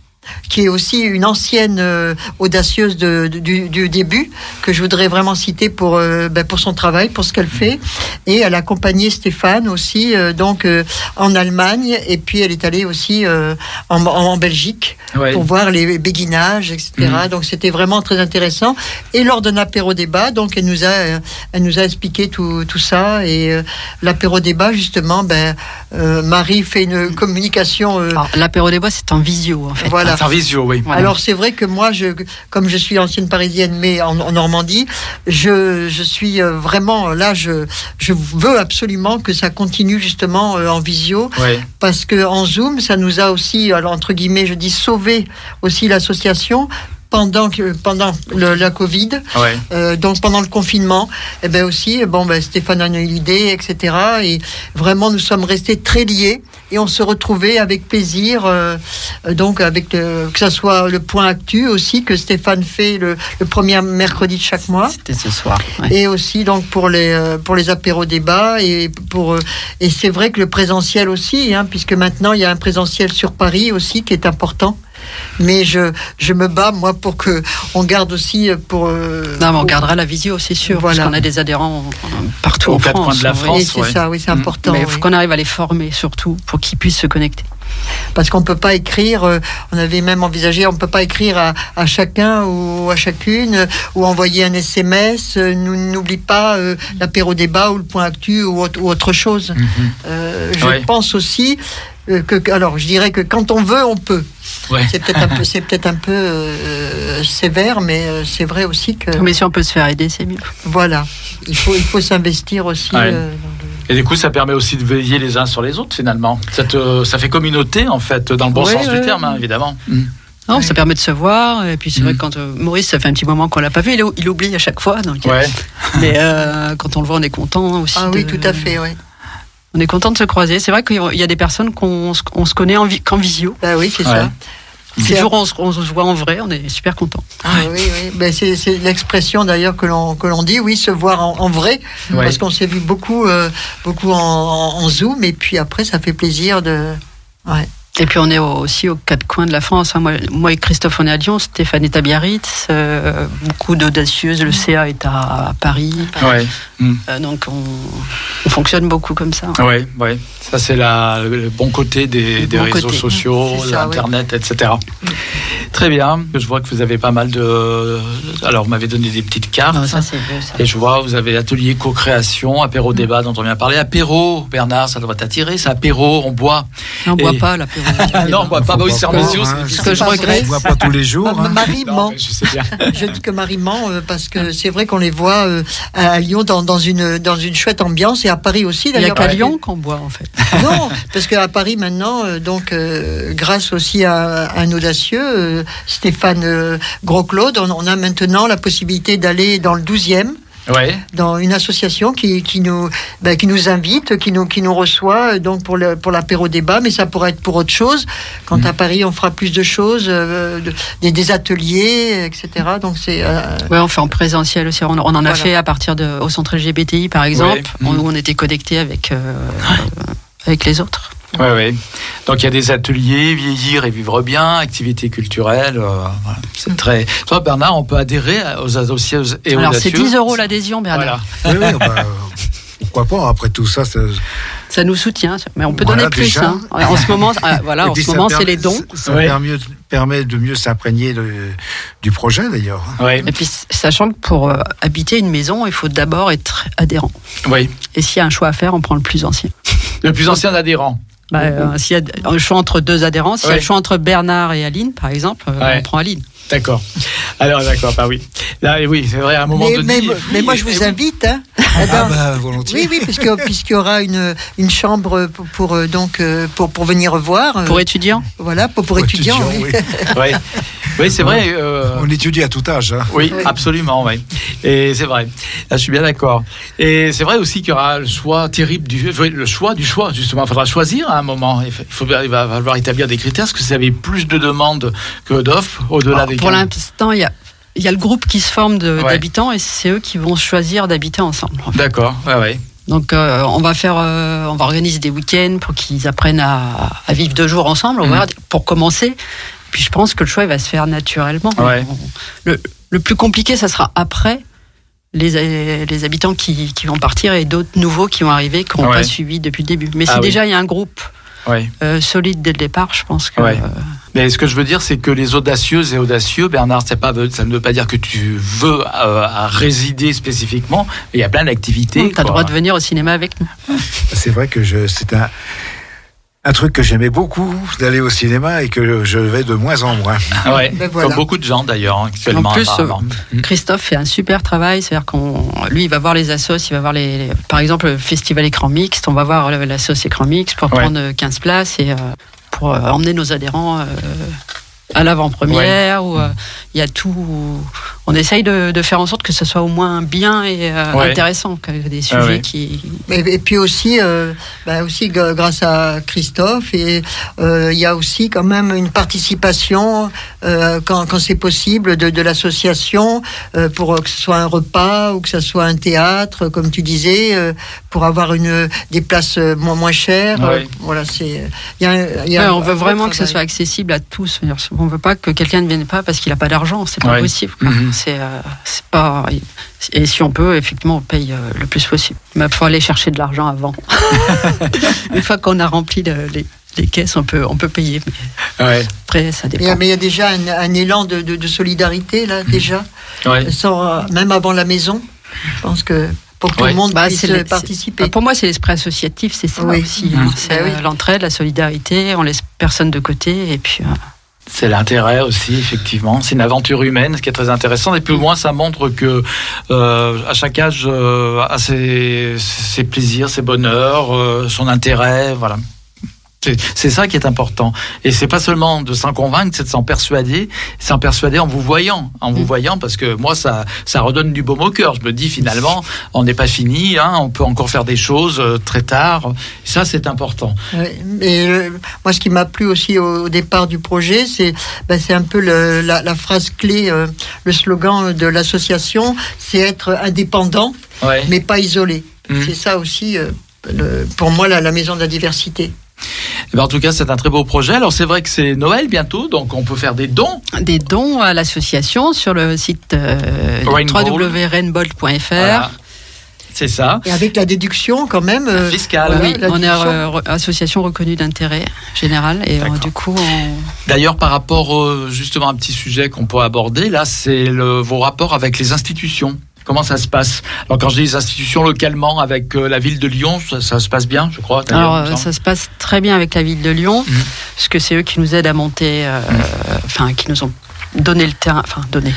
qui est aussi une ancienne euh, audacieuse de- de- du, du début que je voudrais vraiment citer pour euh, ben, pour son travail, pour ce qu'elle fait. Et elle a accompagné Stéphane aussi euh, donc euh, en Allemagne et puis elle est allée aussi euh, en, Belgique Ouais. pour voir les béguinages, etc. Mhm. Donc c'était vraiment très intéressant. Et lors d'un apéro débat, donc elle nous a, elle nous a expliqué tout, tout ça. Et euh, l'apéro débat, justement, ben, euh, Marie fait une communication. euh, L'apéro bois, c'est en visio en fait. voilà. C'est en visio, oui. Voilà. Alors c'est vrai que moi, je, comme je suis ancienne parisienne, mais en, en Normandie, je, je suis euh, vraiment là. Je, je veux absolument que ça continue justement euh, en visio parce que en Zoom, ça nous a aussi, alors, entre guillemets, je dis sauvé aussi l'association pendant que pendant le- la Covid, Ouais. euh, donc pendant le confinement, et ben aussi, bon ben Stéphane a eu l'idée, etc. Et vraiment, nous sommes restés très liés et on se retrouvait avec plaisir, euh, donc avec le- que ça soit le point actu aussi que Stéphane fait le, le premier mercredi de chaque mois C'était ce soir. ouais. et aussi donc pour les euh, pour les apéros débats et pour euh, et c'est vrai que le présentiel aussi hein, puisque maintenant il y a un présentiel sur Paris aussi qui est important mais je je me bats moi pour que on garde aussi euh, pour euh, Non, mais on pour- gardera la visio, c'est sûr, Voilà. parce qu'on a des adhérents euh, partout Aux en quatre France. coins de la oui. France. et c'est ouais. ça oui c'est Mm. important Mais il oui. faut qu'on arrive à les former surtout pour qu'ils puissent se connecter. parce qu'on peut pas écrire euh, on avait même envisagé on peut pas écrire à, à chacun ou à chacune euh, ou envoyer un SMS euh, nous n'oublie pas euh, l'apéro débat ou le point actu ou, autre- ou autre chose Mhm. Euh, je Ouais. pense aussi que, que- alors je dirais que quand on veut, on peut. Ouais. C'est peut-être un peu, c'est peut-être un peu euh, sévère, mais euh, c'est vrai aussi que Mais si on peut se faire aider, c'est mieux. voilà, il faut, il faut s'investir aussi. Ouais. euh, Et du coup, ça permet aussi de veiller les uns sur les autres, finalement. Ça, te- ça fait communauté, en fait, dans le bon Ouais, sens ouais. du terme, hein, évidemment. Mm. Non, Ouais. ça permet de se voir. Et puis c'est Mm. vrai que quand euh, Maurice, ça fait un petit moment qu'on l'a pas vu, il, il oublie à chaque fois. Donc, euh, Ouais. Mais euh, quand on le voit, on est content aussi. Ah oui, tout à fait, oui. On est content de se croiser. C'est vrai qu'il y a des personnes qu'on se- on se connaît en vi- qu'en visio. Bah oui, c'est Ouais. ça. Si C'est jour on se, on se voit en vrai, on est super content. Ah oui, oui. Ben, c'est, c'est l'expression d'ailleurs que l'on, que l'on dit, oui, se voir en, en vrai, Ouais. parce qu'on s'est vu beaucoup, euh, beaucoup en, en- en Zoom, et puis après, ça fait plaisir de. Ouais. Et puis on est au- aussi aux quatre coins de la France. hein. Moi, moi et Christophe, on est à Lyon, Stéphane est à Biarritz, euh, beaucoup d'audacieuses, le CA est à, à Paris. Ouais. Mm. Euh, donc on, on fonctionne beaucoup comme ça. Oui, oui. Ça, c'est le bon côté des, Le des bon réseaux côté. sociaux, C'est ça, Internet, etc. Très bien. Je vois que vous avez pas mal de. Alors, vous m'avez donné des petites cartes. Non, ça c'est beau, ça. Et je vois, vous avez atelier co-création, apéro débat dont on vient de parler. Apéro, Bernard, ça doit t'attirer, c'est apéro, on boit. On Et- boit pas l'apéro. Ah non, on en Faut pas boire, c'est hein. Ce que je regrette. On voit pas tous les jours. Ma- hein. Marie Non, ment. je sais bien. Je dis que Marie ment euh, parce que c'est vrai qu'on les voit euh, à Lyon dans, dans une dans une chouette ambiance et à Paris aussi Il n'y a qu'à Lyon qu'on boit en fait. Non, parce qu'à Paris maintenant, euh, donc euh, grâce aussi à, à un audacieux, euh, Stéphane euh, Gros-Claude, on, on a maintenant la possibilité d'aller dans le 12e Ouais. dans une association qui, qui nous ben, qui nous invite, qui nous qui nous reçoit euh, donc pour le pour l'apéro débat, mais ça pourrait être pour autre chose. Quand Mm. à Paris on fera plus de choses, euh, de- des, des ateliers, etc. Donc c'est euh, Ouais, on fait en présentiel aussi. On, on en a Voilà. fait à partir de au centre LGBTI par exemple, Ouais. où Mhm. on était connecté avec euh, avec les autres. Ouais, ouais. Donc il y a des ateliers, vieillir et vivre bien, activités culturelles. euh, voilà. C'est très. Toi, Bernard, on peut adhérer aux associés et aux Alors c'est audacieux. 10 euros l'adhésion, Bernard. Voilà. Oui, oui, bah, pourquoi pas Après tout ça, ça- Ça nous soutient, mais on peut Voilà, donner plus. hein. En ce moment, ah, voilà, en ce moment, c'est les dons. Ça Ouais. permet, de mieux s'imprégner du projet d'ailleurs. Ouais. Et puis, sachant que pour euh, habiter une maison, il faut d'abord être adhérent. Oui. Et s'il y a un choix à faire, on prend le plus ancien. Le plus ancien adhérent. Bah, euh, s'il y a un choix entre deux adhérents, s'il y a Ouais. le choix entre Bernard et Aline, par exemple, euh, Ouais. on prend Aline. D'accord. Alors d'accord, bah oui. Là, oui, c'est vrai. À un moment mais, donné. mais, mais moi je vous invite. Hein, Ah Eh ben, bah, volontiers. oui, oui, puisque puisqu'il y aura une une chambre pour, pour, euh, donc euh, pour pour venir voir. euh, Pour étudiants voilà, pour, pour Pour étudiants. étudiants, oui. oui. Oui, oui c'est vrai. euh, On étudie à tout âge. hein. Oui, Oui. absolument, oui. Et c'est vrai. Là, je suis bien d'accord. Et c'est vrai aussi qu'il y aura le choix terrible du le choix du choix justement. Il faudra choisir à un moment. Il, faut, il va falloir établir des critères. Parce que vous avez plus de demandes que d'offres au-delà Alors, des Pour cas. l'instant, il y a, il y a le groupe qui se forme Ouais. d'habitants et c'est eux qui vont choisir d'habiter ensemble. en fait. D'accord. Ouais, ouais. Donc euh, on va faire, euh, on va organiser des week-ends pour qu'ils apprennent à, à vivre deux jours ensemble. On Mhm. va, pour commencer. Puis je pense que le choix il va se faire naturellement. Ouais. Le, le plus compliqué, ça sera après les, les habitants qui, qui vont partir et d'autres nouveaux qui vont arriver qui n'ont pas suivi depuis le début. Mais Ah si oui. déjà il y a un groupe Ouais. euh, solide dès le départ, je pense que Ouais. euh, Mais ce que je veux dire, c'est que les audacieuses et audacieux, Bernard, c'est pas, ça ne veut pas dire que tu veux euh, à résider spécifiquement. mais Il y a plein d'activités. tu as le droit de venir au cinéma avec nous. C'est vrai que je, c'est un, un truc que j'aimais beaucoup d'aller au cinéma et que je vais de moins en moins. Ah ouais. Ben voilà. Comme beaucoup de gens d'ailleurs hein, actuellement. En plus, apparemment. Mm. Christophe fait un super travail, c'est-à-dire qu'on, lui, il va voir les assos, il va voir les, les- par exemple, le festival écran mixte, on va voir le- l'assos écran mixte pour Ouais. prendre euh, 15 places et euh, pour euh, emmener nos adhérents euh, à l'avant-première. Ou euh, il y a tout. On essaye de, de faire en sorte que ce soit au moins bien et euh, Ouais. intéressant, que des sujets Ah ouais. qui. Et, et puis aussi, euh, bah aussi grâce à Christophe, et euh, il y a aussi quand même une participation euh, quand, quand c'est possible de, de l'association euh, pour que ce soit un repas ou que ce soit un théâtre, comme tu disais, euh, pour avoir une des places moins moins chères. Ouais. Euh, voilà, c'est. il Y a, un- il y a on veut vraiment vrai que ce soit accessible à tous. On veut pas que quelqu'un ne vienne pas parce qu'il n'a pas d'argent. C'est pas Ouais. possible. quoi. Mhm. C'est pas. Et si on peut, effectivement, on paye euh, le plus possible. Mais il faut aller chercher de l'argent avant. Une fois qu'on a rempli le- les, les caisses, on peut, on peut payer. Mais Ouais. après, ça dépend. mais il y a déjà un, un élan de, de, de solidarité là déjà, Ouais. sans, euh, même avant la maison. Je pense que pour que Ouais. tout le monde Bah, puisse le- euh, participer. Bah, pour moi, c'est l'esprit associatif, c'est ça Oui. aussi. Hein. C'est Bah oui. euh, l'entraide, la solidarité, on laisse personne de côté. Et puis, euh, C'est l'intérêt aussi, effectivement. C'est une aventure humaine, ce qui est très intéressant. Et puis au moins, ça montre que euh, à chaque âge euh, a ses, plaisirs, ses bonheurs, euh, son intérêt, voilà. C'est- ça qui est important. Et c'est pas seulement de s'en convaincre, c'est de s'en persuader, s'en persuader en vous voyant, en vous Mm. voyant, parce que moi, ça, ça redonne du baume au cœur. Je me dis finalement, on n'est pas fini, hein, on peut encore faire des choses euh, très tard. Ça, c'est important. Et euh, moi, ce qui m'a plu aussi au, départ du projet, c'est ben, c'est un peu le- la, la phrase clé, euh, le slogan de l'association, c'est être indépendant, Ouais. mais pas isolé. Mm. C'est ça aussi, euh, le- pour moi, la, la maison de la diversité. Eh ben, en tout cas, c'est un très beau projet. Alors, c'est vrai que c'est Noël bientôt, donc on peut faire des dons. Des dons à l'association sur le site euh, Rainbow. www.rainbolt.fr. Voilà. C'est ça. Et avec la déduction quand même. euh, Fiscal. voilà, oui, la on est euh, re- association reconnue d'intérêt général et euh, du coup, on... D'ailleurs, par rapport euh, justement à un petit sujet qu'on peut aborder, là, c'est vos rapports avec les institutions. Comment ça se passe Alors, quand je dis les institutions localement avec euh, la ville de Lyon, ça, ça se passe bien, je crois. Alors, euh, ça se passe très bien avec la ville de Lyon, Mhm. parce que c'est eux qui nous aident à monter, euh, enfin, qui nous ont donné le terrain, enfin, donné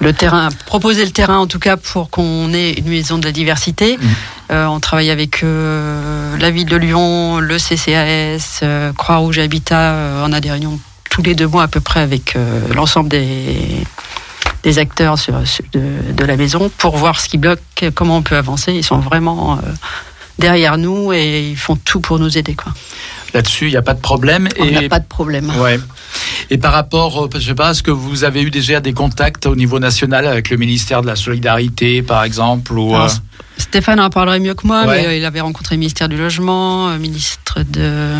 le terrain, proposé le terrain en tout cas pour qu'on ait une maison de la diversité. Mhm. Euh, on travaille avec euh, la ville de Lyon, le CCAS, euh, Croix-Rouge Habitat. on a des réunions tous les deux mois à peu près avec l'ensemble des des acteurs sur, sur- de, de la maison pour voir ce qui bloque, comment on peut avancer. Ils sont vraiment euh, derrière nous et ils font tout pour nous aider. Quoi. Là-dessus, il n'y a pas de problème. On n'a Et, pas de problème. ouais. Et par rapport, euh, je sais pas, est-ce que vous avez eu déjà des contacts au niveau national avec le ministère de la Solidarité, par exemple ou, Alors, euh, Stéphane en parlerait mieux que moi, Ouais. mais il avait rencontré le ministère du Logement, euh, ministre de.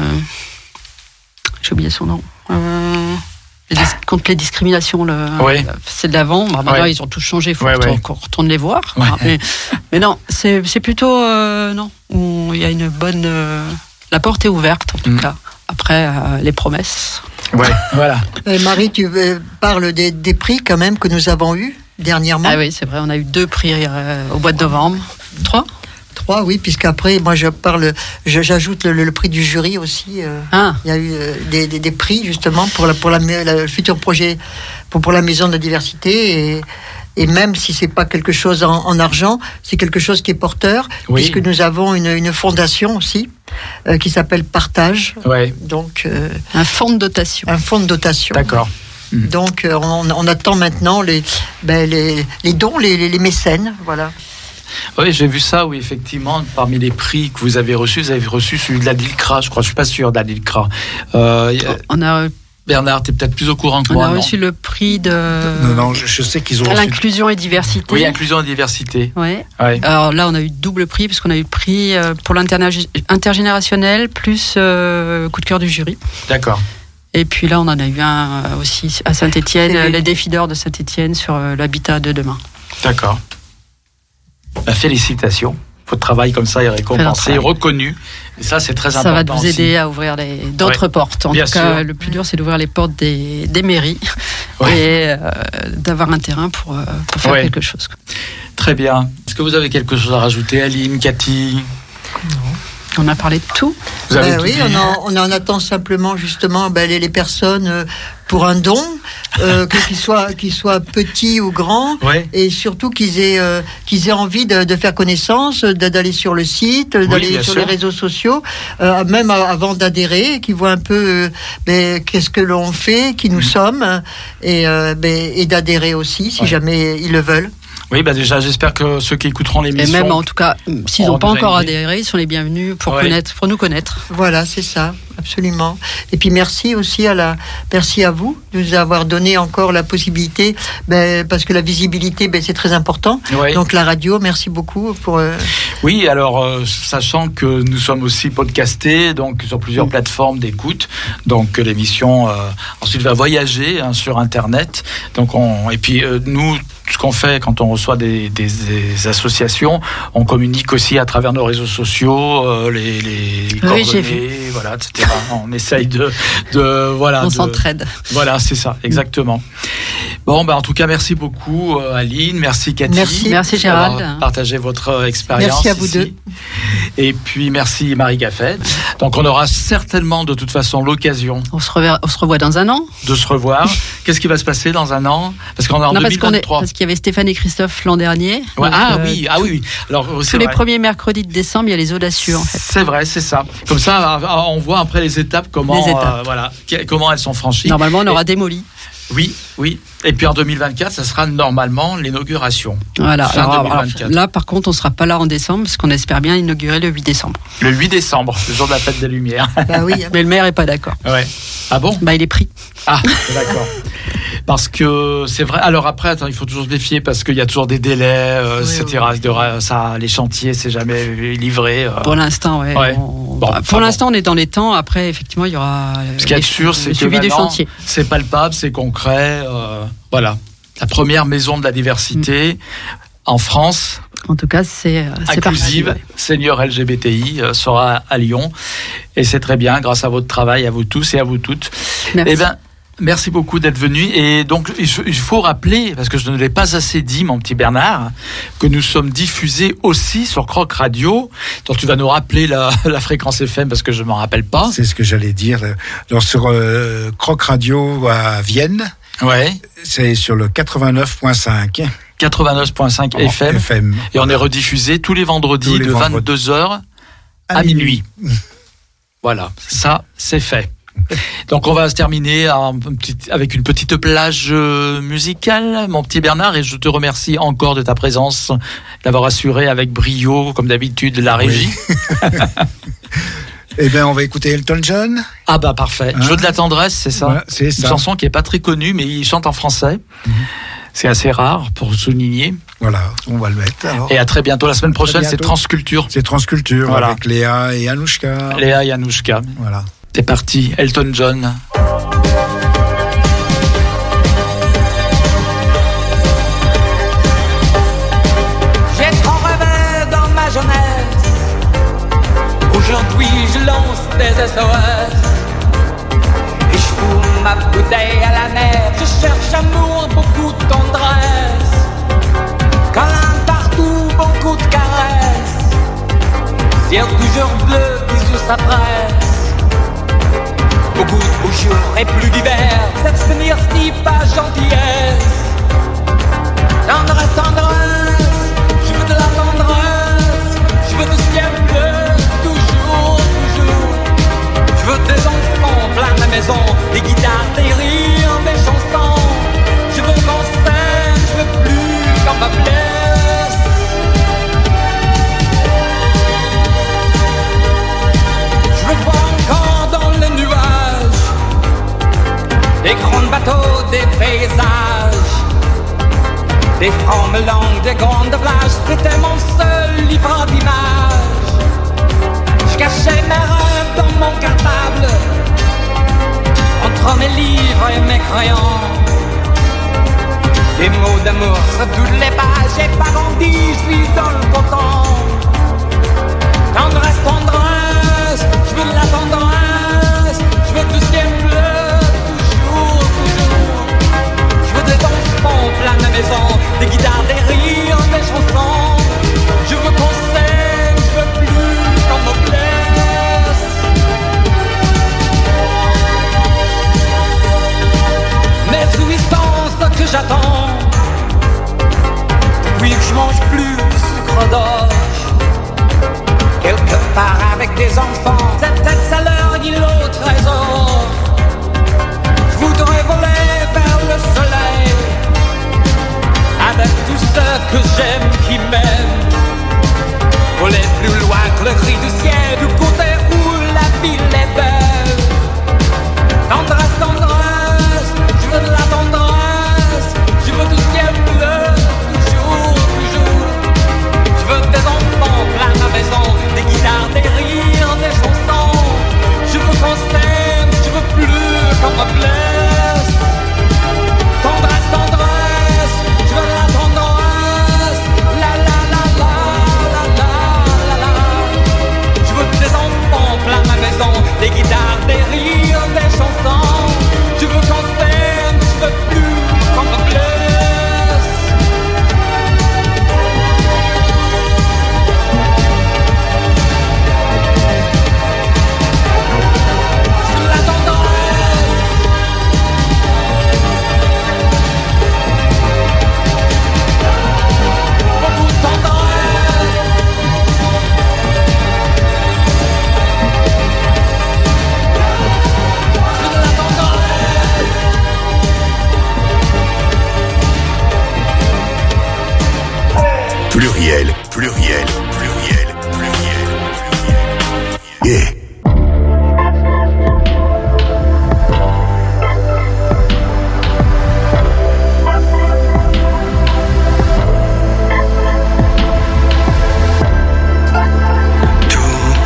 J'ai oublié son nom. Euh, les contre les discriminations, le... Ouais. c'est de l'avant. Bah, maintenant, ils ont tous changé, il faut ouais. qu'on retourne les voir. Ah, Mais, mais non, c'est c'est plutôt. euh, non, il y a une bonne. euh, la porte est ouverte, en tout Mm. cas. Après, euh, les promesses. Ouais, voilà. Marie, tu parles des, des prix quand même que nous avons eus dernièrement. Ah oui, c'est vrai, on a eu deux prix euh, au mois de novembre. Trois? Trois, oui, puisqu'après, moi, je parle, j'ajoute le, le prix du jury aussi. euh, Ah, Il y a eu euh, des, des- des prix justement pour, la, pour la, le futur projet pour, pour la maison de la diversité et, et même si c'est pas quelque chose en, en argent, c'est quelque chose qui est porteur Oui. puisque nous avons une, une fondation aussi euh, qui s'appelle Partage, Ouais, donc euh, un fonds de dotation. un fonds de dotation. d'accord. Donc euh, on, on attend maintenant les, ben, les, les dons, les, les- les mécènes, voilà. Oui, j'ai vu ça, oui, effectivement. Parmi les prix que vous avez reçus, vous avez reçu celui de la DILCRA, je crois. Je suis pas sûr de la DILCRA. Euh, a- On a, Bernard, tu es peut-être plus au courant que on moi, a non reçu le prix de. Non, non, je, je sais qu'ils ont reçu. l'inclusion et diversité. Oui, inclusion et diversité. Ouais. Ouais. Alors là, on a eu double prix parce qu'on a eu le prix euh, pour l'intergénérationnel plus euh, coup de cœur du jury. D'accord. Et puis là, on en a eu un euh, aussi à Saint-Étienne, C'est les- défis d'or de Saint-Étienne sur l'habitat de demain. D'accord. Bah, félicitations. Votre travail comme ça est récompensé, reconnu. Et ça, c'est très Ça important. va nous aussi. aider à ouvrir d'autres Ouais. portes. En Bien tout cas, sûr. le plus dur, c'est d'ouvrir les portes des, des mairies Ouais. et euh, d'avoir un terrain pour, euh, pour faire Ouais. quelque chose. Très bien. Est-ce que vous avez quelque chose à rajouter, Aline, Cathy? On a parlé de tout. Vous avez Ben tout oui, on en, on en attend simplement justement ben, les, les personnes euh, pour un don, euh, qu'ils soient qu'ils soient petits ou grands, Ouais. et surtout qu'ils aient euh, qu'ils aient envie de, de faire connaissance, d'aller sur le site, d'aller sur sûr. les réseaux sociaux, euh, même a- avant d'adhérer, qu'ils voient un peu euh, ben, qu'est-ce que l'on fait, qui nous sommes, et, euh, ben, et d'adhérer aussi si Ouais. jamais ils le veulent. Oui, bah déjà, j'espère que ceux qui écouteront Et l'émission. même en tout cas, s'ils n'ont pas encore adhéré, ils sont les bienvenus pour Ouais. connaître, pour nous connaître. Voilà, c'est ça, absolument. Et puis merci aussi à la, merci à vous de nous avoir donné encore la possibilité, ben, parce que la visibilité, ben, c'est très important. Donc la radio, merci beaucoup pour. euh, Oui, alors euh, sachant que nous sommes aussi podcastés, donc sur plusieurs plateformes d'écoute, donc l'émission euh, ensuite va voyager hein, sur Internet. Donc on et puis nous, ce qu'on fait quand on reçoit des, des- des associations, on communique aussi à travers nos réseaux sociaux, euh, les, les Oui, coordonnées, voilà, etc. on essaye de, de voilà, On de- s'entraide. Voilà, c'est ça, exactement. Bon, ben en tout cas, merci beaucoup, euh, Aline, merci Cathy. Merci. Merci, Gérald. Partagé votre euh, expérience. Merci à vous ici. deux. Et puis merci Marie Gaffet. Donc on aura certainement de toute façon l'occasion On on se revoit dans un an. de se revoir. Qu'est-ce qui va se passer dans un an? Parce qu'on est en Non, parce qu'on est- 2023. parce qu'il y avait Stéphane et Christophe l'an dernier. Ouais, ah euh, oui, ah oui. Alors Tous les vrai. premiers mercredis de décembre, il y a les audacieux en fait. C'est vrai, c'est ça. Comme ça, on voit après les étapes comment, Les étapes. euh, voilà, que- comment elles sont franchies. Normalement, on Et- aura démoli. Oui, oui. Et puis en 2024, ça sera normalement l'inauguration. Voilà. Alors, alors, 2024. là, par contre, on sera pas là en décembre parce qu'on espère bien inaugurer le 8 décembre. Le 8 décembre, le jour de la fête des Lumières. bah oui. Mais le maire est pas d'accord. ouais. Ah bon? Bah, il est pris. Ah, d'accord. Parce que c'est vrai. Alors après, attends, il faut toujours se défier parce qu'il y a toujours des délais, euh, Oui, etc. De- Ça, les chantiers, c'est jamais livré. euh. Pour l'instant, ouais. Ouais. on- Bon, bah, enfin pour bon. l'instant, on est dans les temps. Après, effectivement, il y aura. Ce qu'il y a les- de sûr, c'est le que suivi du maintenant, chantier. c'est palpable, c'est concret. euh, voilà, la première maison de la diversité Mm. en France, En tout cas, c'est euh, inclusive, ouais. Seigneur LGBTI, euh, sera à Lyon. Et c'est très bien, grâce à votre travail, à vous tous et à vous toutes. Merci. Eh ben, merci beaucoup d'être venu. Et donc, il faut- rappeler, parce que je ne l'ai pas assez dit, mon petit Bernard, que nous sommes diffusés aussi sur Croc Radio. Donc, tu vas nous rappeler la, la fréquence FM parce que je m'en rappelle pas. C'est ce que j'allais dire. Alors, sur euh, Croc Radio à Vienne, Ouais. c'est sur le 89.5 89.5 en FM. FM. Et on est rediffusé tous les vendredis Tous les de vendredis. 22h à, minuit. Voilà, ça, c'est fait. Donc on va se terminer avec une petite plage euh, musicale, mon petit Bernard, et je te remercie encore de ta présence, d'avoir assuré avec brio, comme d'habitude, la régie. Eh bien, on va écouter Elton John. Ah bah parfait. Hein Jeu de la tendresse, c'est ça Voilà, c'est Une ça. Mhm. chanson qui est pas très connue, mais il chante en français. C'est assez rare pour souligner. Voilà, on va le mettre. alors. Et à très bientôt. La semaine prochaine, c'est. Transculture. C'est Transculture Voilà. avec Léa et Anouchka. Léa Yanouchka. Voilà. C'est parti, Elton John.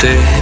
te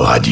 votre.